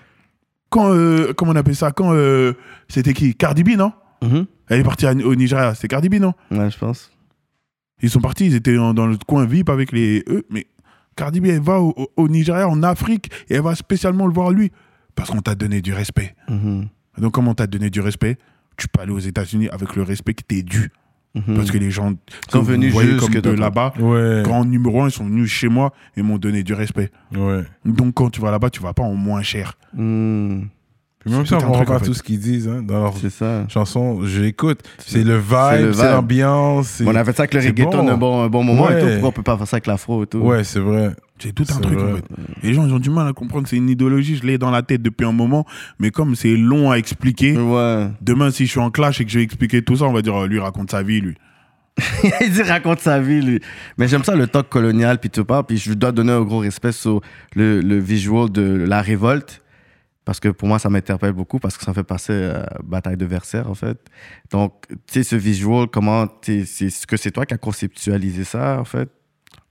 quand, euh, comment on appelle ça? Quand euh, c'était qui? Cardi B, non? Mhm. Elle est partie à- au Nigeria. C'était Cardi B, non? Ouais, je pense. Ils sont partis, ils étaient en- dans le coin VIP avec les eux, mais Cardi B, elle va au, Nigeria, en Afrique, et elle va spécialement le voir lui, parce qu'on t'a donné du respect. Donc, comme on t'a donné du respect, tu peux aller aux États-Unis avec le respect qui t'est dû. Mhm. Parce que les gens Sont vous venus comme de là-bas, Ouais. grand numéro un, ils sont venus chez moi et m'ont donné du respect. Ouais. Donc, quand tu vas là-bas, tu vas pas en moins cher. Mhm. Puis même si on comprend pas en fait. tout ce qu'ils disent hein, dans leurs C'est ça. chansons, j'écoute. C'est le C'est le vibe, c'est l'ambiance. On a fait ça avec le reggaeton bon. un, bon, un bon moment et Ouais. tout. Pourquoi on peut pas faire ça avec l'afro et tout? Ouais, c'est vrai. C'est tout un truc, en fait. Les gens, ils ont du mal à comprendre. C'est une idéologie, je l'ai dans la tête depuis un moment. Mais comme c'est long à expliquer, Ouais. Demain, si je suis en clash et que je vais expliquer tout ça, on va dire, oh, lui, raconte sa vie, lui. il dit raconte sa vie, lui. Mais j'aime ça, le talk colonial, puis tout pas. Puis je dois donner un gros respect sur le, le visual de la révolte. Parce que pour moi, ça m'interpelle beaucoup, parce que ça me fait passer à Bataille de Versailles, en fait. Donc, tu sais, ce visual, comment. C'est est-ce que c'est toi qui as conceptualisé ça, en fait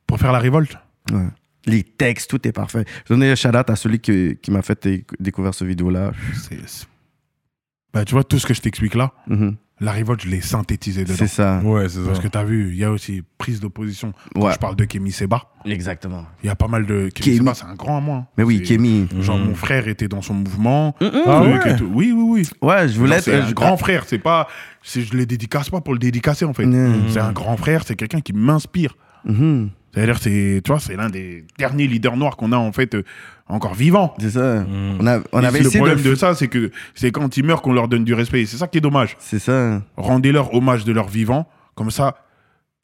Pour faire la révolte? Ouais. Les textes, tout est parfait. Je donne un shout-out à celui qui, qui m'a fait déc- découvrir ce vidéo-là. Bah, tu vois, tout ce que je t'explique là, Mhm. la révolte, je l'ai synthétisé dedans. C'est ça. Ouais, c'est ça. Parce que t'as vu, il y a aussi prise d'opposition. Ouais. je parle de Kémy Seba, Exactement. il y a pas mal de. Kémy Kémy. Seba, c'est un grand à moi. hein. Mais oui, Kémy. Genre, mon frère était dans son mouvement. Ah ouais? et tout. Oui, oui, oui. Ouais, je voulais être. C'est un je- grand frère, c'est pas. Je le dédicace pas pour le dédicacer, en fait. C'est un grand frère, c'est quelqu'un qui m'inspire. C'est-à-dire, c'est, tu vois, c'est l'un des derniers leaders noirs qu'on a, en fait, euh, encore vivants. C'est ça. Mhm. On, a, on avait le problème de. de ça, c'est que c'est quand ils meurent qu'on leur donne du respect. C'est ça qui est dommage. C'est ça. Rendez-leur hommage de leur vivant. Comme ça,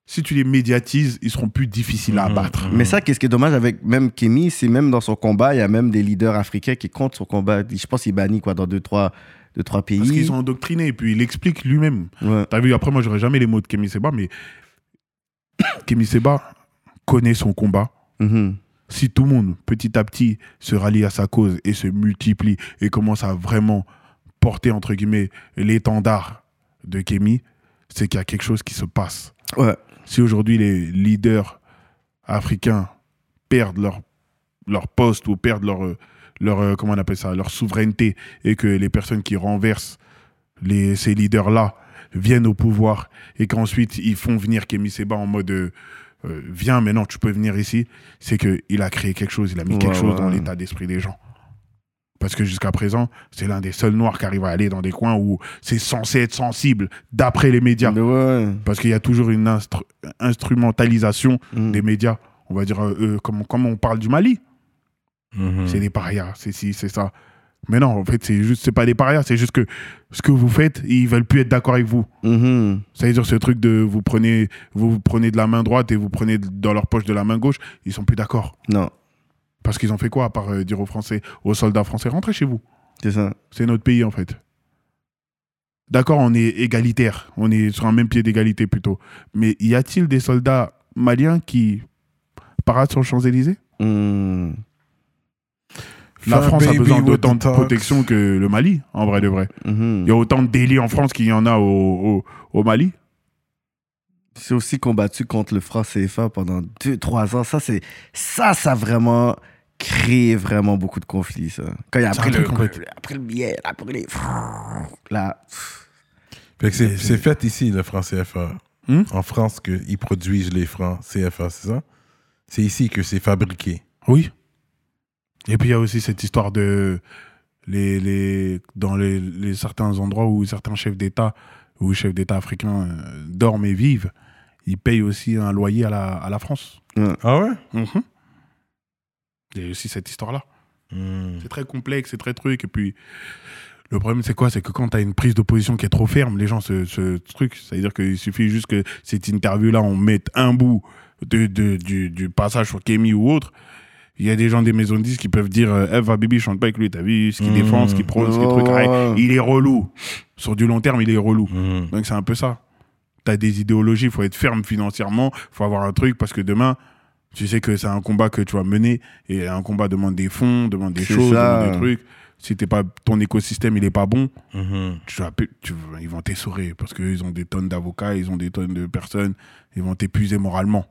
si tu les médiatises, ils seront plus difficiles à Mhm. abattre. Mais ça, qu'est-ce qui est dommage avec même Kémy, c'est même dans son combat, il y a même des leaders africains qui comptent son combat. Je pense qu'il est banni quoi, dans deux, trois, deux, trois pays. Parce qu'ils sont endoctrinés. Et puis, il explique lui-même. Ouais. T'as vu, après, moi, j'aurais jamais les mots de Kémy Seba, mais Kémy Seba connaît son combat. Mhm. Si tout le monde, petit à petit, se rallie à sa cause et se multiplie et commence à vraiment porter, entre guillemets, l'étendard de Kémy, c'est qu'il y a quelque chose qui se passe. Ouais. si aujourd'hui les leaders africains perdent leur, leur poste ou perdent leur, euh, leur, euh, comment on appelle ça, leur souveraineté et que les personnes qui renversent les, ces leaders-là viennent au pouvoir et qu'ensuite ils font venir Kémy Seba en mode euh, viens maintenant tu peux venir ici, c'est qu'il a créé quelque chose, il a mis Ouais, quelque chose ouais. dans l'état d'esprit des gens. Parce que jusqu'à présent, c'est l'un des seuls noirs qui arrive à aller dans des coins où c'est censé être sensible, d'après les médias. Ouais. Parce qu'il y a toujours une instru- instrumentalisation Mhm. des médias. On va dire, euh, euh, comme, comme on parle du Mali, Mhm. c'est des parias, c'est ci, c'est ça. Mais non, en fait, c'est juste, c'est pas des parias, c'est juste que ce que vous faites, ils veulent plus être d'accord avec vous. Ça veut dire ce truc de vous prenez, vous, vous prenez de la main droite et vous prenez dans leur poche de la main gauche, ils sont plus d'accord. Non, Parce qu'ils ont fait quoi à part euh, dire aux Français, aux soldats français, rentrez chez vous. c'est ça. C'est notre pays en fait. D'accord, on est égalitaire, on est sur un même pied d'égalité plutôt. Mais y a-t-il des soldats maliens qui paradent sur les Champs-Élysées? Mhm. La France a besoin d'autant the de protection que le Mali, en vrai de vrai. Mhm. Il y a autant de délits en France qu'il y en a au, au- au Mali. C'est aussi combattu contre le franc CFA pendant 2-3 ans. Ça, c'est ça, ça a vraiment créé vraiment beaucoup de conflits, ça. Quand il a pris le, après le billet, après les... Là, Fait que c'est c'est fait ici, le franc CFA. Hmm? En France, qu'ils produisent les francs CFA, c'est ça? C'est ici que c'est fabriqué. Oui. Et puis il y a aussi cette histoire de les, les dans les, les certains endroits où certains chefs d'État ou chefs d'État africains euh, dorment et vivent, ils payent aussi un loyer à la, à la France. Ah ouais? Mhm. Il y a aussi cette histoire-là. Hmm. C'est très complexe, c'est très truc. Et puis, le problème, c'est quoi? C'est que quand tu as une prise de position qui est trop ferme, les gens se, se truc. C'est-à-dire qu'il suffit juste que cette interview-là, on mette un bout de, de- du, du passage sur Kémy ou autre. Il y a des gens des maisons de disques qui peuvent dire Eh, va, Bibi, chante pas avec lui, t'as vu ce qu'il Mmh. défend, ce qu'il prône, ce qu'il truc. Ah, il est relou. Sur du long terme, il est relou. Hmm. Donc c'est un peu ça. Tu as des idéologies, il faut être ferme financièrement, il faut avoir un truc parce que demain, tu sais que c'est un combat que tu vas mener et un combat demande des fonds, demande des choses, ça. demande des trucs. Si t'es pas, ton écosystème il est pas bon, tu vas, pu- tu vas- ils vont t'essorer parce qu'ils ont des tonnes d'avocats, ils ont des tonnes de personnes, ils vont t'épuiser moralement.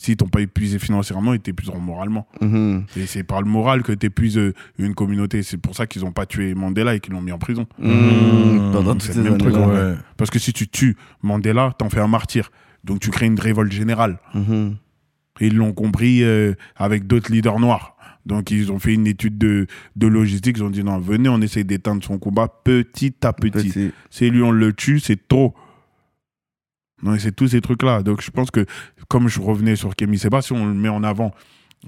S'ils t'ont pas épuisé financièrement, ils t'épuiseront moralement. mhm, Et c'est par le moral que t'épuises euh, une communauté. C'est pour ça qu'ils ont pas tué Mandela et qu'ils l'ont mis en prison. mhm, pendant toutes c'est ces le même truc. Ouais. Parce que si tu tues Mandela, t'en fais un martyr. Donc tu crées une révolte générale. Mhm. Ils l'ont compris euh, avec d'autres leaders noirs. Donc ils ont fait une étude de, de logistique. Ils ont dit non, venez, on essaye d'éteindre son combat petit à petit. Petit. Si lui on le tue, c'est trop. Donc c'est tous ces trucs-là. Donc je pense que comme je revenais sur Kémy Seba, si on le met en avant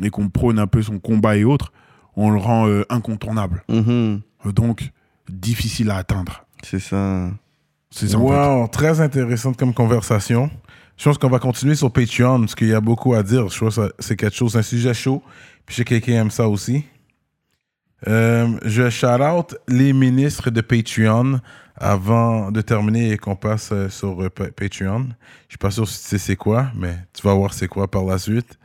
et qu'on prône un peu son combat et autres, on le rend euh, incontournable. Mhm. Donc difficile à atteindre. C'est ça. C'est ça. en fait. Wow, très intéressante comme conversation. Je pense qu'on va continuer sur Patreon parce qu'il y a beaucoup à dire. Je pense que ça- c'est quelque chose, un sujet chaud. Puis je sais que quelqu'un aime ça aussi. Euh, je shout out les ministres de Patreon avant de terminer et qu'on passe euh, sur euh, Pa- Patreon. Je suis pas sûr si tu sais c'est quoi, mais tu vas voir c'est quoi par la suite.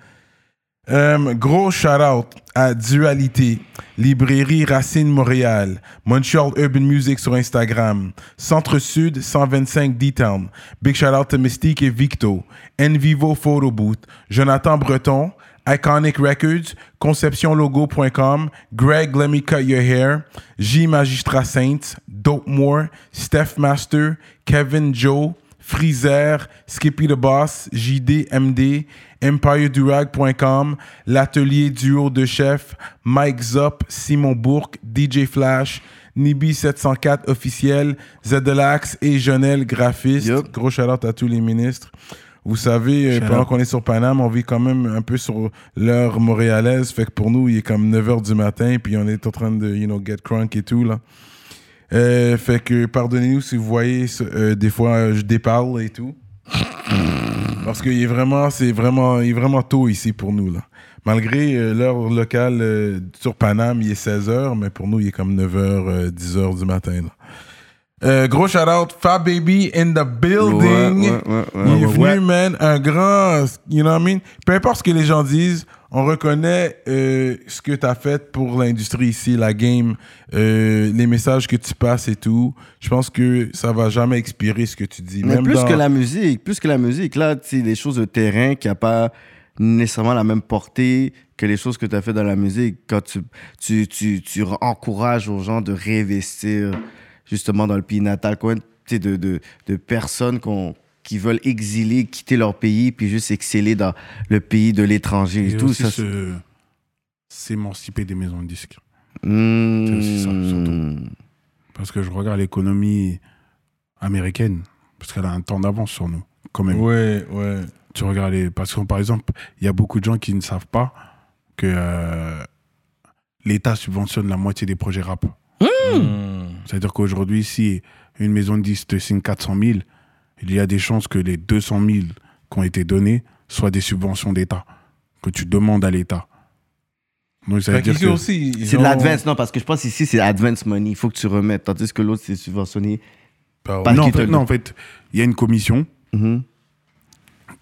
Euh, gros shout out à Dualité, Librairie Racine Montréal, Montreal Urban Music sur Instagram, Centre Sud 125 D-Town. Big shout out to Mystique et Victo, Envivo Photo Booth, Jonathan Breton, Iconic Records, ConceptionLogo.com, Greg Let Me Cut Your Hair, J Magistrat Saints, Dope More, Steph Master, Kevin Joe, Freezer, Skippy the Boss, JDMD, EmpireDurag.com, L'Atelier Duo de Chef, Mike Zop, Simon Bourque, DJ Flash, Nibi704 officiel, Zedelax et Jonel graphiste. Gros shout out à tous les ministres. Vous savez, euh, pendant qu'on est sur Paname, on vit quand même un peu sur l'heure montréalaise. Fait que pour nous, il est comme 9h du matin, puis on est en train de, you know, get crunk et tout, là. Euh, fait que pardonnez-nous si vous voyez euh, des fois euh, je déparle et tout. Parce qu'il est vraiment, c'est vraiment, il est vraiment tôt ici pour nous là. Malgré euh, l'heure locale euh, sur Paname, il est 16h, mais pour nous, il est comme 9h, 10h du matin. là. Euh, gros shout out, Fab Baby in the building. Ouais, ouais, ouais, il est venu, man, un grand, you know what I mean? Peu importe ce que les gens disent, on reconnaît euh, ce que tu as fait pour l'industrie ici, la game, euh, les messages que tu passes et tout. Je pense que ça va jamais expirer ce que tu dis. Mais Même plus dans- que la musique, plus que la musique, là, c'est des choses de terrain qui n'ont pas nécessairement la même portée que les choses que tu as fait dans la musique. Quand tu, tu, tu, tu encourages aux gens de réinvestir justement dans le pays natal, combien tu sais, de, de, de personnes qu'on- qui veulent exiler, quitter leur pays, puis juste exceller dans le pays de l'étranger et, Et tout. aussi Ça, se- s'émanciper des maisons de disques. C'est aussi ça, surtout. Parce que je regarde l'économie américaine, parce qu'elle a un temps d'avance sur nous, quand même. Ouais, ouais. Tu regardes les... Parce que, par exemple, il y a beaucoup de gens qui ne savent pas que euh, l'État subventionne la moitié des projets rap. Hmm. C'est-à-dire qu'aujourd'hui, si une maison de disques te signe 400 000, il y a des chances que les 200 000 qui ont été donnés soient des subventions d'État, que tu demandes à l'État. Donc, ça veut dire que... aussi, C'est de l'advance, non, parce que je pense ici, c'est advance money. Il faut que tu remettes. Tandis que l'autre, c'est subventionné. Parce Non, en qu'ils te fait, le non, donnent. en fait, il y a une commission Mhm.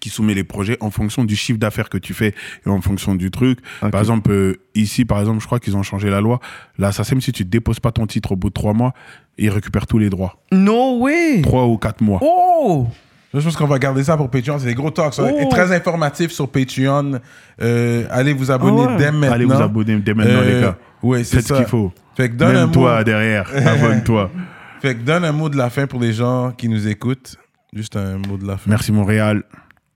Qui soumet les projets en fonction du chiffre d'affaires que tu fais et en fonction du truc. Par exemple, euh, ici, par exemple, je crois qu'ils ont changé la loi. Là, ça même si tu ne déposes pas ton titre au bout de trois mois, ils récupèrent tous les droits. No way! Trois ou quatre mois. Oh! Je pense qu'on va garder ça pour Patreon. C'est des gros talks. ça. Oh. Et très informatif sur Patreon. Euh, allez vous abonner Ah ouais. dès maintenant. Allez vous abonner dès maintenant, Euh, les gars. Ouais, c'est Faites ce ça. qu'il faut. Fait que donne un Même mot. toi derrière, abonne-toi. Fait que donne un mot de la fin pour les gens qui nous écoutent. Juste un mot de la fin. Merci Montréal,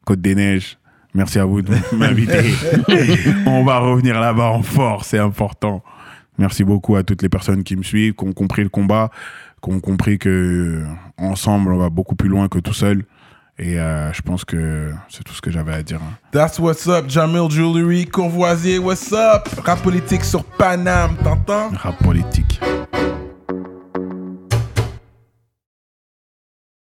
Côte des Neiges. Merci à vous de m'inviter. On va revenir là-bas en force, c'est important. Merci beaucoup à toutes les personnes qui me suivent, qui ont compris le combat, qui ont compris que euh, ensemble on va beaucoup plus loin que tout seul. Et euh, je pense que c'est tout ce que j'avais à dire. hein. That's what's up, Jamil Jewelry, Courvoisier, what's up? Rap politique sur Paname, t'entends? Rap politique.